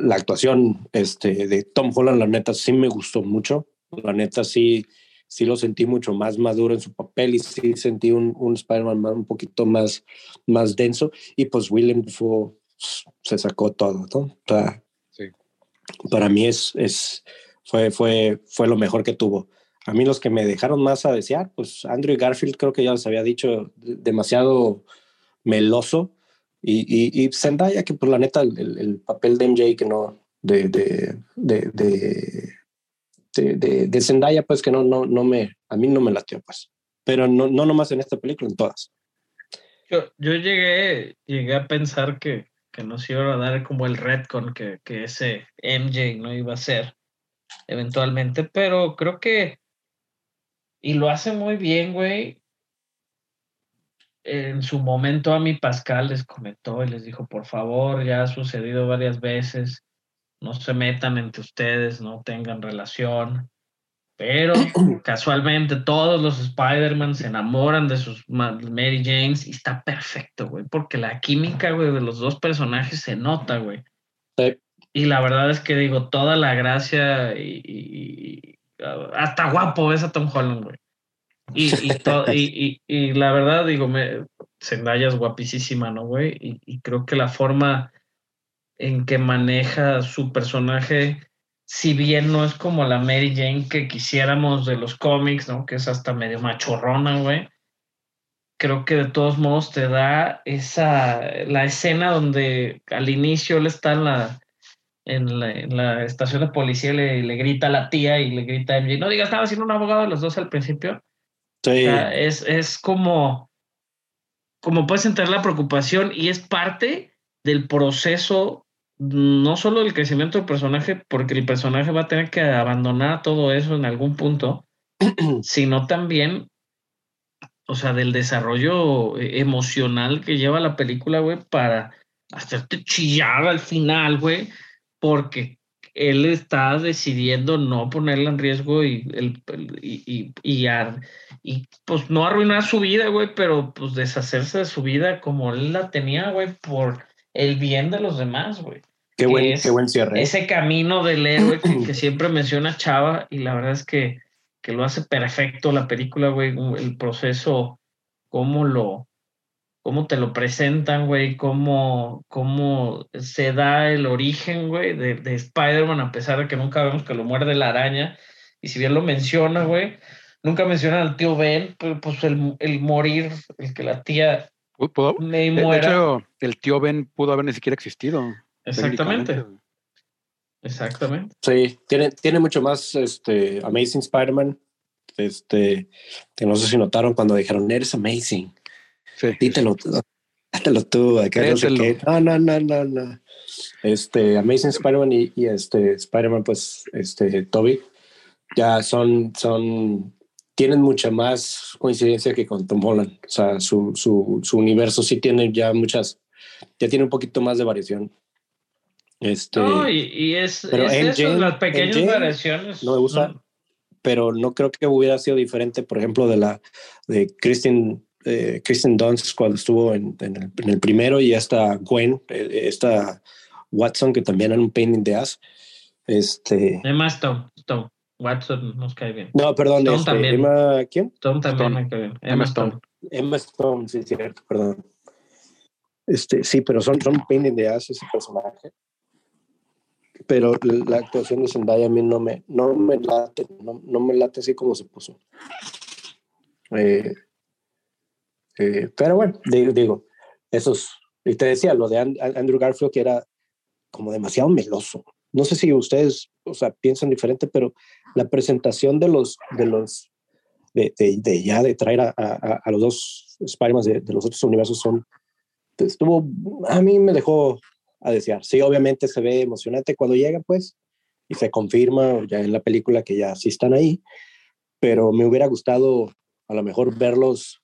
la actuación este, de Tom Holland, la neta sí me gustó mucho. La neta sí, sí lo sentí mucho más maduro en su papel y sí sentí un, un Spider-Man más- un poquito más, más denso. Y pues William Dafoe se sacó todo, ¿no? O sea, Sí. para mí es, es, fue, fue, fue lo mejor que tuvo. A mí los que me dejaron más a desear, pues Andrew Garfield creo que ya les había dicho, de- demasiado meloso. Y, y, y Zendaya, que por la neta, el, el- el papel de MJ que no, de, de, de, de, de, Zendaya, pues que no, no, no me, a mí no me latió, pues. Pero no, no nomás en esta película, en todas. Yo, yo llegué, llegué a pensar que, que nos iban a dar como el retcon que, que ese MJ no iba a ser eventualmente, pero creo que, y lo hace muy bien, güey. En su momento a mi Pascal les comentó y les dijo, por favor, ya ha sucedido varias veces, no se metan entre ustedes, no tengan relación. Pero casualmente todos los Spider-Man se enamoran de sus ma- Mary Janes y está perfecto, güey, porque la química, güey, de los dos personajes se nota, güey. Sí. Y la verdad es que digo, toda la gracia y, y- y- hasta guapo ves a Tom Holland, güey. Y, y, to- y, y- y la verdad, digo, me, Zendaya es guapísima, ¿no, güey? Y, y creo que la forma en que maneja su personaje, si bien no es como la Mary Jane que quisiéramos de los cómics, ¿no? Que es hasta medio machorrona, güey. creo que de todos modos te da esa, la escena donde al inicio él está en la, en la, en la estación de policía le, le grita a la tía y le grita a MJ, no digas, estaba siendo un abogado de los dos al principio. Sí, O sea, es, es como, como puedes entender la preocupación y es parte del proceso, no solo del crecimiento del personaje, porque el personaje va a tener que abandonar todo eso en algún punto, sino también, o sea, del desarrollo eh, emocional que lleva la película, güey, para hacerte chillar al final, güey, porque él está decidiendo no ponerla en riesgo y, el, y, y, y, ar- y, pues no arruinar su vida, güey, pero pues deshacerse de su vida como él la tenía, güey, por el bien de los demás, güey. qué buen, es qué buen cierre. Ese camino del héroe que, que siempre menciona Chava y la verdad es que, que lo hace perfecto la película, güey, el proceso, cómo lo, cómo te lo presentan, güey, cómo, cómo se da el origen, güey, de, de Spider-Man, a pesar de que nunca vemos que lo muerde la araña. Y si bien lo menciona, güey, nunca menciona al tío Ben, pero pues el, el morir, el que la tía Pu- pudo- me de, de muera. hecho, el tío Ben pudo haber ni siquiera existido. Exactamente, exactamente. Sí, tiene, tiene mucho más este, Amazing Spider-Man. Este, que no sé si notaron cuando dijeron, eres amazing. Sí. Dítelo, dátelo tú. acá no sé qué. No, no, no, no, no. Este, Amazing Spider-Man y, y este Spider-Man, pues, este, Toby, ya son, son, tienen mucha más coincidencia que con Tom Holland. O sea, su, su, su universo sí tiene ya muchas, ya tiene un poquito más de variación. Este, No, y, y es, pero es eso, MJ las pequeñas MJ variaciones. no me gusta. pero no creo que hubiera sido diferente, por ejemplo, de la de Kristen, eh, Kristen Dunst cuando estuvo en, en el, en el primero y hasta Gwen, eh, esta Watson, que también era un pain in the ass. Este, Además, Tom, Tom, Watson nos cae bien. no, perdón, Stone este, también. Emma, ¿quién? También Stone. me cae bien. Emma Emma Stone. Stone. Emma Stone, sí, cierto, perdón. Este, sí, pero son, son pain in the ass ese personaje. Pero la actuación de Zendaya a mí no me, no me late, no, no me late así como se puso. Eh, eh, pero bueno, digo, digo, esos, y te decía lo de And- Andrew Garfield que era como demasiado meloso. No sé si ustedes, o sea, piensan diferente, pero la presentación de los, de los, de, de, de ya de traer a, a, a los dos Spider-Man de, de los otros universos son, estuvo, a mí me dejó a desear. Sí, obviamente se ve emocionante cuando llega, pues, y se confirma ya en la película que ya sí están ahí, pero me hubiera gustado a lo mejor verlos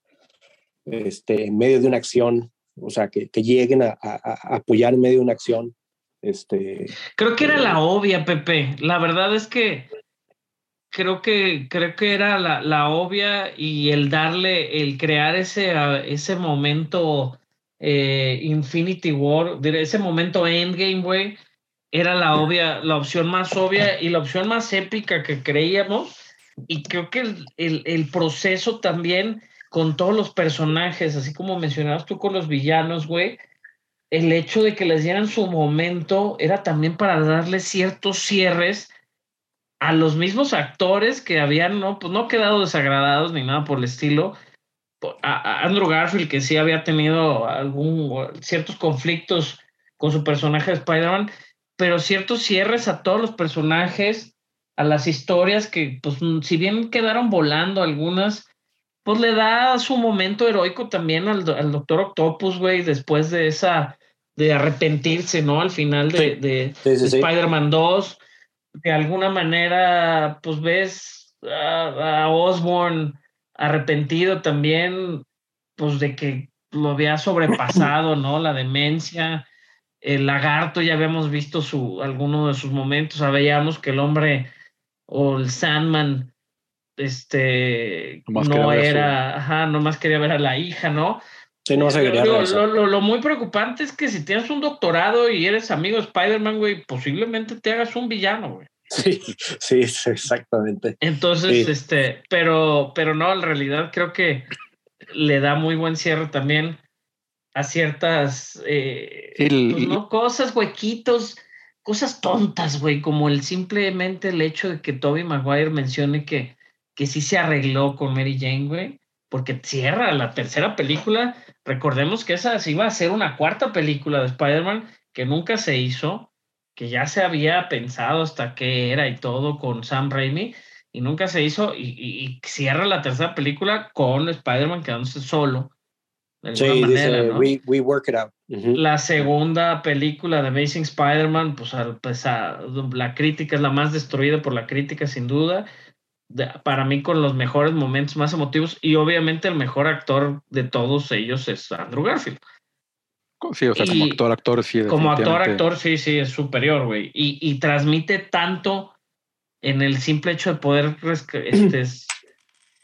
este, en medio de una acción, o sea, que, que lleguen a, a- a apoyar en medio de una acción. Este, Creo que era la obvia, Pepe. La verdad es que creo que creo que era la, la obvia y el darle, el crear ese, ese momento eh, Infinity War, ese momento Endgame, güey, era la obvia, la opción más obvia y la opción más épica que creíamos. Y creo que el, el, el proceso también con todos los personajes, así como mencionabas tú con los villanos, güey, el hecho de que les dieran su momento era también para darle ciertos cierres a los mismos actores que habían no, pues no quedado desagradados ni nada por el estilo. A, Andrew Garfield, que sí había tenido algún, ciertos conflictos con su personaje de Spider-Man, pero ciertos cierres a todos los personajes, a las historias que, pues, si bien quedaron volando algunas, pues le da su momento heroico también al, al Doctor Octopus, güey, después de esa, de arrepentirse, ¿no? Al final de, Sí. de, Sí, sí, de sí. Spider-Man 2, de alguna manera, pues ves a, a Osborn arrepentido también, pues de que lo había sobrepasado, ¿no? La demencia. El lagarto, ya habíamos visto su, alguno de sus momentos, sabíamos que el hombre o el Sandman, este, Nomás no su- era, ajá, nomás quería ver a la hija, ¿no? sí, no se quería lo, lo- lo- lo muy preocupante es que si tienes un doctorado y eres amigo de Spider-Man, güey, posiblemente te hagas un villano, güey. Sí, sí, exactamente. Entonces, Sí. este, pero, pero no, en realidad creo que le da muy buen cierre también a ciertas eh, el- pues, no, cosas, huequitos, cosas tontas, güey, como el simplemente el hecho de que Toby Maguire mencione que, que sí se arregló con Mary Jane, güey. porque cierra la tercera película. Recordemos que esa iba a ser una cuarta película de Spider-Man que nunca se hizo, que ya se había pensado hasta qué era y todo con Sam Raimi, y nunca se hizo, y, y- y cierra la tercera película con Spider-Man quedándose solo. De Sí, dice, we, we work it out. La segunda película de Amazing Spider-Man, pues, pues, a- la crítica es la más destruida por la crítica, sin duda. De- para mí, con los mejores momentos más emotivos, y obviamente el mejor actor de todos ellos es Andrew Garfield. Sí, o sea, como actor, actor, sí. Como actor, actor, sí, sí, es superior, güey. Y, y transmite tanto en el simple hecho de poder, este, es-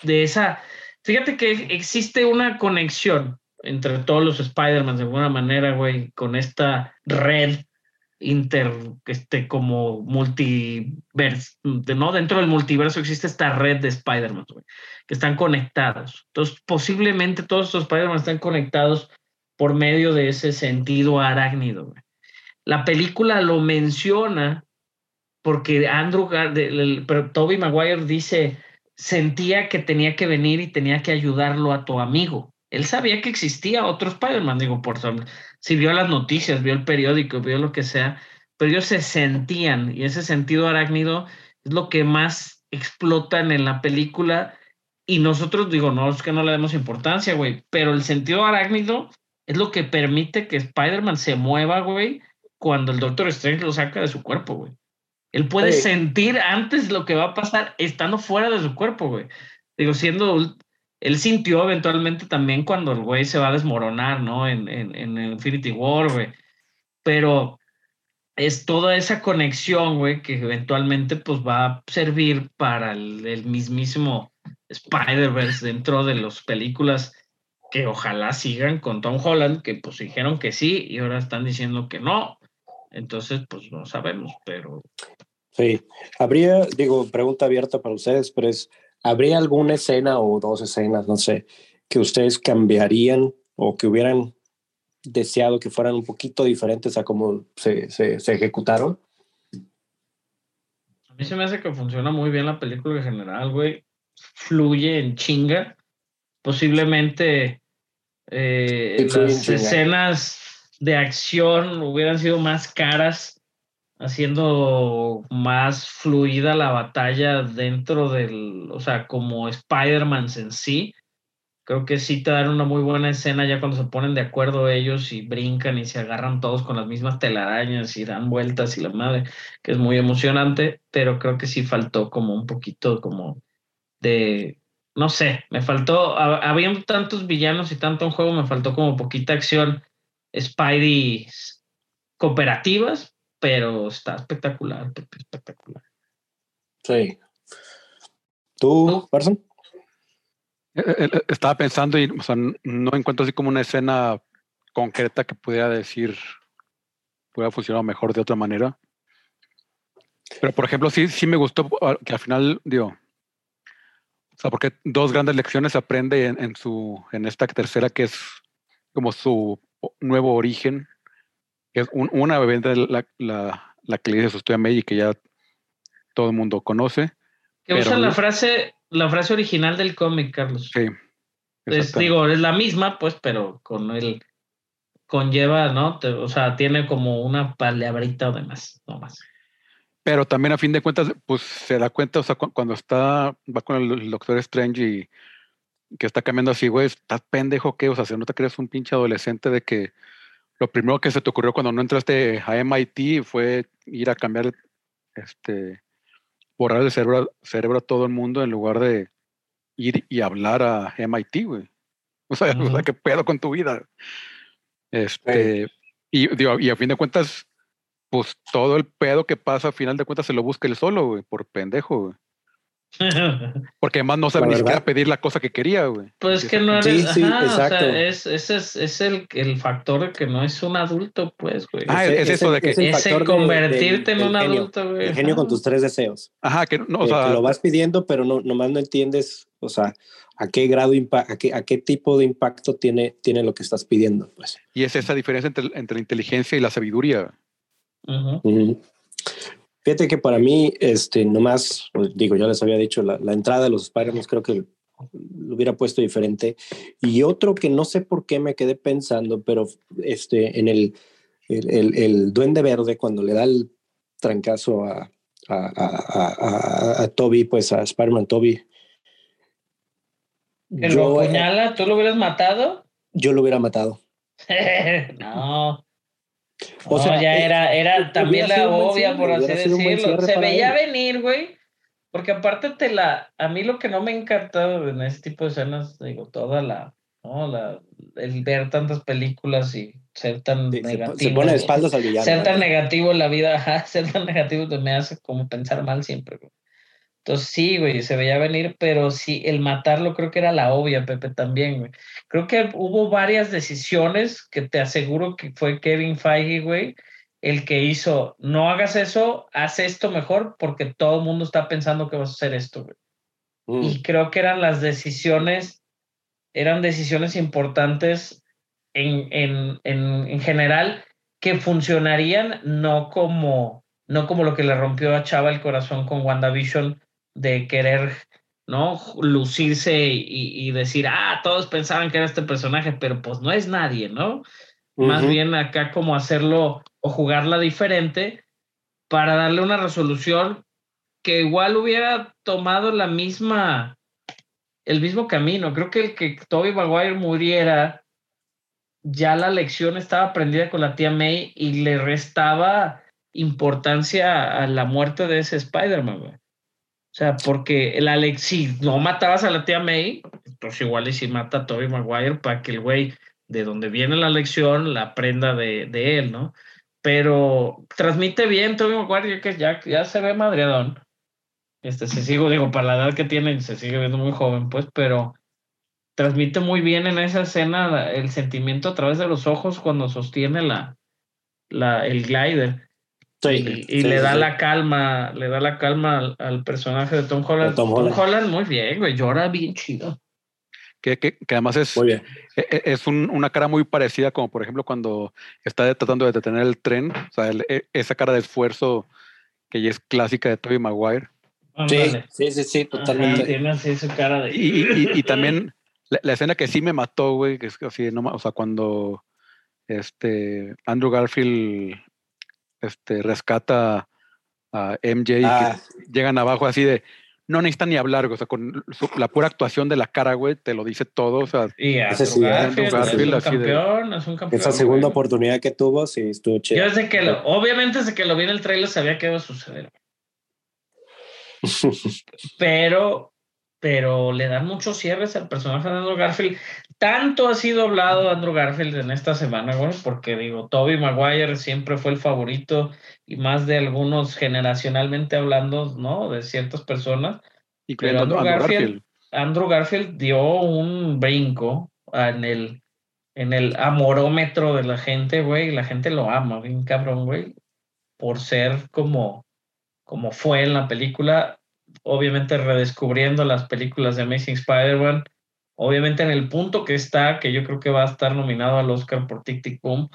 de esa... Fíjate que existe una conexión entre todos los Spider-Man de alguna manera, güey, con esta red inter, este, como multiverso, ¿no? Dentro del multiverso existe esta red de Spider-Man, que están conectados. Entonces, posiblemente todos estos Spider-Man están conectados por medio de ese sentido arácnido. güey. La película lo menciona porque Andrew, pero Toby Maguire dice, sentía que tenía que venir y tenía que ayudarlo a tu amigo. Él sabía que existía otro Spider-Man, digo, por si vio las noticias, vio el periódico, vio lo que sea, pero ellos se sentían y ese sentido arácnido es lo que más explotan en la película y nosotros digo, no es que no le demos importancia, güey, pero el sentido arácnido es lo que permite que Spider-Man se mueva, güey, cuando el Doctor Strange lo saca de su cuerpo, güey. Él puede Sí. sentir antes lo que va a pasar estando fuera de su cuerpo, güey. Digo, siendo... Él sintió eventualmente también cuando el güey se va a desmoronar, ¿no? En, en, en Infinity War, güey. Pero es toda esa conexión, güey, que eventualmente pues va a servir para el, el mismísimo Spider-Verse dentro de las películas que ojalá sigan con Tom Holland, que pues dijeron que sí y ahora están diciendo que no. Entonces, pues no sabemos, pero Sí, habría, digo, pregunta abierta para ustedes, pero es, ¿habría alguna escena o dos escenas, no sé, que ustedes cambiarían o que hubieran deseado que fueran un poquito diferentes a cómo se, se, se ejecutaron? a mí se me hace que funciona muy bien la película en general, güey. Fluye en chinga. Posiblemente eh, las chinga. escenas de acción hubieran sido más caras, haciendo más fluida la batalla dentro del, o sea, como Spider-Man en sí. Creo que sí te dan una muy buena escena ya cuando se ponen de acuerdo ellos y brincan y se agarran todos con las mismas telarañas y dan vueltas y la madre, que es muy emocionante, pero creo que sí faltó como un poquito como de, no sé, me faltó, ha- habían tantos villanos y tanto un juego, me faltó como poquita acción Spidey cooperativas, pero está espectacular, Pepe, espectacular. Sí. ¿Tú. Person? Eh, eh, eh, Estaba pensando y o sea, no encuentro así como una escena concreta que pudiera decir, pudiera funcionar mejor de otra manera. Pero por ejemplo, sí, sí me gustó ah, que al final, digo, o sea, porque dos grandes lecciones aprende en, en su, en esta tercera que es como su nuevo origen. Que es un- una bebida la, la, la que le dice estoy a May y que ya todo el mundo conoce. Que usa la no- frase, la frase original del cómic, Carlos. Sí. Es, digo, es la misma, pues, pero con el conlleva, ¿no? Te- o sea, tiene como una palabrita o demás, no más. Pero también a fin de cuentas, pues se da cuenta, o sea, cu- cuando está, va con el, el Doctor Strange y que está cambiando así, güey, estás pendejo, ¿qué? O sea, se nota que eres un pinche adolescente de que lo primero que se te ocurrió cuando no entraste a MIT fue ir a cambiar, este, borrar el cerebro, cerebro a todo el mundo en lugar de ir y hablar a MIT, güey. O sea, o sea. ¿qué pedo con tu vida? Este, y, digo, y a fin de cuentas, pues todo el pedo que pasa, a final de cuentas, se lo busca él solo, güey, por pendejo, güey. Porque además no sabe ni siquiera pedir la cosa que quería, güey. Pues Sí, que no Sí, eres, sí, ajá, o sea, exacto. es, ese es, es el, el factor de que no es un adulto, pues, güey. Ah, Ese- es eso de que- factor de- convertirte del- en un adulto, güey. El genio con ajá. tus tres deseos. Ajá, que no, o sea, que lo vas pidiendo, pero no, nomás no entiendes, o sea, a qué grado, impa- a qué, a qué tipo de impacto tiene, tiene lo que estás pidiendo, pues. y es esa diferencia entre, entre la inteligencia y la sabiduría. Ujú. Fíjate que para mí, este, nomás, pues, digo, ya les había dicho, la, la entrada de los Spider-Man creo que lo hubiera puesto diferente. Y otro que no sé por qué me quedé pensando, pero este, en el, el, el, el Duende Verde, cuando le da el trancazo a, a, a, Toby, pues a Spider-Man Toby. ¿Que lo apuñala? ¿Tú lo hubieras matado? Yo lo hubiera matado. no. O sea, ya era, era también la obvia, por así decirlo. Se veía venir, güey. Porque aparte te la, a mí lo que no me encanta en ese tipo de escenas, digo, toda la, ¿no? La, el ver tantas películas y ser tan Sí, negativo. se pone de espaldas al villano. ser tan ¿no? negativo en la vida, ser tan negativo me hace como pensar mal siempre, güey. Entonces sí, güey, se veía venir, pero sí, el matarlo creo que era la obvia, Pepe, también, güey. Creo que hubo varias decisiones que te aseguro que fue Kevin Feige, güey, el que hizo, no hagas eso, haz esto mejor, porque todo el mundo está pensando que vas a hacer esto, güey. Mm. Y creo que eran las decisiones, eran decisiones importantes en, en, en, en general que funcionarían no como, no como lo que le rompió a Chava el corazón con WandaVision de querer, ¿no? Lucirse y, y decir, ah, todos pensaban que era este personaje, pero pues no es nadie, ¿no? Más bien acá como hacerlo o jugarla diferente para darle una resolución que igual hubiera tomado la misma, el mismo camino. Creo que el que Toby Maguire muriera, ya la lección estaba aprendida con la tía May y le restaba importancia a la muerte de ese Spider-Man, güey. O sea, porque la lex si no matabas a la tía May, entonces igual y si mata a Toby Maguire para que el güey de donde viene la lección la aprenda de, de él, ¿no? Pero transmite bien Toby Maguire, que ya, ya se ve madreadón. Este, se sigo, digo, para la edad que tiene, se sigue viendo muy joven, pues, pero transmite muy bien en esa escena el sentimiento a través de los ojos cuando sostiene la, la, el glider Sí, y, y sí, le sí, da sí. la calma, le da la calma al, al personaje de Tom Holland. Tom Tom, Holland. Holland muy bien, güey, llora bien chido. Que, que- que además es, Muy bien. e- e- es un- una cara muy parecida, como por ejemplo cuando está tratando de detener el tren, o sea, el- e- esa cara de esfuerzo que ya es clásica de Tobey Maguire. Sí, sí, sí, sí, Ajá, totalmente. tiene así su cara de. Y, y- y también la, la escena que sí me mató, güey, que es así, no, o sea, cuando este Andrew Garfield este, rescata a MJ, Ah. que llegan abajo así de, no necesitan ni hablar, o sea, con su- la pura actuación de la cara, güey, te lo dice todo, o sea, Y Ese sí, Garfield, Andrew Garfield, es un así de- campeón, es un campeón. Esa segunda güey. oportunidad que tuvo, sí, estuvo Yo chido. desde que lo, obviamente desde que lo vi en el trailer sabía que iba a suceder. pero, pero le dan muchos cierres al personaje de Andrew Garfield. Tanto ha sido hablado de Andrew Garfield en esta semana, güey, porque digo, Toby Maguire siempre fue el favorito y más de algunos generacionalmente hablando, ¿no? De ciertas personas. incluyendo Andrew Andrew Garfield- Garfield. Andrew Garfield dio un brinco en el, en el amorómetro de la gente, güey, y la gente lo ama, bien cabrón, güey, por ser como, como fue en la película, obviamente redescubriendo las películas de Amazing Spider-Man, obviamente en el punto que está, que yo creo que va a estar nominado al Oscar por Tic Tic Boom,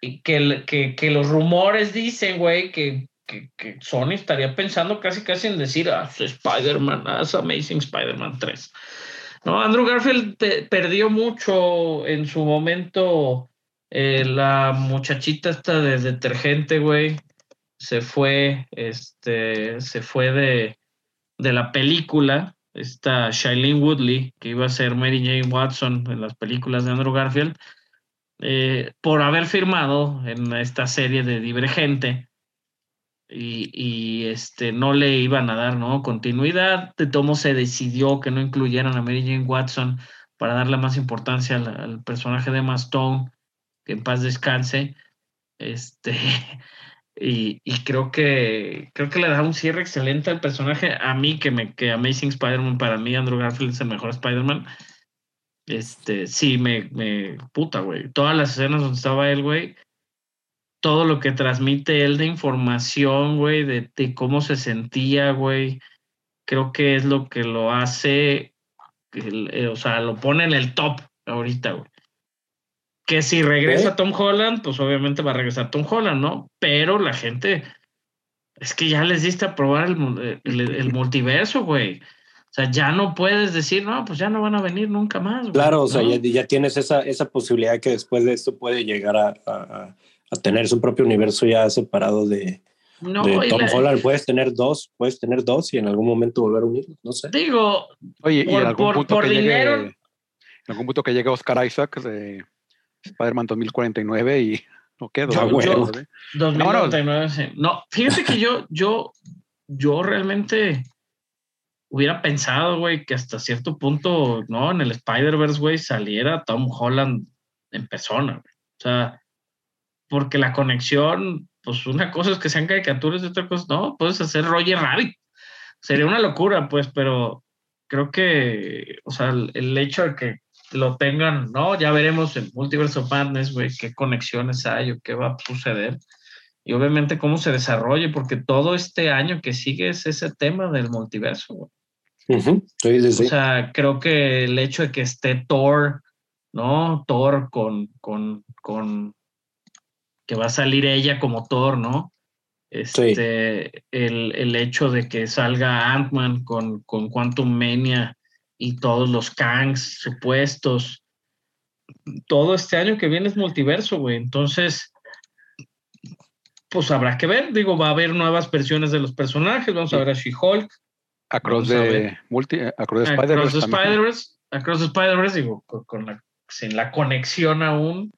y que, que, que los rumores dicen, güey, que, que, que Sony estaría pensando casi casi en decir, ah, Spider-Man, ah, Amazing Spider-Man 3. No, Andrew Garfield pe- perdió mucho en su momento eh, la muchachita esta de detergente, güey, se fue, este, se fue de, de la película, esta Shailene Woodley, que iba a ser Mary Jane Watson en las películas de Andrew Garfield, eh, por haber firmado en esta serie de Divergente y, y, este, no le iban a dar ¿no? continuidad. De tomo se decidió que no incluyeran a Mary Jane Watson para darle más importancia al, al personaje de Emma Stone, que en paz descanse. Este, y, y creo que creo que le da un cierre excelente al personaje. A mí, que me que Amazing Spider-Man, para mí, Andrew Garfield es el mejor Spider-Man. Este, sí, me, me puta, güey. Todas las escenas donde estaba él, güey, todo lo que transmite él de información, güey, de, cómo se sentía, güey, creo que es lo que lo hace, eh, o sea, lo pone en el top ahorita, güey. Que si regresa Ok. Tom Holland, pues obviamente va a regresar Tom Holland, ¿no? Pero la gente, es que ya les diste a probar el, mu- el- el multiverso, güey. O sea, ya no puedes decir, no, pues ya no van a venir nunca más. güey", Claro, o sea, ¿no? ya, ya tienes esa, esa posibilidad que después de esto puede llegar a, a- a tener su propio universo ya separado de, No, de y Tom la- Holland. Puedes tener dos, puedes tener dos y en algún momento volver a unirlos, no sé. Digo, Oye, y Por- en algún por- punto por que dinero. llegue, en algún punto que llegue Oscar Isaac de Spider-Man 2049 y no quedo. Yo- ¿no? yo- ¿eh? 2099, sí. No, fíjate que yo, yo, yo realmente hubiera pensado, güey, que hasta cierto punto, ¿no? En el Spider-Verse, güey, saliera Tom Holland en persona, güey. O sea, porque la conexión, pues una cosa es que sean caricaturas y otra cosa, no, puedes hacer Roger Rabbit. Sería una locura, pues, pero creo que, o sea, el, el hecho de que lo tengan, ¿no? Ya veremos en Multiverse of Madness, güey, qué conexiones hay o qué va a suceder. Y obviamente cómo se desarrolle, porque todo este año que sigue es ese tema del multiverso, güey. Sí, sí, sí. O sea, creo que el hecho de que esté Thor, ¿no? Thor con, con, con, que va a salir ella como Thor, ¿no? Este, el, el hecho de que salga Ant-Man con, con Quantum Mania y todos los Kangs supuestos. Todo este año que viene es multiverso, güey. Entonces, pues habrá que ver. Digo, va a haber nuevas versiones de los personajes. Vamos a ver a She-Hulk. Across de multi, Across de Across Spider-Verse the también. Spider-Verse, Across the Spider-Verse, digo, con, con la, sin la conexión aún,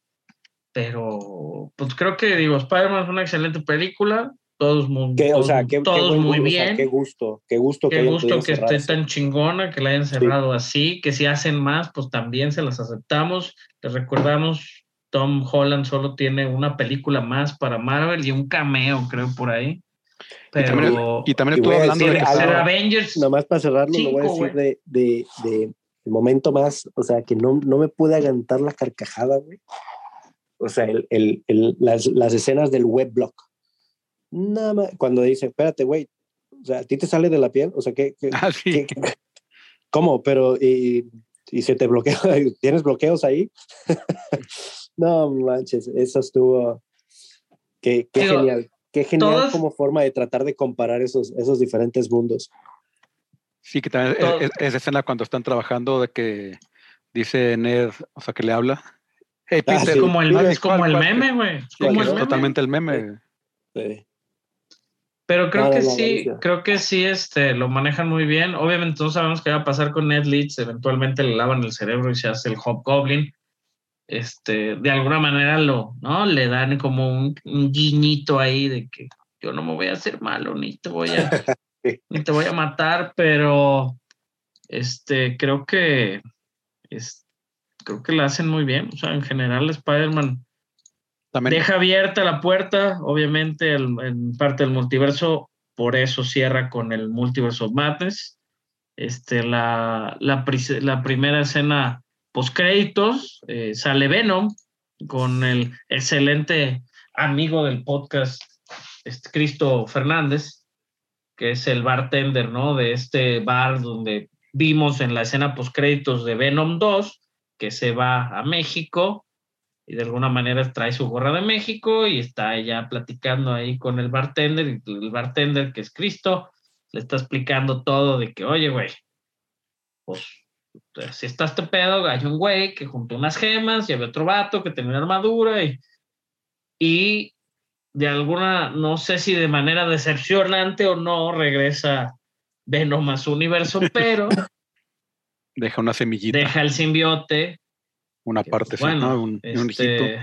pero pues creo que, digo, Spider-Man es una excelente película, todos muy, o todos, sea, qué, qué todos buen muy gu- o sea, bien, qué gusto, qué gusto que gusto que esté tan chingona, que la hayan cerrado así, que si hacen más, pues también se las aceptamos, les recordamos, Tom Holland solo tiene una película más para Marvel y un cameo, creo, por ahí. Y también, Pero y también Y estuvo voy a hablando de decir que algo- ser estaba- Avengers, Nomás para cerrarlo, lo voy a Cinco, decir de, de, de el momento más, o sea, que no, no me pude aguantar la carcajada, güey. O sea, el, el, el- las, las escenas del webblock. Nada más, cuando dice, espérate, güey, o sea, ¿a ti te sale de la piel? O sea, ¿qué, qué- Ah, sí. qué- qué- cómo? Pero, y, y se te bloquea, ¿tienes bloqueos ahí? no manches, eso estuvo, qué, qué Digo, genial. Qué genial todas- como forma de tratar de comparar esos, esos diferentes mundos. Sí, que también es, es- esa escena cuando están trabajando de que dice Ned, o sea, que le habla. Hey, Ah, Peter, sí. como el, ¿cuál- es como el meme, güey. es Sí, como que el es meme. totalmente el meme. Sí. Pero creo que sí, creo que sí, este, lo manejan muy bien. Obviamente no sabemos qué va a pasar con Ned Leeds. Eventualmente le lavan el cerebro y se hace el Hobgoblin. Este, de alguna manera lo, ¿no? Le dan como un, un guiñito ahí de que yo no me voy a hacer malo, ni te voy a, ni te voy a matar, pero este, creo que es, creo que la hacen muy bien. O sea, en general Spider-Man Deja abierta la puerta, obviamente, en parte del multiverso, por eso cierra con el Multiverse of Madness. Este, la, la, la primera escena post-créditos eh, sale Venom con el excelente amigo del podcast, este, Cristo Fernández, que es el bartender ¿no? de este bar donde vimos en la escena post-créditos de Venom 2, que se va a México y de alguna manera trae su gorra de México y está ella platicando ahí con el bartender y el bartender que es Cristo le está explicando todo de que oye güey pues si está este pedo hay un güey que juntó unas gemas y había otro vato que tenía una armadura y y de alguna no sé si de manera decepcionante o no regresa Venom a su universo pero deja una semillita, deja el simbiote una que, parte, pues, bueno, ¿no? un, este,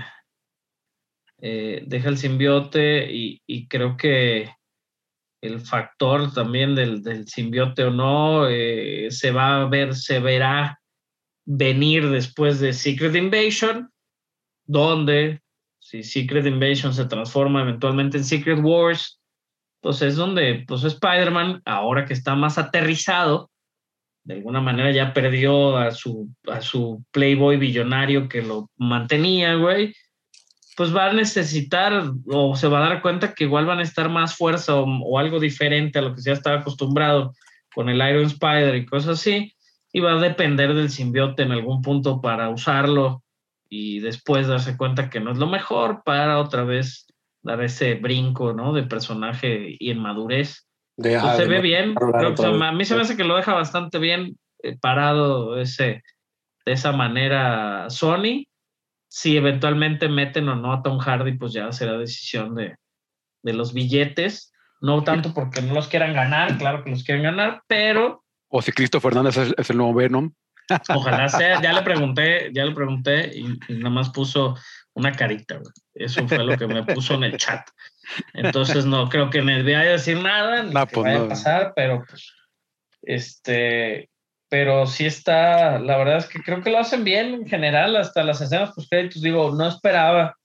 eh, deja el simbiote y, y creo que el factor también del, del simbiote o no eh, se va a ver, se verá venir después de Secret Invasion, donde si Secret Invasion se transforma eventualmente en Secret Wars, pues es donde pues Spider-Man, ahora que está más aterrizado, de alguna manera ya perdió a su, a su playboy billonario que lo mantenía, güey, pues va a necesitar o se va a dar cuenta que igual van a estar más fuerza o, algo diferente a lo que ya estaba acostumbrado con el Iron Spider y cosas así, y va a depender del simbiote en algún punto para usarlo y después darse cuenta que no es lo mejor para otra vez dar ese brinco, ¿no? De personaje y en madurez. Deja Pues se de ve bien. a mí se me hace que lo deja bastante bien eh, parado ese, de esa manera Sony. Si eventualmente meten o no a Tom Hardy, pues ya será decisión de, de los billetes. No tanto porque no los quieran ganar, claro que los quieren ganar, pero O si Cristo Fernández es, es el nuevo Venom. ojalá sea. Ya le pregunté, ya le pregunté y, y nada más puso una carita. güey. Eso fue lo que me puso en el chat. Entonces no creo que me vaya a decir nada, ni No, que pues vaya no. a pasar, pero pues, este, pero sí está, la verdad es que creo que lo hacen bien en general, hasta las escenas post créditos, digo, no esperaba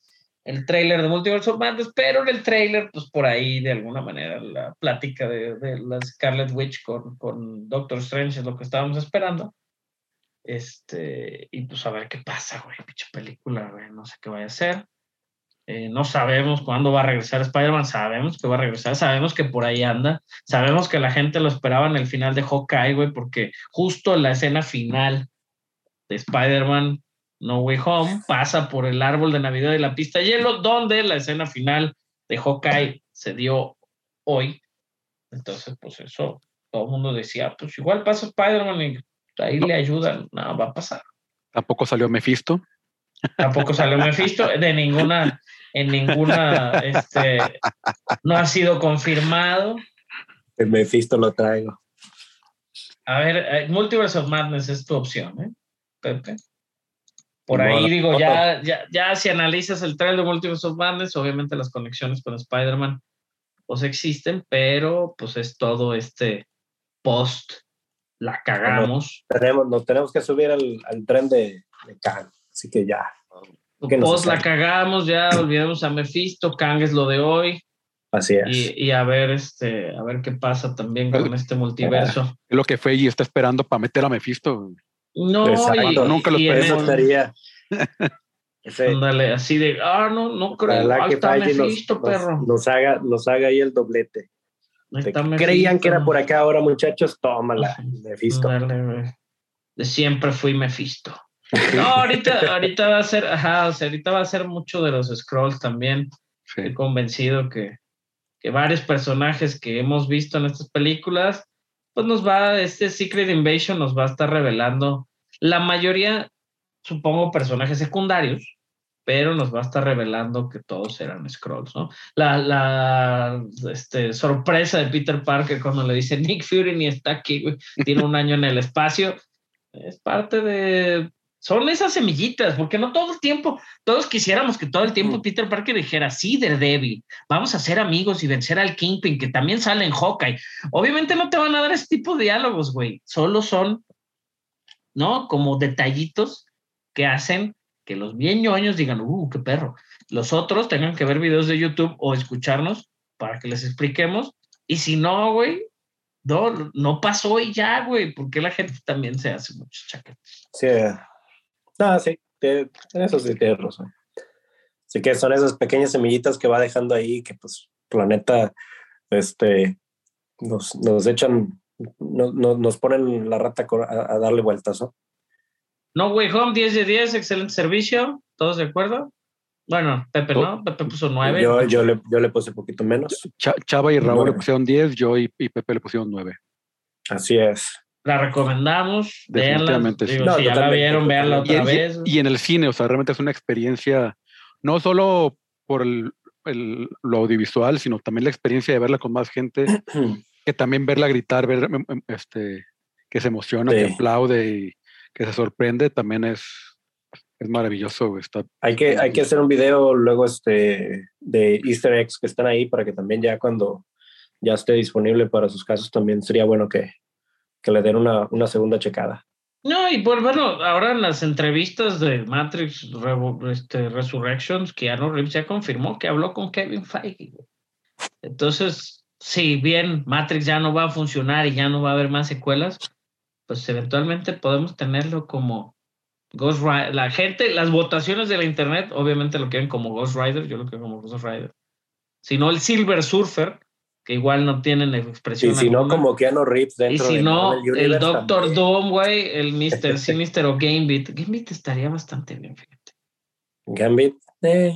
el tráiler de Multiverse of Madness, pero en el tráiler, pues por ahí de alguna manera la plática de, de la Scarlet Witch con, con Doctor Strange es lo que estábamos esperando. Este, y pues a ver qué pasa, güey, pinche película, güey, no sé qué vaya a ser. Eh, no sabemos cuándo va a regresar Spider-Man, sabemos que va a regresar, sabemos que por ahí anda, sabemos que la gente lo esperaba en el final de Hawkeye, güey, porque justo la escena final de Spider-Man No Way Home pasa por el árbol de Navidad de la pista de hielo, donde la escena final de Hawkeye se dio hoy. Entonces, pues eso, todo el mundo decía, pues igual pasa Spider-Man y ahí le ayudan, no, va a pasar. Tampoco salió Mephisto. Tampoco salió Mephisto, de ninguna, en ninguna, este, no ha sido confirmado. El Mephisto lo traigo. A ver, eh, Multiverse of Madness es tu opción, ¿eh, Pepe? Por Ni ahí digo, ya, ya, ya si analizas el trailer de Multiverse of Madness, obviamente las conexiones con Spider-Man pues existen, pero pues es todo este post, la cagamos. Tenemos, nos tenemos que subir al, al tren de, de Khan. Así que ya. Post la cagamos, ya olvidemos a Mephisto, Kang es lo de hoy. Así es. y, y a ver este a ver qué pasa también con este multiverso Es lo que Feige está esperando para meter a Mephisto. no y, nunca lo y esperé, ándale, así de ah no no creo que está Mephisto nos- perro nos haga, nos haga ahí el doblete. Creían que era por acá ahora, muchachos. Tómala, Mephisto. De siempre fui Mephisto no ahorita ahorita va a ser ajá o sea, ahorita va a ser mucho de los scrolls también Sí. estoy convencido que, que varios personajes que hemos visto en estas películas, pues nos va, este Secret Invasion nos va a estar revelando la mayoría, supongo, personajes secundarios, pero nos va a estar revelando que todos eran Scrolls, ¿no? La, la este, sorpresa de Peter Parker cuando le dice Nick Fury ni está aquí, güey, tiene un año en el espacio, es parte de... Son esas semillitas, porque no todo el tiempo, todos quisiéramos que todo el tiempo Peter Parker dijera, sí, Daredevil, vamos a ser amigos y vencer al Kingpin, que también sale en Hawkeye. Obviamente no te van a dar ese tipo de diálogos, güey. Solo son, ¿no? Como detallitos que hacen que los bien ñoños digan, uh, qué perro. Los otros tengan que ver videos de YouTube o escucharnos para que les expliquemos. Y si no, güey, no, no pasó y ya, güey, porque la gente también se hace muchos chaquetes. Sí. No, sí, te- en eso sí tienes razón. Así que son esas pequeñas semillitas que va dejando ahí que pues planeta este nos, nos echan no- no- nos ponen la rata a, a darle vueltas, ¿no? No Way Home, 10 de 10, excelente servicio. ¿Todos de acuerdo? Bueno, Pepe no, Pepe puso 9. Yo, yo, le, yo le puse un poquito menos. Cha- Chava y Raúl le pusieron 10, yo y, y Pepe le pusieron 9. Así es. La recomendamos. Definitivamente sí. Digo, No, si ya la vieron, véanla Y, otra en- vez. y en el cine, o sea, realmente es una experiencia, no solo por el, el- lo audiovisual, sino también la experiencia de verla con más gente, que también verla gritar, ver em, em, este, que se emociona, que Sí. aplaude y que se sorprende, también es, es maravilloso. Está, Hay que, hay que hacer un video luego este de Easter eggs que están ahí para que también ya cuando ya esté disponible para sus casos también sería bueno que, que le den una, una segunda checada. No, y pues bueno, ahora en las entrevistas de Matrix Revo- este, Resurrections, Keanu Reeves ya confirmó que habló con Kevin Feige. Entonces, si bien Matrix ya no va a funcionar y ya no va a haber más secuelas, pues eventualmente podemos tenerlo como Ghost Rider. La gente, las votaciones de la internet, obviamente lo quieren como Ghost Rider, yo lo quiero como Ghost Rider. Si no, el Silver Surfer, que igual no tienen expresión. Y si no, como Keanu Reeves Y dentro si de no, Marvel el Universe Doctor también. Doom, güey, el Mr. Sinister o Gambit. Gambit estaría bastante bien, fíjate. Gambit. eh,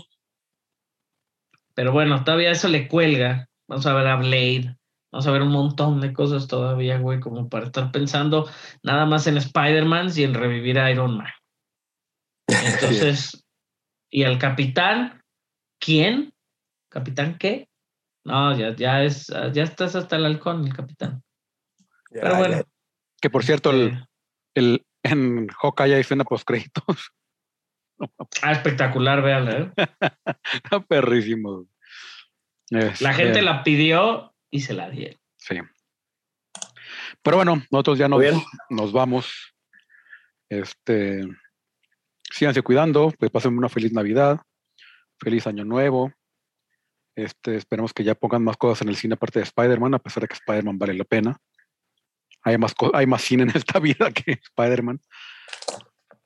Pero bueno, todavía eso le cuelga. Vamos a ver a Blade. Vamos a ver un montón de cosas todavía, güey, como para estar pensando nada más en Spider-Man y en revivir a Iron Man. Entonces, ¿y el capitán? ¿Quién? ¿Capitán qué? No, ya, ya es, ya estás hasta el halcón, el capitán. Pero bueno. Que por cierto, el, este, el, en Hawkeye hay escena post créditos. Ah, espectacular, véanla. ¿eh? Está perrísimo. La Este, gente la pidió y se la dieron. Sí. Pero bueno, nosotros ya nos, bien. nos vamos. Este, síganse cuidando, pues pasen una feliz Navidad, feliz Año Nuevo. Este, esperemos que ya pongan más cosas en el cine aparte de Spider-Man, a pesar de que Spider-Man vale la pena. Hay más, hay más cine en esta vida que Spider-Man.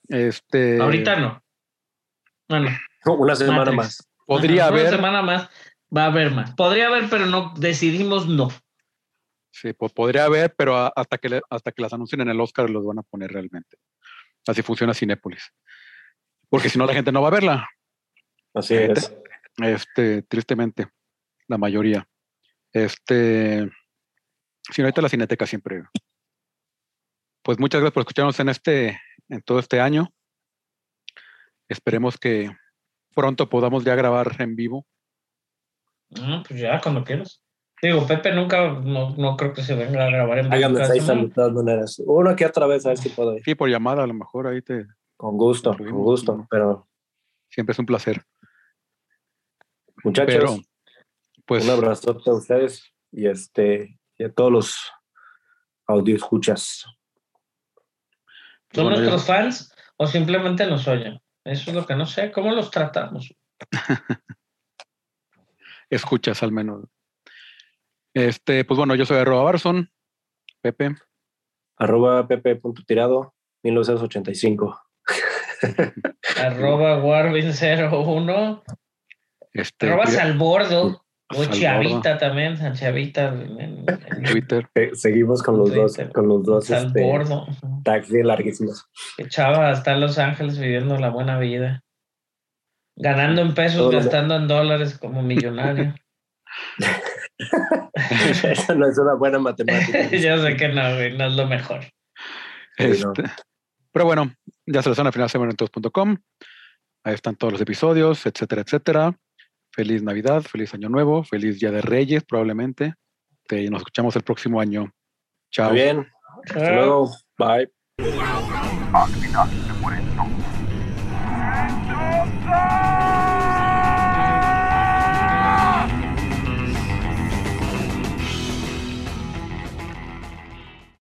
Este, Ahorita no. Bueno, Una semana Matrix. más. podría ajá, haber, Una semana más va a haber más. Podría haber, pero no decidimos no. sí, po- podría haber, pero a- hasta que, le- hasta que las anuncien en el Oscar los van a poner realmente. Así funciona Cinépolis. Porque si no, la gente no va a verla. Así es. Este, tristemente, la mayoría. Este, si no, ahorita la cineteca siempre. Pues muchas gracias por escucharnos en este, en todo este año. Esperemos que pronto podamos ya grabar en vivo. Ah, pues ya, cuando quieras. Digo, Pepe nunca, no, no creo que se venga a grabar en vivo ¿no? de todas maneras. Uno que otra vez, a ver si puedo ir. Sí, por llamada, a lo mejor ahí te. Con gusto, con gusto. Pero, Siempre es un placer. Muchachos, Pero, pues, un abrazo a ustedes y este y a todos los audio escuchas. ¿Son Bueno, nuestros fans o simplemente nos oyen? Eso es lo que no sé. ¿Cómo los tratamos? escuchas al menos. Este, pues bueno, yo soy arroba Barson, Pepe. Arroba pepe.tirado 1985. Arroba Warvin01. Este, Arroba Twi- Salbordo. O Salbordo. Chavita también. San Chavita. en- en- en- Twitter. Eh, seguimos con los dos, Twitter. con los dos este, Salbordo. tags bien larguísimos. Chava está en Los Ángeles viviendo la buena vida. Ganando en pesos, Todo lo- gastando en dólares como millonario. Esa no es una buena matemática. Yo sé que no, güey, no es lo mejor. No. Este, pero bueno, ya se lo saben a finalsemanentos.com. Ahí están todos los episodios, etcétera, etcétera. Feliz Navidad, feliz Año Nuevo, feliz Día de Reyes, probablemente. Este, Y nos escuchamos el próximo año. Chao. Muy bien. Hasta luego. Bye. Actividad de Moreto.